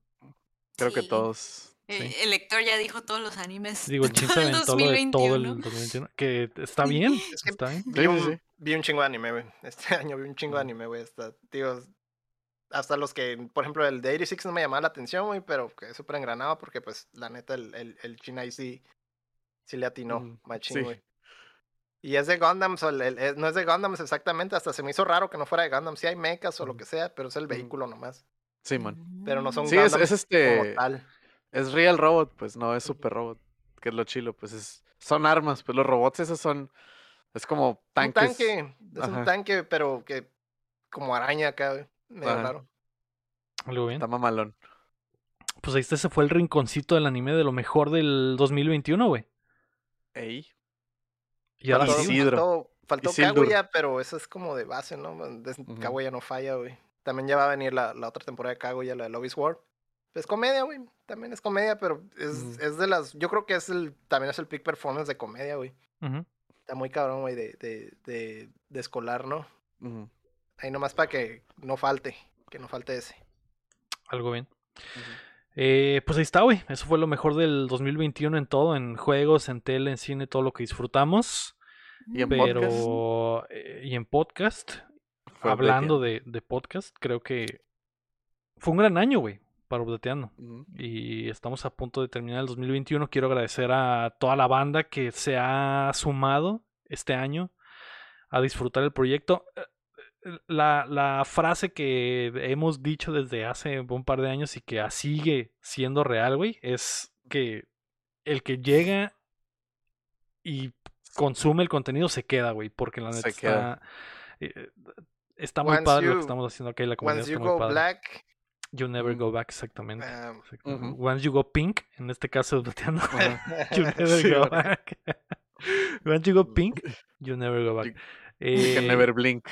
Creo que todos. Eh, Sí. El lector ya dijo todos los animes. Digo, el [laughs] lo de todo el 2021. 2021. Que está bien. Es que Está bien. Vi, Sí, un, sí, sí. vi un chingo de anime, güey. Este [laughs] año vi un chingo de anime, güey. Hasta, digo, hasta los que, por ejemplo, el de 86 no me llamaba la atención, güey, pero que es súper engranado porque, pues, la neta, el, el, el China ahí sí, sí le atinó, Ujú, machín, sí. güey. Y es de Gundams, o el- el- es- no es de Gundams exactamente, hasta se me hizo raro que no fuera de Gundams. Sí hay mechas o lo que sea, pero es el vehículo nomás. Simón. Pero no son Sí, es, Gundams es como este. tal. Es Real Robot, pues no es. Super Robot. Que es lo chilo, pues es. Son armas, pues los robots esos son. Es como tanques. Un tanque, es Ajá. un tanque, pero que como araña acá, güey. Medio Ajá. raro. Algo bien. Está mamalón. Pues ahí está, ese fue el rinconcito del anime de lo mejor del 2021, güey. Ey. Y ahora. Isidro. Faltó, faltó. Kaguya, pero eso es como de base, ¿no? Ujú. Kaguya no falla, güey. También ya va a venir la, la otra temporada de Kaguya, la de Love is War. Es comedia, güey. También es comedia, pero es, es de las... Yo creo que es el también es el peak performance de comedia, güey. Está muy cabrón, güey, de, de, de, de escolar, ¿no? Ahí nomás para que no falte, que no falte ese. Algo bien. Eh, pues ahí está, güey. Eso fue lo mejor del 2021 en todo, en juegos, en tele, en cine, todo lo que disfrutamos. Y en podcast. Pero, eh, y en podcast, Fue hablando de, de podcast, creo que fue un gran año, güey, para Updateando. Y estamos a punto de terminar el 2021. Quiero agradecer a toda la banda que se ha sumado este año a disfrutar el proyecto. Eh, La, la frase que hemos dicho desde hace un par de años y que sigue siendo real, güey, es que el que llega y consume el contenido se queda, güey, porque la neta está, eh, está muy Once padre lo que estamos haciendo aquí, la comunidad Once está you muy go padre. black, You never go back, exactamente. um, exactamente. Ujú. Once you go pink, en este caso, [laughs] Ajá. [laughs] you never Sí, go back. Once you go pink, you never go back. You- Eh, Can never blink.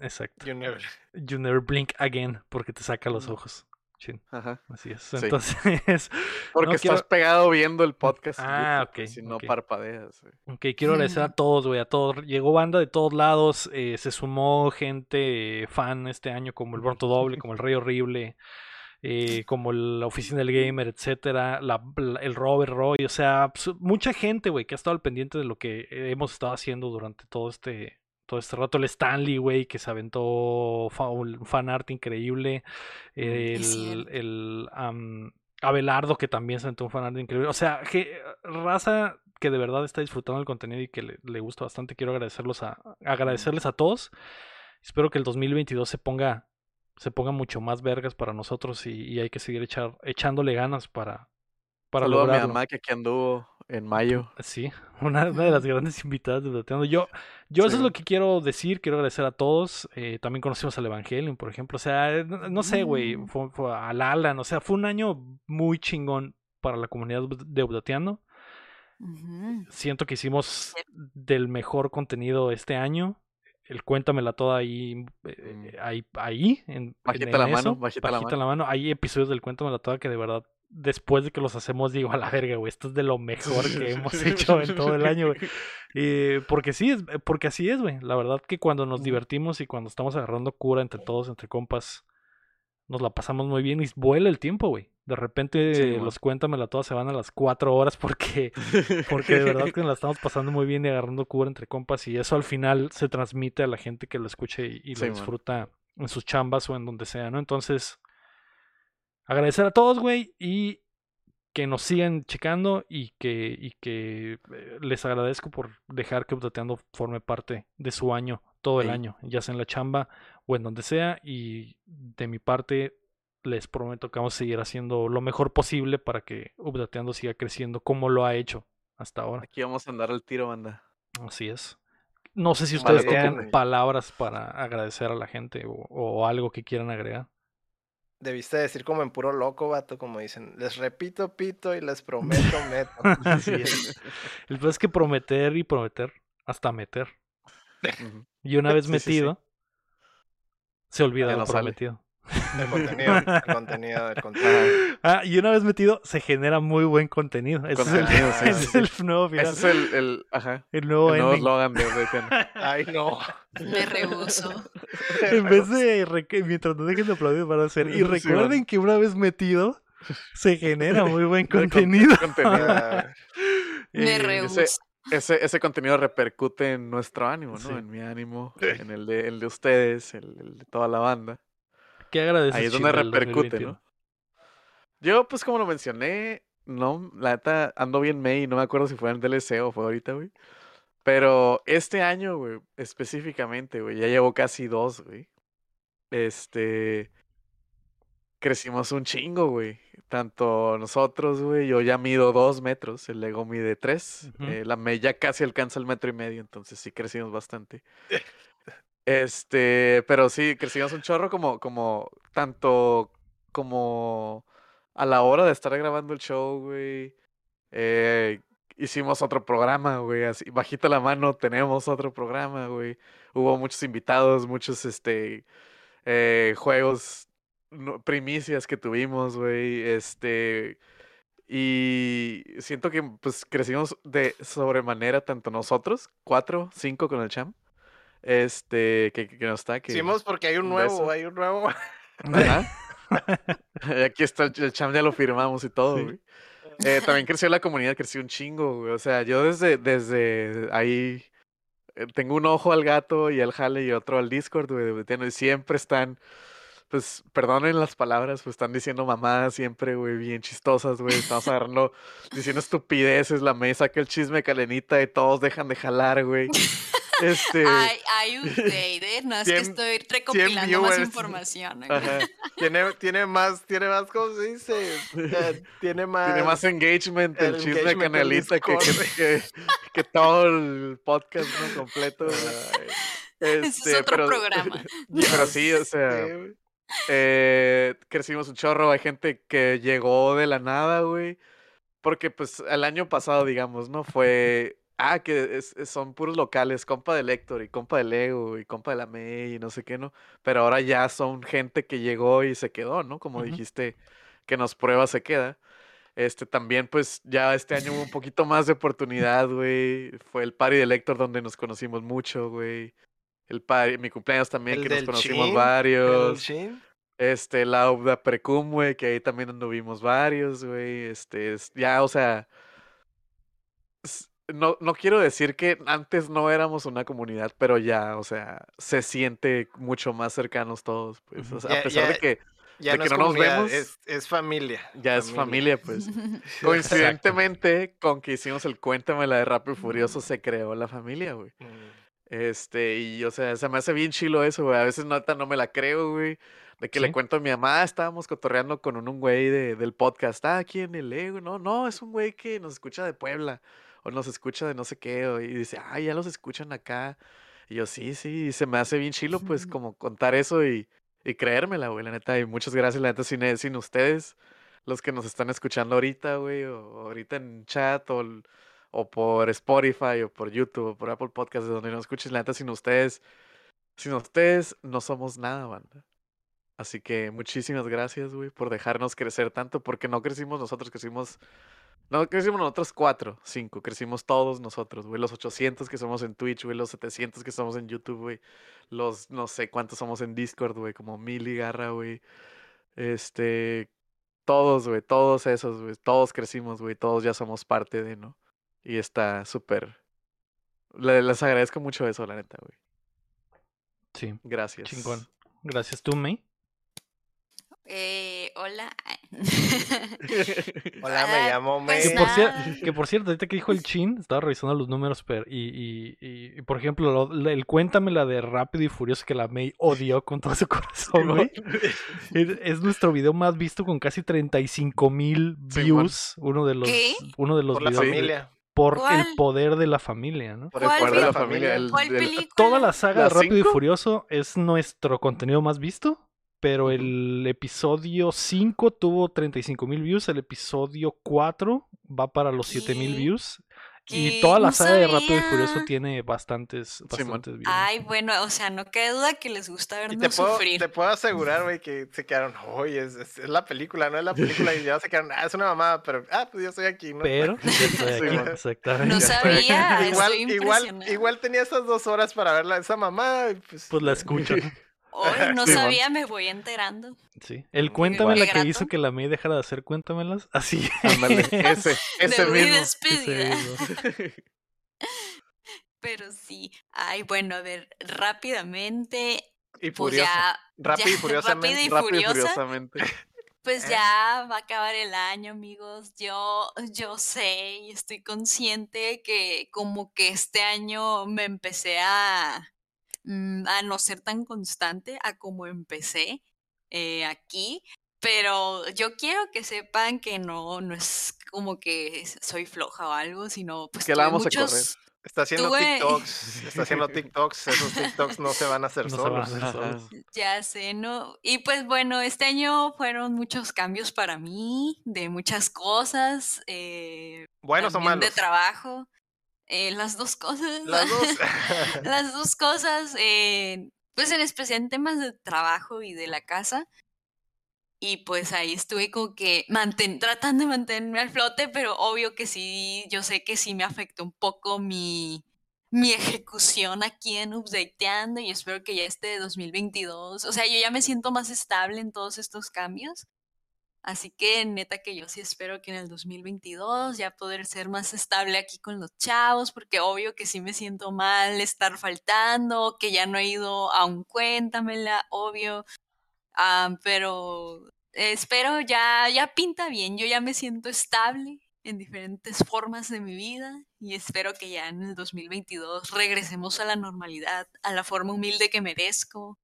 Exacto. you never. You never blink again, porque te saca los ojos. Chin, Ajá. así es. Sí. Entonces, [laughs] Porque No, estás quiero- pegado viendo el podcast. Ah, YouTube, ok, Si no parpadeas. güey. Ok, quiero agradecer a todos, güey, a todos. Llegó banda de todos lados, eh, se sumó gente eh, fan este año, como el Bronto Doble, como el Rey Horrible, eh, como la Oficina del Gamer, etcétera, la- la- el Robert Roy, o sea, mucha gente, güey, que ha estado al pendiente de lo que hemos estado haciendo durante todo este, todo este rato. El Stanley, güey, que se aventó fa- un fan art increíble. Es El, el am, Abelardo, que también se aventó un fan art increíble. O sea, que, raza que de verdad está disfrutando el contenido y que le, le gusta bastante. Quiero agradecerlos a, agradecerles a todos. Espero que el 2022 se ponga, se ponga mucho más vergas para nosotros y, y hay que seguir echar, echándole ganas para, para Saludo a mi mamá que aquí anduvo en mayo. Sí, una, una de las grandes invitadas de Dateando. Yo, yo eso es lo que quiero decir, quiero agradecer a todos. eh, también conocimos al Evangelion, por ejemplo. O sea, eh, no, no sé, güey, Mm. fue, fue al Alan. O sea, fue un año muy chingón para la comunidad de Updateando. Ujú. Siento que hicimos del mejor contenido este año. El cuéntamela toda ahí, eh, Mm. ahí, ahí, en, Bajita en la mano, bajita la la mano. Hay episodios del cuéntamela toda que de verdad, después de que los hacemos, digo, a la verga, güey, esto es de lo mejor que [laughs] hemos hecho en todo el año, güey. Eh, porque sí, es, porque así es, güey. La verdad que cuando nos divertimos y cuando estamos agarrando cura entre todos, entre compas, nos la pasamos muy bien y vuela el tiempo, güey. De repente Sí, los cuéntamela todas se van a las cuatro horas porque, [laughs] porque de verdad que nos la estamos pasando muy bien y agarrando cura entre compas y eso al final se transmite a la gente que lo escuche y, y lo disfruta en sus chambas o en donde sea, ¿no? Entonces, agradecer a todos, güey, y que nos sigan checando y que, y que eh, les agradezco por dejar que Updateando forme parte de su año, todo el año, ya sea en la chamba o en donde sea. Y de mi parte, les prometo que vamos a seguir haciendo lo mejor posible para que Updateando siga creciendo como lo ha hecho hasta ahora. Aquí vamos a andar al tiro, banda. Así es. No sé si ustedes tengan güey. palabras para agradecer a la gente o, o algo que quieran agregar. Debiste decir como en puro loco, vato, como dicen. Les repito, pito, y les prometo, [laughs] meto. Así es. [laughs] El peor es que prometer y prometer hasta meter. Y una [laughs] vez Sí, sí, sí. metido, se olvida lo no prometido. El contenido, [laughs] el contenido, el contenido. Ah, y una vez metido, se genera muy buen contenido. Ese Contenido, es el, sí, ese es sí. el nuevo final. Ese es el, el, ajá, el nuevo el nuevo eslogan de Updateando. [laughs] Ay, no. Me rehuso. En vez de mientras no dejen de aplaudir van a hacer. Y recuerden que una vez metido, se genera [laughs] muy buen contenido. Contenido. Me Eh, rehuso. Ese, ese contenido repercute en nuestro ánimo, ¿no? Sí. En mi ánimo, en el de, el de ustedes, el, el de toda la banda. ¿Qué agradeces? Ahí es donde repercute, 2021? ¿no? Yo, pues como lo mencioné, no, la neta, ando bien May, no me acuerdo si fue en DLC o fue ahorita, güey. Pero este año, güey, específicamente, güey, ya llevo casi dos, güey. Este, crecimos un chingo, güey. Tanto nosotros, güey, yo ya mido dos metros, el Lego mide tres. Eh, la May ya casi alcanza el metro y medio, entonces sí crecimos bastante. [laughs] Este, pero sí, crecimos un chorro como, como, tanto como a la hora de estar grabando el show, güey. eh, hicimos otro programa, güey, así, bajita la mano, tenemos otro programa, güey. Hubo muchos invitados, muchos, este, eh, juegos, primicias que tuvimos, güey, este, y siento que, pues, crecimos de sobremanera tanto nosotros, cuatro, cinco con el champ, este, que, que no está, que... Hicimos porque hay un nuevo, hay un nuevo. Ajá. [laughs] [laughs] Aquí está el, el cham, ya lo firmamos y todo, Sí. güey. Eh, también creció la comunidad, creció un chingo, güey. O sea, yo desde, desde ahí eh, tengo un ojo al gato y al jale y otro al Discord, güey, y siempre están, pues, perdonen las palabras, pues están diciendo mamadas siempre, güey, bien chistosas, güey. Estamos agarrando, diciendo estupideces, la mesa, que el chisme calenita y todos dejan de jalar, güey. [laughs] Este, Hay, hay update, ¿eh? No es que estoy recopilando más información. ¿eh? ajá, Tiene, tiene más, tiene más, ¿cómo se dice? Tiene más. Tiene más engagement el, el chisme engagement del canalita que, que, que, que todo el podcast ¿no? completo. Ese Este, es otro pero, programa. [laughs] pero sí, o sea, eh, crecimos un chorro. Hay gente que llegó de la nada, güey. Porque, pues, el año pasado, digamos, ¿no? Fue. Ah, que es- son puros locales, compa del Héctor y compa del Lego y compa de la May y no sé qué, ¿no? Pero ahora ya son gente que llegó y se quedó, ¿no? Como dijiste, que nos prueba se queda. Este también, pues, ya este año hubo un poquito más de oportunidad, güey. Fue el party del Héctor donde nos conocimos mucho, güey. El party, mi cumpleaños también, El que nos conocimos Chin, varios. El. Este, la Ubda Precum, güey, que ahí también anduvimos varios, güey. Este, es- ya, o sea. No, no quiero decir que antes no éramos una comunidad, pero ya, o sea, se siente mucho más cercanos todos, pues. O Ujú. sea, Ya- a pesar ya- de que Ya de no que no nos vemos, es, es familia. ya es familia, pues. Coincidentemente, con que hicimos el Cuéntamela de Rápido y Furioso, se creó la familia, güey. Mm. Este, y o sea, se me hace bien chilo eso, güey. A veces nota no me la creo, güey. De que le cuento a mi mamá, "Ah, estábamos cotorreando con un, un güey de, del podcast. Ah, aquí en el Lego. No, no, es un güey que nos escucha de Puebla. O nos escucha de no sé qué. o- y dice, ah, ya los escuchan acá. Y yo, sí, sí. Y se me hace bien chilo, pues, [laughs] como contar eso y, y creérmela, güey, la neta. Y muchas gracias, la neta, sin, sin ustedes, los que nos están escuchando ahorita, güey, o ahorita en chat, o, o por Spotify, o por YouTube, o por Apple Podcast, de donde nos escuches, la neta, sin ustedes, sin ustedes no somos nada, banda. Así que muchísimas gracias, güey, por dejarnos crecer tanto, porque no crecimos nosotros, crecimos, no crecimos nosotros cuatro, cinco, crecimos todos nosotros, güey, los 800 que somos en Twitch, güey, los 700 que somos en YouTube, güey, los no sé cuántos somos en Discord, güey, como mil y garra, güey. Este, todos, güey, todos esos, güey, todos crecimos, güey, todos ya somos parte de, ¿no? Y está súper... le- Les agradezco mucho eso, la neta, güey. Sí, Gracias. chingón. Gracias tú, May. Eh, hola. [laughs] Hola, me Ah, llamo pues Que May. por, cier- nada. que por cierto, ahorita que dijo el chin, estaba revisando los números pero, y, y, y- y, por ejemplo, lo- la- el cuéntame la de Rápido y Furioso que la May odió con todo su [laughs] corazón, güey. [laughs] Es, es nuestro video más visto con casi 35 mil views. Uno de los, ¿Qué? uno de los Por la videos de- familia. por el poder de la familia, ¿no? Por el ¿Cuál poder de la familia. el- ¿Cuál el-? Toda la saga ¿La de Rápido y? Furioso es nuestro contenido más visto, pero el episodio 5 tuvo 35 mil views, el episodio 4 va para los 7 mil ¿Qué? views. Y toda la No saga de Rápido y. Furioso tiene bastantes, bastantes views. Ay, bueno, o sea, no queda duda que les gusta Y te vernos puedo, sufrir. te puedo asegurar, [laughs] güey, que se quedaron, oye, es, es- es la película, no es la película, y ya se quedaron, ah, es una mamada, pero, ah, pues yo estoy aquí, ¿no? Pero [laughs] estoy aquí, exactamente. No sabía, igual, estoy igual, igual tenía esas dos horas para verla, esa mamada, y pues, Pues la escucho. [laughs] [laughs] ¿no? Hoy no Simón. sabía, me voy enterando. Sí. El cuéntame la que grato. hizo que la May dejara de hacer cuéntamelas. [laughs] Así. Ándale, ese, [laughs] ese mismo. Mismo. Pero sí. Ay, bueno, a ver, rápidamente. y Pues furioso. ya. Rápido ya, y furiosamente. rápido y Rápido y furiosa. furiosamente. Pues Eh. ya va a acabar el año, amigos. Yo, yo sé y estoy consciente que como que este año me empecé a, a no ser tan constante a como empecé eh, aquí. Pero yo quiero que sepan que no, no es como que soy floja o algo, sino pues Que la vamos a correr. Está haciendo Tuve- TikToks, está haciendo TikToks, esos TikToks no se van a hacer [laughs] No se van a solos. hacer Ajá. solos. [laughs] Ya sé, ¿no? Y pues bueno, este año fueron muchos cambios para mí, de muchas cosas, eh, Buenos o también malos. de trabajo, eh, las dos cosas. Las dos. [laughs] Las dos cosas, eh, pues en especial en temas de trabajo y de la casa. Y pues ahí estuve como que manten- tratando de mantenerme al flote, pero obvio que sí, yo sé que sí me afectó un poco mi, mi ejecución aquí en Updateando y espero que ya este 2022, o sea, yo ya me siento más estable en todos estos cambios. Así que neta que yo sí espero que en el 2022 ya poder ser más estable aquí con los chavos, porque obvio que sí me siento mal estar faltando, que ya no he ido a un cuéntamela, obvio. Ah, pero espero ya, ya pinta bien, yo ya me siento estable en diferentes formas de mi vida y espero que ya en el 2022 regresemos a la normalidad, a la forma humilde que merezco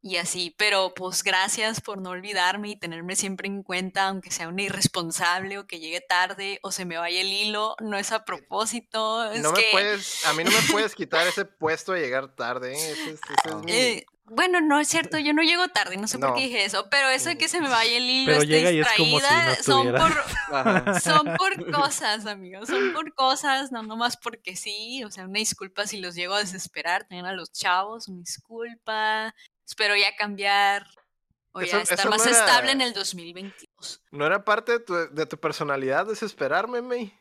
y así, pero pues gracias por no olvidarme y tenerme siempre en cuenta, aunque sea una irresponsable o que llegue tarde o se me vaya el hilo, no es a propósito, es No me que... puedes, a mí no me puedes quitar ese puesto de llegar tarde, ¿eh? Ese es, ese es [laughs] mi- Eh, bueno, no es cierto, yo no llego tarde, no sé por qué dije eso, pero eso de que se me vaya el hilo, Pero esté es si no distraída, son por, [laughs] son [laughs] por cosas, amigos, son por cosas, no nomás porque sí, o sea, una disculpa si los llego a desesperar, también a los chavos, una disculpa, espero ya cambiar o Eso- ya estar más no era- estable en el 2022. ¿No era parte de tu, de tu personalidad desesperarme, May?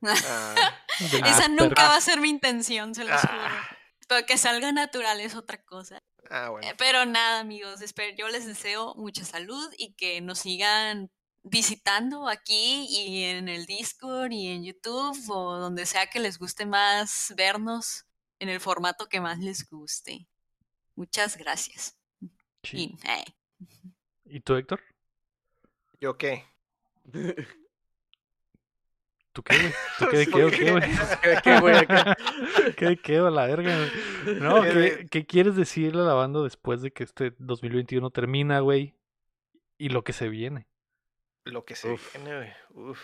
No, Ah, [laughs] esa Asperger. nunca va a ser mi intención, se los juro. ah, Pero que salga natural es otra cosa. ah, bueno. Eh, Pero nada, amigos, espero, yo les deseo mucha salud y que nos sigan visitando aquí y en el Discord y en YouTube o donde sea que les guste más vernos en el formato que más les guste. Muchas gracias. Sí. Y, eh, ¿Y tú, Héctor? ¿Yo qué? ¿Tú qué, güey? ¿Tú qué de [laughs] qué o qué, güey? ¿Qué- qué, güey? [laughs] [laughs] ¿Qué de qué o la verga, güey? No, ¿Qué ¿qué, de- qué quieres decirle a la banda después de que este 2021 termina, güey? Y lo que se viene. Lo que se Uf. viene, güey. Uf.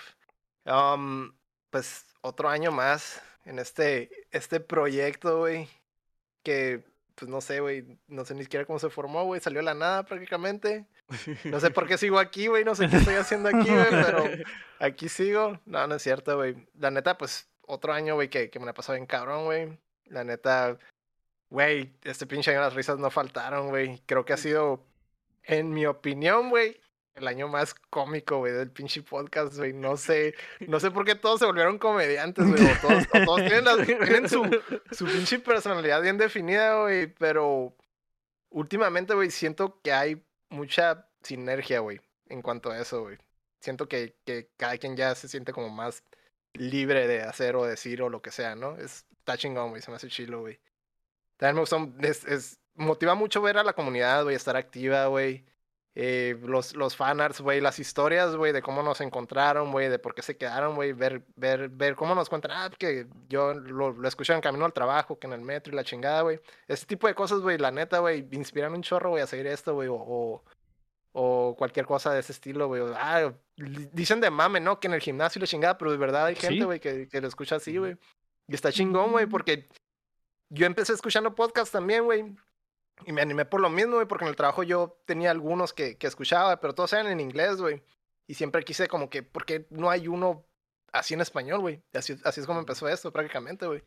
Um, pues otro año más en este, este proyecto, güey. Que, pues no sé, güey. No sé ni siquiera cómo se formó, güey. Salió de la nada prácticamente. No sé [laughs] por qué sigo aquí, güey. No sé qué estoy haciendo aquí, güey. Pero [laughs] aquí sigo. No, no es cierto, güey. La neta, pues otro año, güey, que, que me la pasó bien cabrón, güey. La neta, güey, este pinche año las risas no faltaron, güey. Creo que ha sido, en mi opinión, güey, el año más cómico, güey, del pinche podcast, güey. No sé, no sé por qué todos se volvieron comediantes, güey. O todos, tienen, su, su pinche personalidad bien definida, güey. Pero últimamente, güey, siento que hay mucha sinergia, güey, en cuanto a eso, güey. Siento que, que cada quien ya se siente como más libre de hacer o decir o lo que sea, ¿no? Es, está chingón, güey, se me hace chilo, güey. También me gustó, es, es, motiva mucho ver a la comunidad, güey, estar activa, güey. Eh, los, los fanarts, güey, las historias, güey, de cómo nos encontraron, güey, de por qué se quedaron, güey, ver, ver, ver cómo nos cuentan, ah, que yo lo, lo escuché en camino al trabajo, que en el metro y la chingada, güey. Ese tipo de cosas, güey, la neta, güey, inspiran un chorro, güey, a seguir esto, güey, o, o, o, cualquier cosa de ese estilo, güey. Ah, dicen de mame, ¿no? Que en el gimnasio y la chingada, pero de verdad hay gente, güey, que, que lo escucha así, güey. Y está chingón, güey, porque yo empecé escuchando podcast también, güey. Y me animé por lo mismo, güey, porque en el trabajo yo tenía algunos que, que escuchaba, pero todos eran en inglés, güey. Y siempre quise como que, ¿por qué no hay uno así en español, güey? Así, así es como empezó esto prácticamente, güey.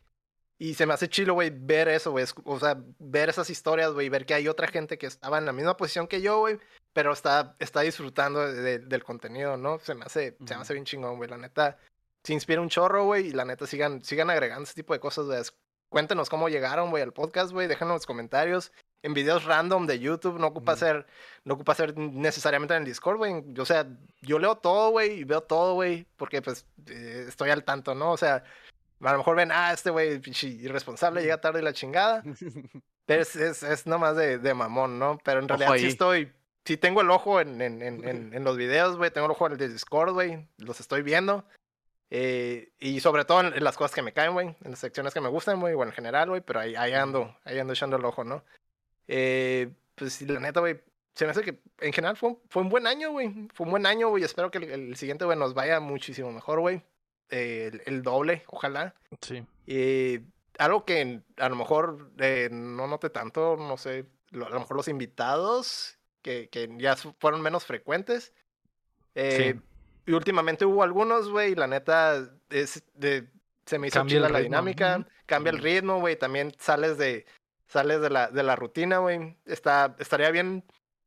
Y se me hace chilo, güey, ver eso, güey. O sea, ver esas historias, güey, ver que hay otra gente que estaba en la misma posición que yo, güey, pero está, está disfrutando de, del contenido, ¿no? Se me hace, se me hace bien chingón, güey. La neta, se inspira un chorro, güey, y la neta sigan, sigan agregando ese tipo de cosas, güey. Cuéntenos cómo llegaron, güey, al podcast, güey. Déjanos los comentarios en videos random de YouTube, no ocupa ser, no ocupa ser necesariamente en el Discord, güey. O sea, yo leo todo, güey, y veo todo, güey, porque pues eh, estoy al tanto, ¿no? O sea, a lo mejor ven, ah, este güey irresponsable, llega tarde y la chingada. [laughs] Pero es, es, es nomás de, de, mamón, ¿no? Pero en realidad sí estoy, sí tengo el ojo en, en, en, en [laughs] los videos, güey, tengo el ojo en el Discord, güey, los estoy viendo. Eh, y sobre todo en, las cosas que me caen, güey, en las secciones que me gustan, güey, o en general, güey, pero ahí, ahí ando, ahí ando echando el ojo, ¿no? Eh, pues la neta, güey, se me hace que en general fue, fue un buen año, güey. Fue un buen año, güey. Espero que el, el siguiente, güey, nos vaya muchísimo mejor, güey. Eh, el, el, doble, ojalá. Sí. Eh, algo que a lo mejor eh, no noté tanto, no sé, lo, a lo mejor los invitados, que, que ya fueron menos frecuentes. sí. Y últimamente hubo algunos, güey, y la neta, es de, se me hizo Cambia chila la ritmo. dinámica, cambia el ritmo, güey. También sales de, sales de la, de la rutina, güey. Está, estaría bien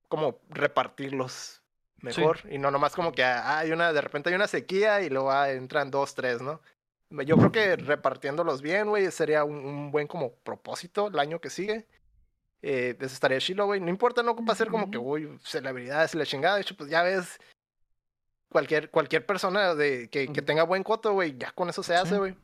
como repartirlos mejor. Y no nomás como que ah, hay una, de repente hay una sequía y luego ah, entran dos, tres, ¿no? Yo creo que repartiéndolos bien, güey, sería un, un buen como propósito el año que sigue. Eh, eso estaría chilo, güey. No importa, no ocupa ser como que, uy, celebridades y la chingada. De hecho, pues ya ves, cualquier, cualquier persona de, que, que tenga buen coto, güey, ya con eso se hace, Sí. güey. Sí,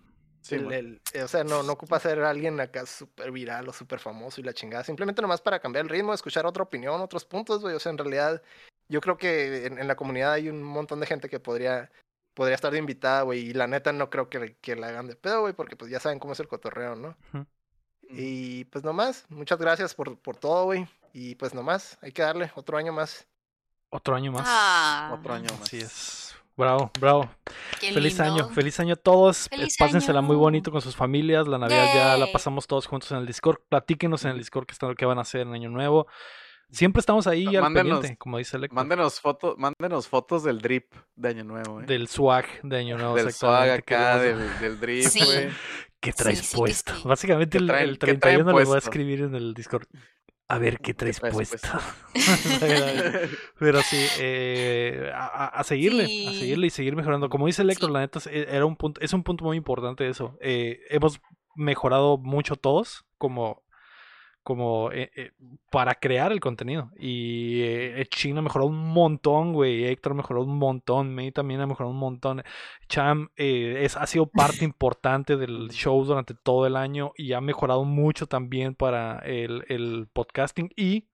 El- el- o sea, no, no ocupa ser alguien acá súper viral o súper famoso y la chingada. Simplemente nomás para cambiar el ritmo, escuchar otra opinión, otros puntos, güey. O sea, en realidad, yo creo que en, en la comunidad hay un montón de gente que podría, podría estar de invitada, güey. Y la neta no creo que, que la hagan de pedo, güey, porque pues ya saben cómo es el cotorreo, ¿no? Y pues nomás, muchas gracias por, por todo, güey. Y pues nomás, hay que darle otro año más. Otro año más. Ah, Otro año más. Así es. Bravo, bravo. qué Feliz lindo. año, feliz año a todos. Feliz Pásensela muy bonito con sus familias. La Navidad ya la pasamos todos juntos en el Discord. Platíquenos en el Discord qué, están, qué van a hacer en Año Nuevo. Siempre estamos ahí al Mándenos- pendiente, como dice Lector. Mándenos fotos, mándenos fotos del drip de Año Nuevo, eh. Del swag de Año Nuevo. del swag exactamente, acá, del, del drip, Sí. güey. ¿Qué traes Sí, sí que puesto? sí. Básicamente ¿Qué el, traen- el traen 31 les voy a escribir en el Discord. A ver, ¿qué traes, traes puesto? puesto? [laughs] [laughs] Pero sí, eh, a, seguirle, a seguirle y seguir mejorando. Como dice Electro, la neta es- e- era un punto, es un punto muy importante eso. Eh, hemos mejorado mucho todos como, como eh, eh, para crear el contenido. Y eh, China mejoró un montón, güey. Héctor mejoró un montón. May también ha mejorado un montón. Cham eh, es, ha sido parte [laughs] importante del show durante todo el año y ha mejorado mucho también para el, el podcasting. Y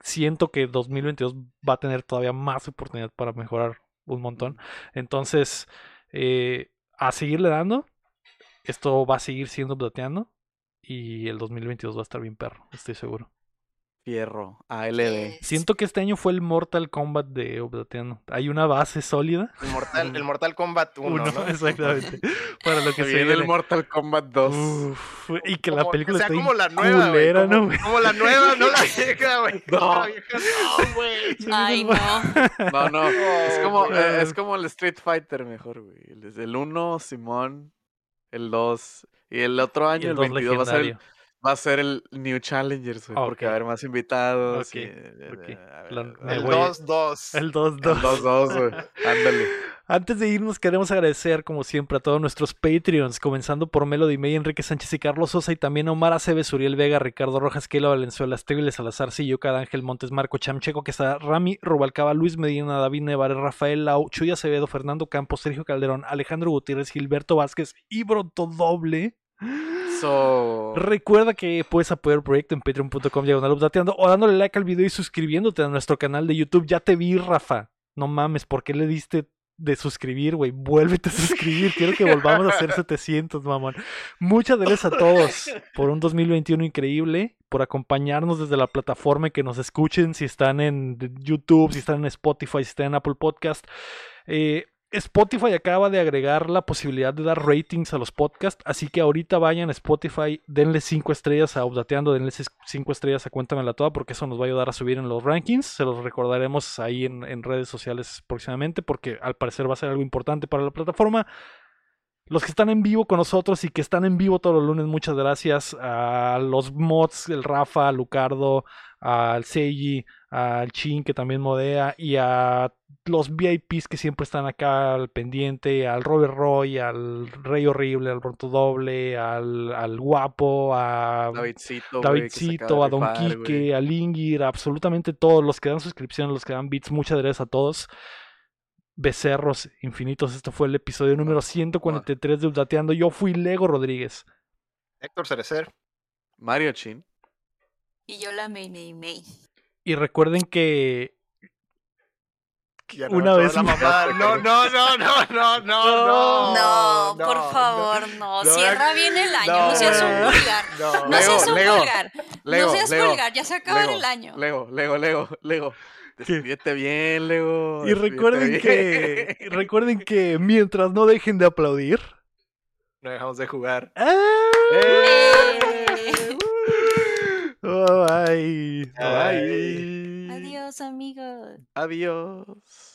siento que 2022 va a tener todavía más oportunidad para mejorar un montón. Entonces, a seguirle dando. Esto va a seguir siendo plateando. Y el 2022 va a estar bien perro, estoy seguro. Fierro. Yes. Siento que este año fue el Mortal Kombat de Oblateando. Hay una base sólida. El Mortal, el Mortal [laughs] Kombat 1, Uno, ¿no? [laughs] exactamente. Para lo que se viene el. Mortal Kombat 2. Uf, y que la película o sea, está como la nueva, culera, como, ¿no, como la nueva, no la [laughs] vieja, güey. No. La vieja no, güey. Me Ay, no. No, no. Es como, eh, es como el Street Fighter mejor, güey. El 1, Simón. El 2. Y el otro año, el el 2 22, va a ser el, va a ser el New Challengers, güey. Porque va a haber más invitados. Ok, y, eh, eh, ver, La- El voy- 2-2. El 2 el 2 2-2, güey. [laughs] Ándale. Antes de irnos, queremos agradecer, como siempre, a todos nuestros Patreons, comenzando por Melody May, Enrique Sánchez y Carlos Sosa, y también a Omar Aceves, Uriel Vega, Ricardo Rojas, Keila Valenzuela, Esteban Salazar, Sillo, Cada Ángel Montes, Marco Chamcheco, que está Rami, Rubalcaba, Luis Medina, David Nevares, Rafael Lau, Chuy Acevedo, Fernando Campos, Sergio Calderón, Alejandro Gutiérrez, Gilberto Vázquez y Broto Doble. So... Recuerda que puedes apoyar el proyecto en patreon.com diagonal updateando o dándole like al video y suscribiéndote a nuestro canal de YouTube. Ya te vi, Rafa. No mames, ¿por qué le diste de suscribir, güey? Vuélvete a suscribir. Quiero que volvamos a hacer [laughs] 700, mamón. Muchas gracias a todos por un 2021 increíble, por acompañarnos desde la plataforma y que nos escuchen si están en YouTube, si están en Spotify, si están en Apple Podcast. Eh, Spotify acaba de agregar la posibilidad de dar ratings a los podcasts, así que ahorita vayan a Spotify, denle 5 estrellas a Updateando, denle 5 estrellas a Cuéntamela Toda, porque eso nos va a ayudar a subir en los rankings. Se los recordaremos ahí en, en redes sociales próximamente, porque al parecer va a ser algo importante para la plataforma. Los que están en vivo con nosotros y que están en vivo todos los lunes, muchas gracias a los mods, el Rafa, a Lucardo, al Seiji, al Chin que también modea y a los VIPs que siempre están acá al pendiente, al Robert Roy, al Rey Horrible, al Roto Doble, al, al Guapo, a Davidcito, Davidcito, a Don rifar. Quique, a Lingir, a absolutamente todos los que dan suscripciones, los que dan bits, muchas gracias a todos. Becerros infinitos, esto fue el episodio número 143 de Updateando. Yo fui Lego Rodríguez. Héctor Cerecer. Mario Chin. Y yo la May May May. Y recuerden que Ya Una vez la. [laughs] No, no, no, no, no, no, no. No, por favor, no. no, Cierra bien el año. no, No, seas un vulgar. No, seas un vulgar. No seas vulgar. Ya se acaba el año. Lego, Lego, Lego, Lego. Despídete bien, Lego. Y recuerden bien. que recuerden que mientras no dejen de aplaudir. No dejamos de jugar. ¡ah! ¡Eh! Ay. Bye. Adiós, amigos. Adiós.